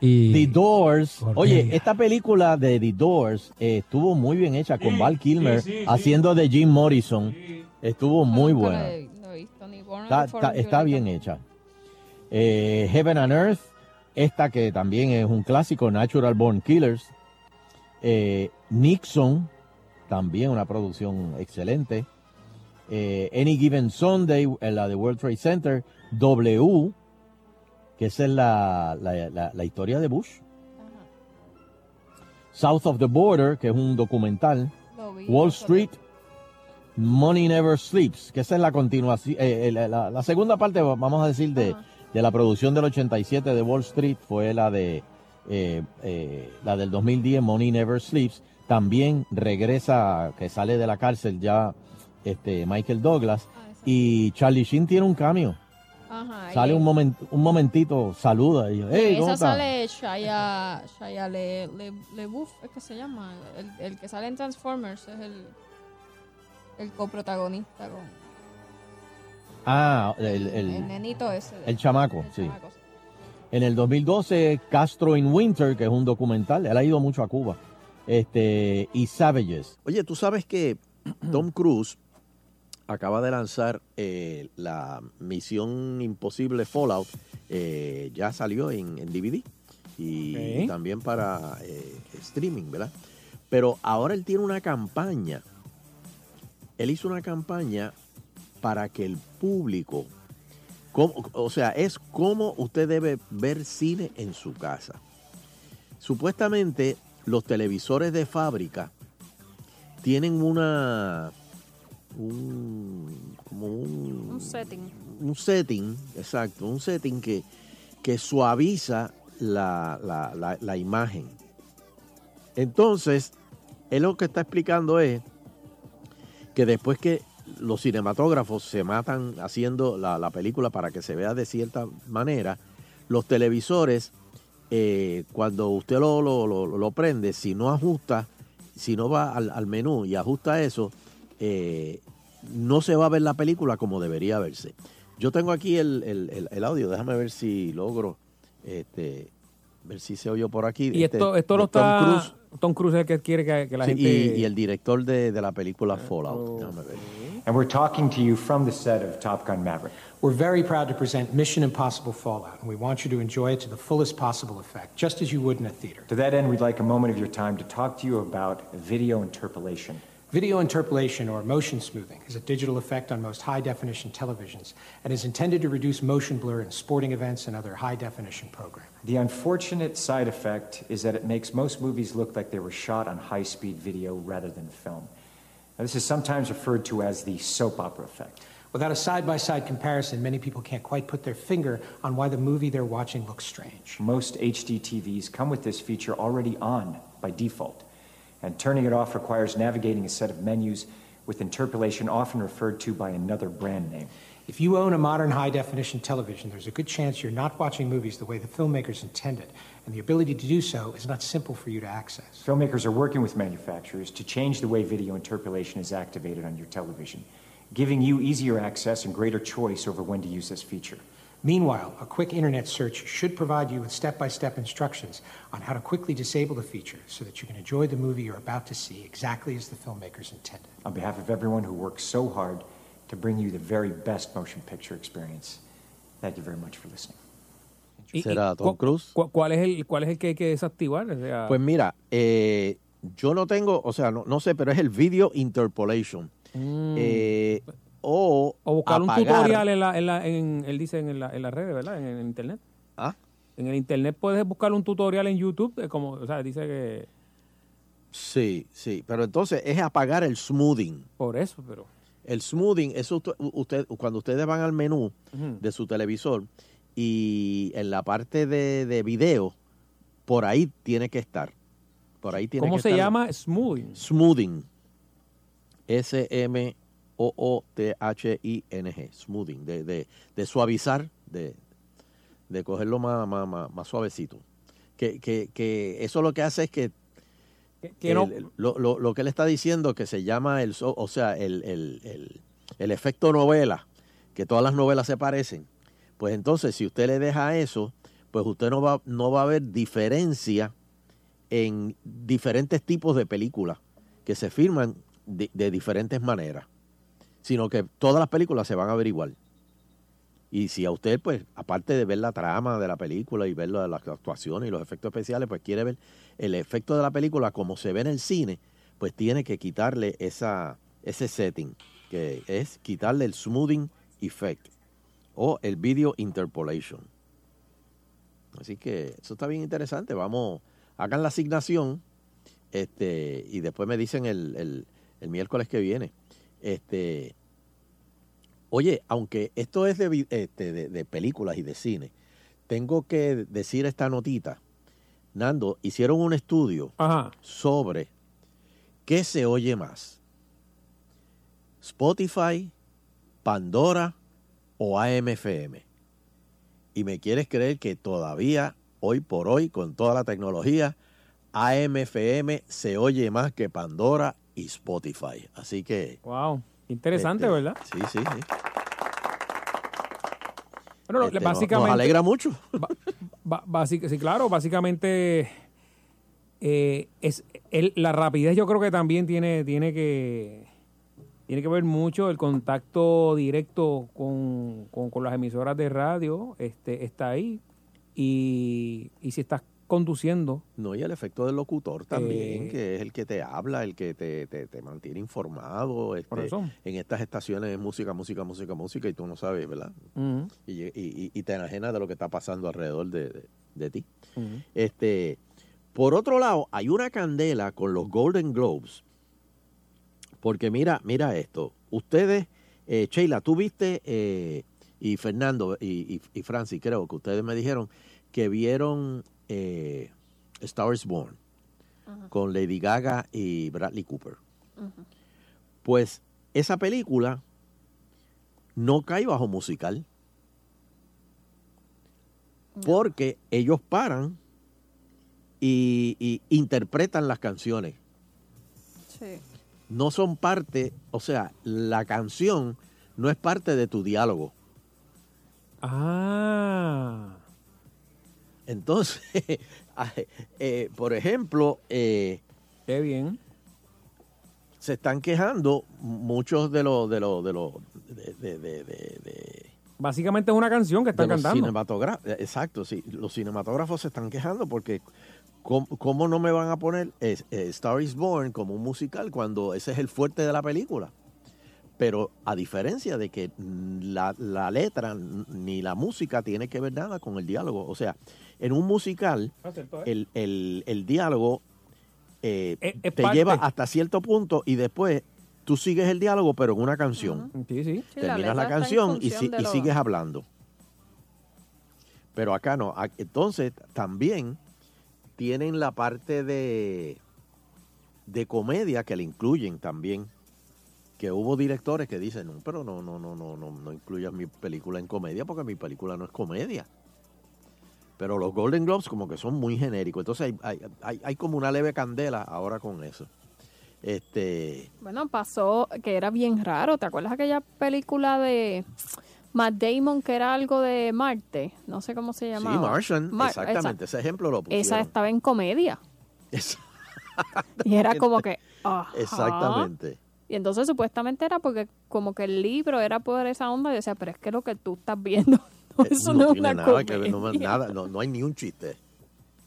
The Doors. Oye, esta película de The Doors eh, estuvo muy bien hecha con Val Kilmer sí, sí. haciendo de Jim Morrison. Estuvo muy buena. no he visto ni Born on Está, the está- bien hecha. Eh, Heaven and Earth, esta que también es un clásico, Natural Born Killers. Eh, Nixon, también una producción excelente. Eh, Any Given Sunday, en la de World Trade Center. W, que esa es la, la- la- la historia de Bush. South of the Border, que es un documental. Wall Street, Money Never Sleeps, que esa es la continuación, eh, eh, la segunda parte, vamos a decir, de, de la producción del 87 de Wall Street, fue la de eh, eh, la del 2010, Money Never Sleeps. También regresa, que sale de la cárcel ya este, Michael Douglas. y Charlie Sheen tiene un cambio. Ajá. Sale un, moment, un momentito, saluda y yo, hey, en ¿cómo esa sale Shia, Shia Le, Le, LeBouf, es que se llama. El, el que sale en Transformers es el, el coprotagonista con Ah, el, el, el, nenito ese. de- el chamaco, el sí. chamaco, sí. En el 2012, Castro in Winter, que es un documental, él ha ido mucho a Cuba. Este, y Savages. Oye, tú sabes que Tom Cruise acaba de lanzar eh, la Misión Imposible Fallout. eh, ya salió en, en DVD y también para eh, streaming, ¿verdad? Pero ahora él tiene una campaña. Él hizo una campaña para que el público o sea, es como usted debe ver cine en su casa. Supuestamente los televisores de fábrica tienen una un, como un, Un setting. un setting, exacto, un setting que, que suaviza la, la- la- la imagen. Entonces, él lo que está explicando es que después que los cinematógrafos se matan haciendo la, la película para que se vea de cierta manera, los televisores, eh, cuando usted lo, lo- lo- lo prende, si no ajusta, si no va al, al menú y ajusta eso, eh, no se va a ver la película como debería verse. Yo tengo aquí el, el- el- el audio, déjame ver si logro, este, ver si se oyó por aquí. Y este, esto, esto lo Tom está. Cruise. Tom Cruise es el que quiere que, que la Sí, gente. Y, y el director de, de la película Fallout. Déjame ver. And we're talking to you from the set of Top Gun Maverick. We're very proud to present Mission Impossible Fallout, and we want you to enjoy it to the fullest possible effect, just as you would in a theater. To that end, we'd like a moment of your time to talk to you about video interpolation. Video interpolation, or motion smoothing, is a digital effect on most high definition televisions and is intended to reduce motion blur in sporting events and other high definition programming. The unfortunate side effect is that it makes most movies look like they were shot on high speed video rather than film. Now, this is sometimes referred to as the soap opera effect. Without a side by side comparison, many people can't quite put their finger on why the movie they're watching looks strange. Most HD TVs come with this feature already on by default, and turning it off requires navigating a set of menus with interpolation often referred to by another brand name. If you own a modern high definition television, there's a good chance you're not watching movies the way the filmmakers intended, and the ability to do so is not simple for you to access. Filmmakers are working with manufacturers to change the way video interpolation is activated on your television, giving you easier access and greater choice over when to use this feature. Meanwhile, a quick internet search should provide you with step by step instructions on how to quickly disable the feature so that you can enjoy the movie you're about to see exactly as the filmmakers intended. On behalf of everyone who works so hard to bring you the very best motion picture experience, thank you very much for listening. Y- y ¿Será Tom Cruise? cu- ¿Cuál es el, cuál es el que hay que desactivar? O sea, Pues mira, eh, yo no tengo, o sea, no, no sé, pero es el video interpolation. Mm. Eh, o, o buscar un tutorial en la, en la, en, él dice en la, en las redes, ¿verdad? En, el internet. ¿Ah? En el internet puedes buscar un tutorial en YouTube, como, o sea, dice que Sí, sí, pero entonces es apagar el smoothing. por eso, pero El smoothing, eso usted, cuando ustedes van al menú de su televisor y en la parte de, de video, por ahí tiene que estar. Por ahí tiene ¿cómo que se estar- llama? Smoothing. Smoothing. S-M-O-O-T-H-I-N-G. Smoothing. De, de- de suavizar, de, de cogerlo más, más, más, más suavecito. Que, que, que eso lo que hace es que, que no- el- lo, lo- lo que él está diciendo que se llama el, o sea, el, el- el- el efecto novela, que todas las novelas se parecen. Pues entonces, si usted le deja eso, pues usted no va, no va a ver diferencia en diferentes tipos de películas que se filman de, de diferentes maneras, sino que todas las películas se van a ver igual. Y si a usted, pues, aparte de ver la trama de la película y ver la- las actuaciones y los efectos especiales, pues quiere ver el efecto de la película como se ve en el cine, pues tiene que quitarle esa, ese setting, que es quitarle el smoothing effect o el video interpolation. Así que eso está bien interesante. Vamos, hagan la asignación este, y después me dicen el, el- el miércoles que viene. Este, oye, aunque esto es de, este, de, de películas y de cine, tengo que decir esta notita. Nando, hicieron un estudio sobre qué se oye más. Spotify, Pandora o AMFM. Y me quieres creer que todavía, hoy por hoy, con toda la tecnología, AMFM se oye más que Pandora y Spotify. Así que... Wow, interesante, este, ¿verdad? Sí, sí, sí. Bueno, Este, básicamente. Nos alegra mucho. (laughs) Sí, claro, básicamente eh, es el- la rapidez yo creo que también tiene, tiene que tiene que ver mucho el contacto directo con, con- con las emisoras de radio, este, está ahí. Y, y si estás conduciendo, No, y el efecto del locutor también, Eh, que es el que te habla, el que te, te- te mantiene informado. Este, Por eso. En estas estaciones es música, música, música, música, y tú no sabes, ¿verdad? Y, y- y- y te enajenas de lo que está pasando alrededor de, de- de ti. Este, por otro lado, hay una candela con los Golden Globes. Porque mira, mira esto. Ustedes, eh, Sheila, tú viste, eh, y Fernando y, y, y Francis, creo que ustedes me dijeron que vieron eh, Star is Born con Lady Gaga y Bradley Cooper. Pues esa película no cae bajo musical. Porque ellos paran y, y interpretan las canciones. Sí. No son parte, o sea, la canción no es parte de tu diálogo. Ah. Entonces, (laughs) eh, por ejemplo, eh, Qué bien. se están quejando muchos de los de los de los de, de- de- de- de- Básicamente es una canción que están cantando. cinematógrafos. Exacto, sí. Los cinematógrafos se están quejando porque ¿cómo, cómo no me van a poner eh, eh, Star is Born como un musical cuando ese es el fuerte de la película? Pero a diferencia de que mm, la, la letra ni la música tiene que ver nada con el diálogo. O sea, en un musical, ¿eh? el, el- el diálogo eh, Es- es te parte. lleva hasta cierto punto y después tú sigues el diálogo, pero en una canción. Sí, sí. Sí, la Terminas la, canción y, si- y lo- sigues hablando. Pero acá no. Entonces, también tienen la parte de, de comedia que le incluyen también. Que hubo directores que dicen, no, pero no, no, no, no, no, no incluyas mi película en comedia porque mi película no es comedia. Pero los Golden Globes como que son muy genéricos. Entonces hay, hay, hay- como una leve candela ahora con eso. Este, Bueno, pasó que era bien raro. ¿Te acuerdas aquella película de Matt Damon que era algo de Marte? No sé cómo se llamaba. sí, Martian, Mar- exactamente. Ese ejemplo lo Esa, pusieron. esa estaba en comedia. (laughs) Y era como que... (laughs) ajá. Exactamente. Y entonces supuestamente era porque como que el libro era por esa onda. Y decía, pero es que lo que tú estás viendo, (laughs) eso no, es tiene una nada que ver, no, nada, no, no hay ni un chiste.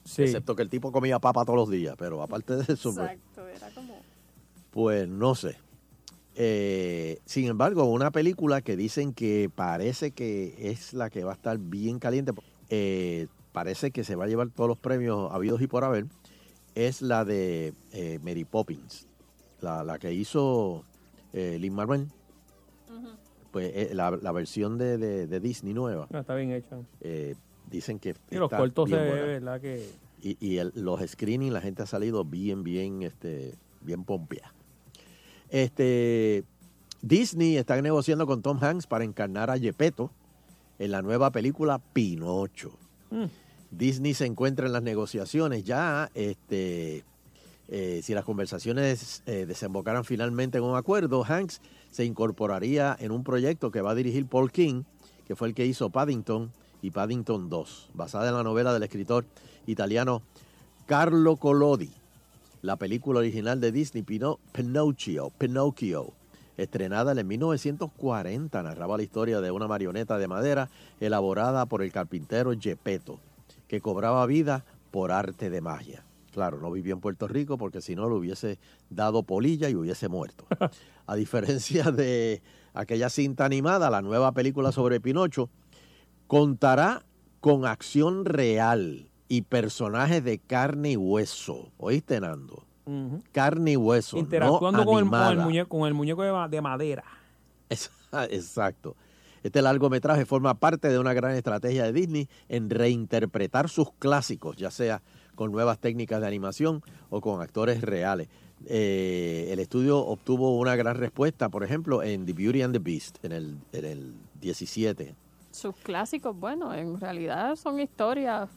Excepto que el tipo comía papa todos los días, pero aparte de eso, pues, Exacto, era como... pues no sé. Eh, sin embargo, una película que dicen que parece que es la que va a estar bien caliente, eh, parece que se va a llevar todos los premios habidos y por haber, es la de eh, Mary Poppins, la, la que hizo eh, Lin Manuel. Pues eh, la, la versión de, de- de Disney nueva. Ah, está bien hecha. eh, dicen que Y los cortos se ve. ¿verdad? Que... Y, y el- los screenings, la gente ha salido bien, bien, este, bien pompea. Este, Disney está negociando con Tom Hanks para encarnar a Gepetto en la nueva película Pinocho. Mm. Disney se encuentra en las negociaciones ya. Este, eh, si las conversaciones eh, desembocaran finalmente en un acuerdo, Hanks se incorporaría en un proyecto que va a dirigir Paul King, que fue el que hizo Paddington y Paddington 2, basada en la novela del escritor italiano Carlo Collodi. La película original de Disney, Pino- Pinocchio, Pinocchio, estrenada en 1940, narraba la historia de una marioneta de madera elaborada por el carpintero Gepetto, que cobraba vida por arte de magia. Claro, no vivió en Puerto Rico porque si no le hubiese dado polilla y hubiese muerto. (laughs) A diferencia de aquella cinta animada, la nueva película sobre Pinocho contará con acción real y personajes de carne y hueso. ¿Oíste, Nando? Carne y hueso. Interactuando no con, el, con el muñeco, con el muñeco de, ma- de madera. Es- (laughs) Exacto. Este largometraje forma parte de una gran estrategia de Disney en reinterpretar sus clásicos, ya sea con nuevas técnicas de animación o con actores reales. Eh, el estudio obtuvo una gran respuesta, por ejemplo, en The Beauty and the Beast, en el, en el 17, Sus clásicos, bueno, en realidad son historias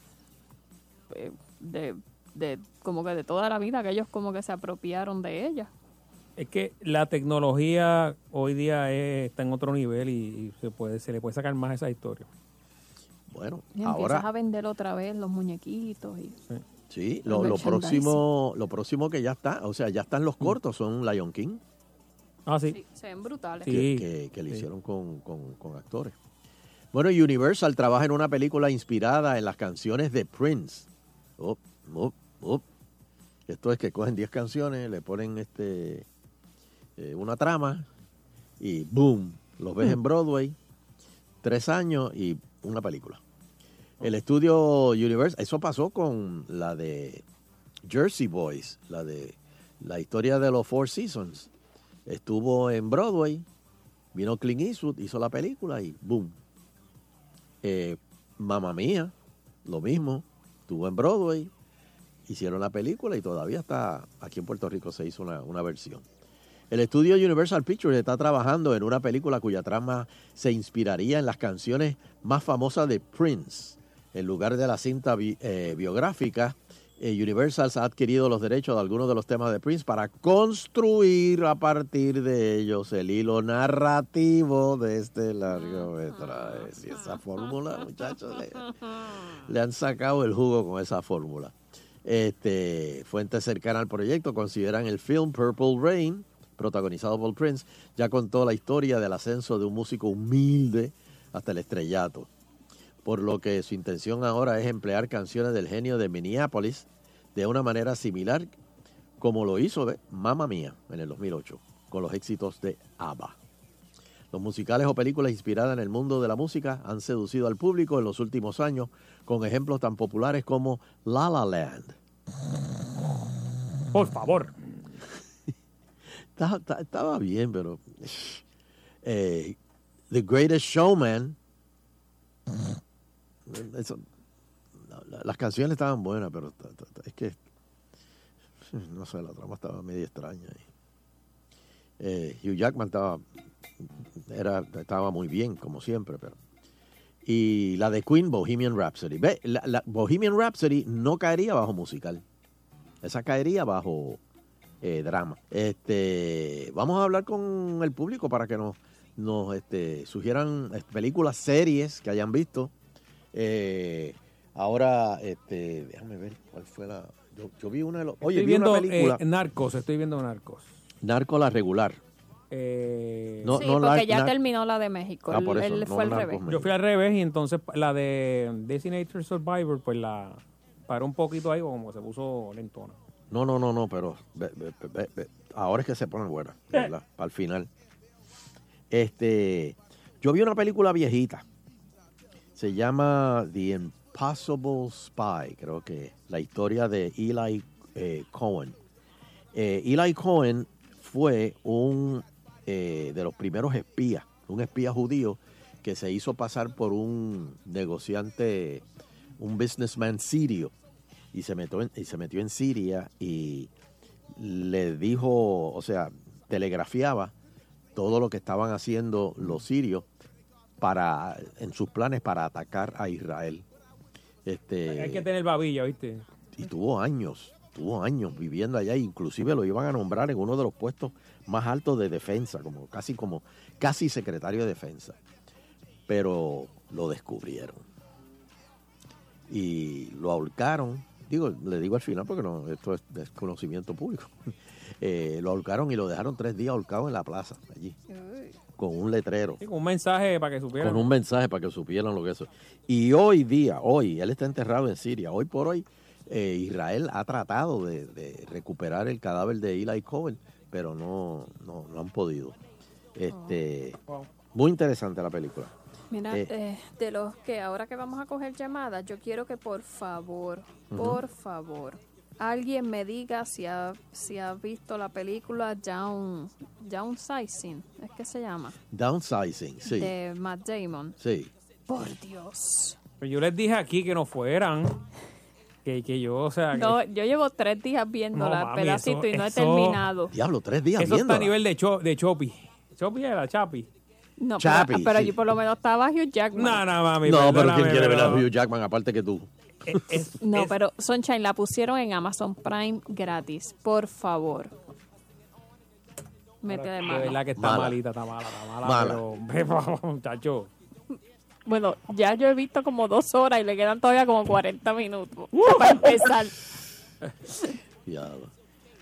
eh, de, de como que de toda la vida, que ellos como que se apropiaron de ellas. Es que la tecnología hoy día es- está en otro nivel y, y se puede se le puede sacar más a esa historia. Bueno, Y empiezas ahora a vender otra vez los muñequitos y... sí, el lo, lo próximo, lo próximo que ya está, o sea, ya están los cortos, son Lion King. Ah, sí. Se ven brutales. que, que- que le hicieron con, con- con actores. Bueno, Universal trabaja en una película inspirada en las canciones de Prince. Up, up, up. Esto es que cogen 10 canciones, le ponen este eh, una trama y boom, los ves en Broadway, tres años y una película. El estudio Universal, eso pasó con la de Jersey Boys, la de la historia de los Four Seasons. Estuvo en Broadway, vino Clint Eastwood, hizo la película y boom. Eh, Mamma Mía, lo mismo, estuvo en Broadway, hicieron la película y todavía está, aquí en Puerto Rico se hizo una, una versión. El estudio Universal Pictures está trabajando en una película cuya trama se inspiraría en las canciones más famosas de Prince. En lugar de la cinta eh, biográfica, eh, Universal ha adquirido los derechos de algunos de los temas de Prince para construir a partir de ellos el hilo narrativo de este largometraje. Y esa fórmula, muchachos, le, le han sacado el jugo con esa fórmula. Este, fuentes cercanas al proyecto consideran el film Purple Rain, protagonizado por Prince, ya contó la historia del ascenso de un músico humilde hasta el estrellato. Por lo que su intención ahora es emplear canciones del genio de Minneapolis de una manera similar como lo hizo de Mamma Mía en el 2008, con los éxitos de ABBA. Los musicales o películas inspiradas en el mundo de la música han seducido al público en los últimos años con ejemplos tan populares como La La Land. Por favor. Estaba, estaba- estaba bien, pero... eh, The Greatest Showman. Eso- la- la- las canciones estaban buenas, pero es que... No sé, la trama estaba medio extraña. Eh, Hugh Jackman estaba, era, estaba muy bien, como siempre, pero... Y la de Queen, Bohemian Rhapsody. Ve, la, la Bohemian Rhapsody no caería bajo musical. Esa caería bajo eh, drama. Este, vamos a hablar con el público para que nos, nos este, sugieran eh, películas, series que hayan visto. Eh, ahora, este, déjame ver cuál fue la. Yo, yo vi una de los. Oye, estoy vi viendo una película. eh, Narcos, estoy viendo Narcos. Narco la regular. Eh, No, sí, no, porque la- ya la- terminó la de México. Ah, él por eso, él no fue al Narcos revés. Yo fui al revés y entonces la de Designated Survivor, pues la paró un poquito ahí como se puso lentona. No, no, no, no, pero ve- ve- ve. ahora es que se ponen buenas, ¿verdad? Para el final. Este, yo vi una película viejita. Se llama The Impossible Spy, creo que la historia de Eli eh, Cohen. Eh, Eli Cohen fue un eh, de los primeros espías, un espía judío que se hizo pasar por un negociante, un businessman sirio, y se metió en, y se metió en Siria y le dijo, o sea, telegrafiaba todo lo que estaban haciendo los sirios para en sus planes para atacar a Israel. Este, Hay que tener babilla, ¿viste? y tuvo años, tuvo años viviendo allá, inclusive lo iban a nombrar en uno de los puestos más altos de defensa, como casi como casi secretario de defensa. Pero lo descubrieron. Y lo ahorcaron, digo, le digo al final porque no, esto es desconocimiento público. (laughs) Eh, lo ahorcaron y lo dejaron tres días ahorcado en la plaza, allí, con un letrero Sí, con un mensaje para que supieran. con un mensaje para que supieran lo que eso. Y hoy día, hoy, él está enterrado en Siria. Hoy por hoy, eh, Israel ha tratado de, de recuperar el cadáver de Eli Cohen, pero no, no, no han podido. Este, Muy interesante la película. Mira, Eh, eh, de los que ahora que vamos a coger llamadas, yo quiero que por favor, por favor, alguien me diga si ha, si ha visto la película Down, Downsizing, es que se llama, Downsizing, sí. de Matt Damon. Sí. Por Dios. Pero yo les dije aquí que no fueran. Que, que yo, o sea. que- No, yo llevo tres días viéndola, No, mami, pedacito, eso- y no eso- he terminado. Diablo, tres días Eso está a viéndola. nivel de, cho, de Chopi. Chopi era Chapi. No, pero, Chappie, pero sí. allí por lo menos estaba Hugh Jackman. No, no, mami. No, pero ¿quién quiere ver a pero- Hugh Jackman aparte que tú? No, pero Sunshine la pusieron en Amazon Prime gratis. Por favor. Mete de De mano. verdad que está Mala. malita, está mala, está mala. Mala. Pero, (laughs) muchacho. Bueno, ya yo he visto como dos horas y le quedan todavía como 40 minutos para empezar. (laughs)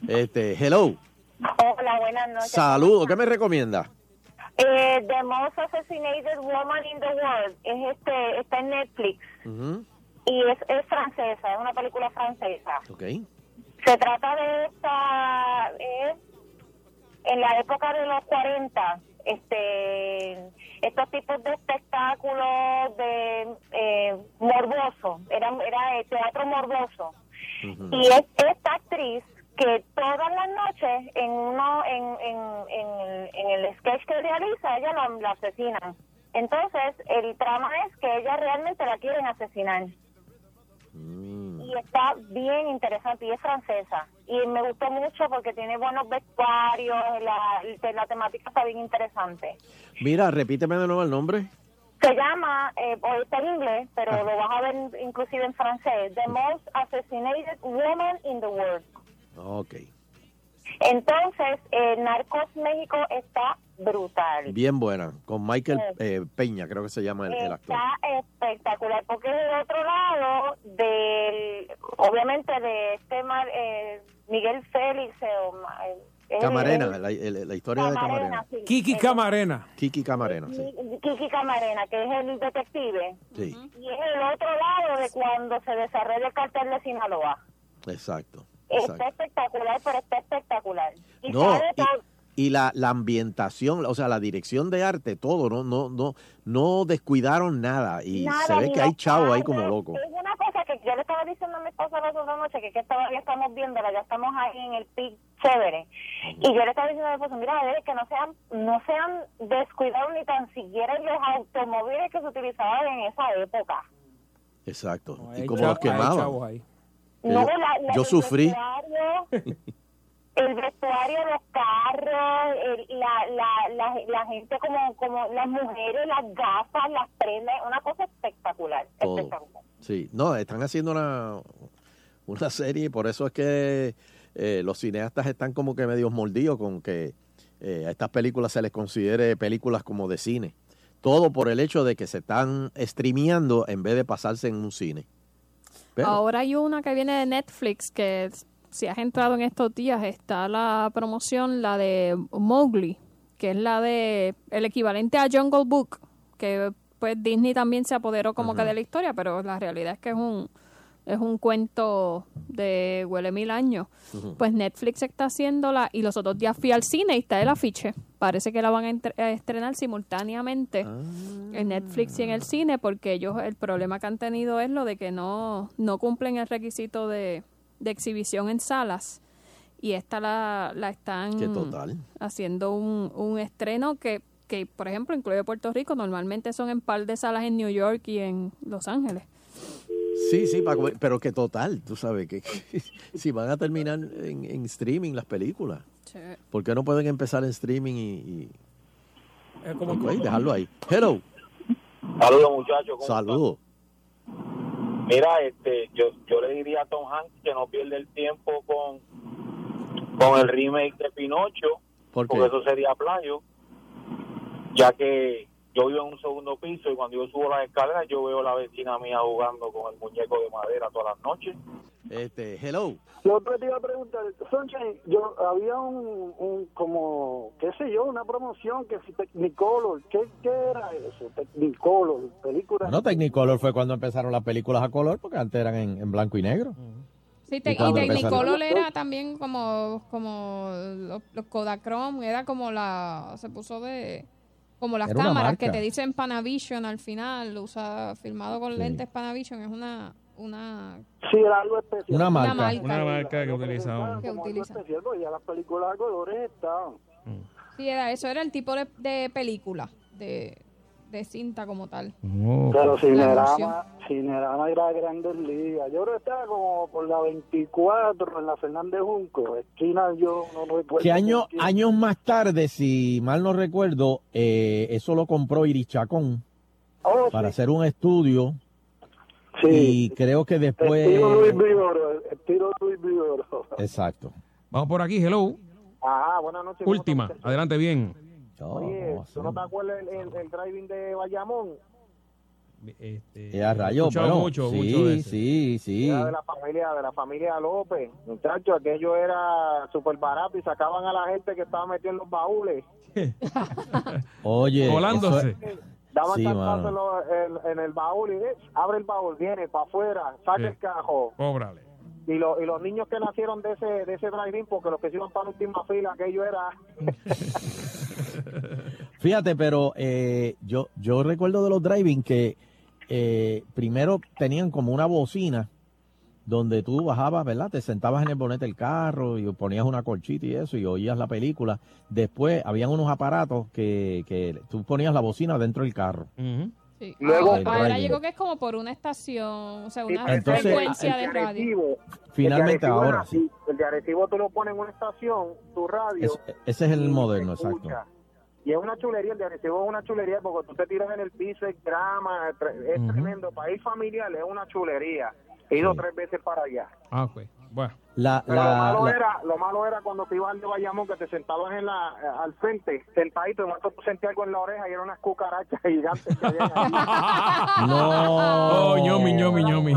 Este, hello. Hola, buenas noches. Saludos. ¿Qué me recomienda? Eh, the Most Assassinated Woman in the World es este, está en Netflix Ujú, y es, es francesa, es una película francesa. Ok. Se trata de esta, eh, en la época de los 40, este, estos tipos de espectáculos de eh, morboso, era, era teatro morboso. Y es esta actriz que todas las noches en uno en, en, en, el- en el sketch que realiza ella la, la asesinan. Entonces el trama es que ella realmente la quieren asesinar. Y está bien interesante y es francesa. Y me gustó mucho porque tiene buenos vestuarios, la, la temática está bien interesante. Mira, repíteme de nuevo el nombre. Se llama, eh, o está en inglés, pero lo vas a ver inclusive en francés, The Most Assassinated Woman in the World. Ok. Entonces, eh, Narcos México está brutal. Bien buena. Con Michael eh, Peña, creo que se llama el, el actor. Está espectacular, porque es el otro lado del, obviamente, de este Mar- eh, Miguel Félix. eh, o eh, Camarena, la, el- la historia de Camarena. sí. Kiki Camarena. Kiki Camarena, sí. Kiki Camarena, que es el detective. Sí, Y es el otro lado de cuando se desarrolla el cartel de Sinaloa. exacto. Está espectacular, pero está espectacular. Y No, sabe y, la, la ambientación, o sea, la dirección de arte, todo, no, no, no, no descuidaron nada. Y Nada, se ve que hay los chavos ahí como locos. Es una cosa que yo le estaba diciendo a mi esposa la otra noche, que, que todavía estamos viéndola, ya estamos ahí en el pic chévere. Y yo le estaba diciendo a mi esposa, mira, a ver, que no sean, no sean descuidados ni tan siquiera los automóviles que se utilizaban en esa época. Exacto. Y como chavo- los quemaban. No, yo, la- la- yo el sufrí. vestuario, el vestuario, los carros, el- la, la, la, gente como, como las mujeres, las gafas, las prendas, una cosa espectacular, Todo. espectacular. Sí, no, están haciendo una, una serie y por eso es que eh, los cineastas están como que medios mordidos con que eh, a estas películas se les considere películas como de cine. Todo por el hecho de que se están streameando en vez de pasarse en un cine. Pero- Ahora hay una que viene de Netflix que si has entrado en estos días está la promoción, la de Mowgli, que es la de el equivalente a Jungle Book, que pues Disney también se apoderó como que de la historia, pero la realidad es que es un es un cuento de huele mil años. Pues Netflix está haciéndola y los otros días fui al cine y está el afiche. Parece que la van a, estrenar simultáneamente en Netflix y en el cine porque ellos el problema que han tenido es lo de que no, no cumplen el requisito de, de exhibición en salas y esta la, la están total. haciendo un, un estreno que, que, por ejemplo, incluye Puerto Rico. Normalmente son en par de salas en New York y en Los Ángeles. Sí, sí, Paco, pero que total, tú sabes que, (laughs) si van a terminar en, en streaming las películas, ¿por qué no pueden empezar en streaming y, y- ok, dejarlo ahí? Hello, Saludos muchachos. ¿cómo saludos. Mira, este, yo, yo le diría a Tom Hanks que no pierda el tiempo con, con el remake de Pinocho, porque eso sería plagio, ya que yo vivo en un segundo piso y cuando yo subo las escaleras yo veo a la vecina mía jugando con el muñeco de madera todas las noches. Este, hello. Yo te iba a preguntar, Sunshine, yo había un, un como, qué sé yo, una promoción que si Technicolor, ¿qué, qué era eso? Technicolor, película. Bueno, Technicolor fue cuando empezaron las películas a color, porque antes eran en, en blanco y negro. Sí, te- ¿Y y Technicolor era también como, como los, los Kodachrome, era como la, se puso de, como las Era una cámaras que marca. te dicen Panavision al final, usa, filmado con Sí. lentes Panavision, es una, una, Sí, era algo especial. Una marca. marca. Una marca que utilizaban. que Como algo utiliza. especial, porque ya las películas a colores estaban. Sí, era, eso era el tipo de, de película, de, de cinta como tal. Pero La Cinerama, Cinerama era Grandes Ligas. Yo creo que estaba como por la 24 en la Fernández Junco. Esquina yo no recuerdo. Que año, años más tarde, si mal no recuerdo, eh, eso lo compró Iris Chacón Oh, para sí. hacer un estudio. Sí. Y creo que después... Estilo Luis Vigoro, estilo Luis Vigoro. Exacto. Vamos por aquí, hello. Ajá, buenas noches. ¿cómo Última, adelante bien. Oye, ¿tú no te acuerdas el, el, el driving de Bayamón? Este, Ya rayo, bueno, mucho, sí, mucho de sí, sí. Era de la familia, de la familia López. Muchachos, aquello era súper barato y sacaban a la gente que estaba metiendo en los baúles. (laughs) Oye, es- Daban Sí, en, lo- en- en el baúl y eh, abre el baúl, viene para afuera, saca Sí. el cajo. Cóbrale. Y, lo- y los niños que nacieron de ese de ese drive-in, porque los que se iban para la última fila, aquello era... (laughs) (laughs) Fíjate, pero eh, yo, yo recuerdo de los driving que eh, primero tenían como una bocina donde tú bajabas, ¿verdad? Te sentabas en el bonete del carro y ponías una colchita y eso y oías la película. Después habían unos aparatos que, que tú ponías la bocina dentro del carro. Sí. Luego- ahora, llegó que es como por una estación, o sea, una Entonces, frecuencia de el radio. Arecibo, Finalmente el de Arecibo ahora así. El de Arecibo tú lo pones en una estación, tu radio. Es- ese es el moderno, escucha. Y es una chulería, el de Arecibo es una chulería porque tú te tiras en el piso, es grama, es, tremendo. Ir familiar es una chulería. He ido tres veces para allá. Ah, ok. Bueno. La, Pero lo malo la- era, lo malo era cuando te ibas al de Bayamón que te sentabas en la, eh, al frente, sentadito, y momento tú sentías algo en la oreja y eran unas cucarachas (laughs) gigantes que. (laughs) No. Oh, ñomi, ñomi, ñomi.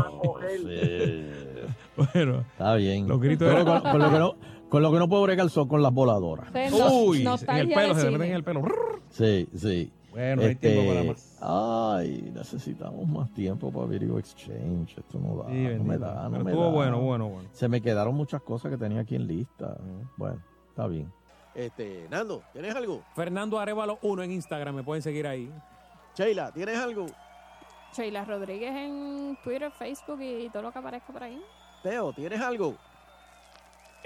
Bueno. Está bien. Los gritos Pero eran- con, con lo que no, con lo que no puedo bregar son con las voladoras. Uy, en el pelo, se le meten en el pelo. Sí, sí. Bueno, no hay tiempo para más. Ay, necesitamos más tiempo para Video Exchange. Esto no da, Sí, no me da, no Pero me estuvo da. bueno, bueno, bueno. Se me quedaron muchas cosas que tenía aquí en lista. Bueno, está bien. Este, Nando, ¿tienes algo? Fernando Arevalo 1 en Instagram, me pueden seguir ahí. Sheila, ¿tienes algo? Sheila Rodríguez en Twitter, Facebook y todo lo que aparezca por ahí. Teo, ¿tienes algo?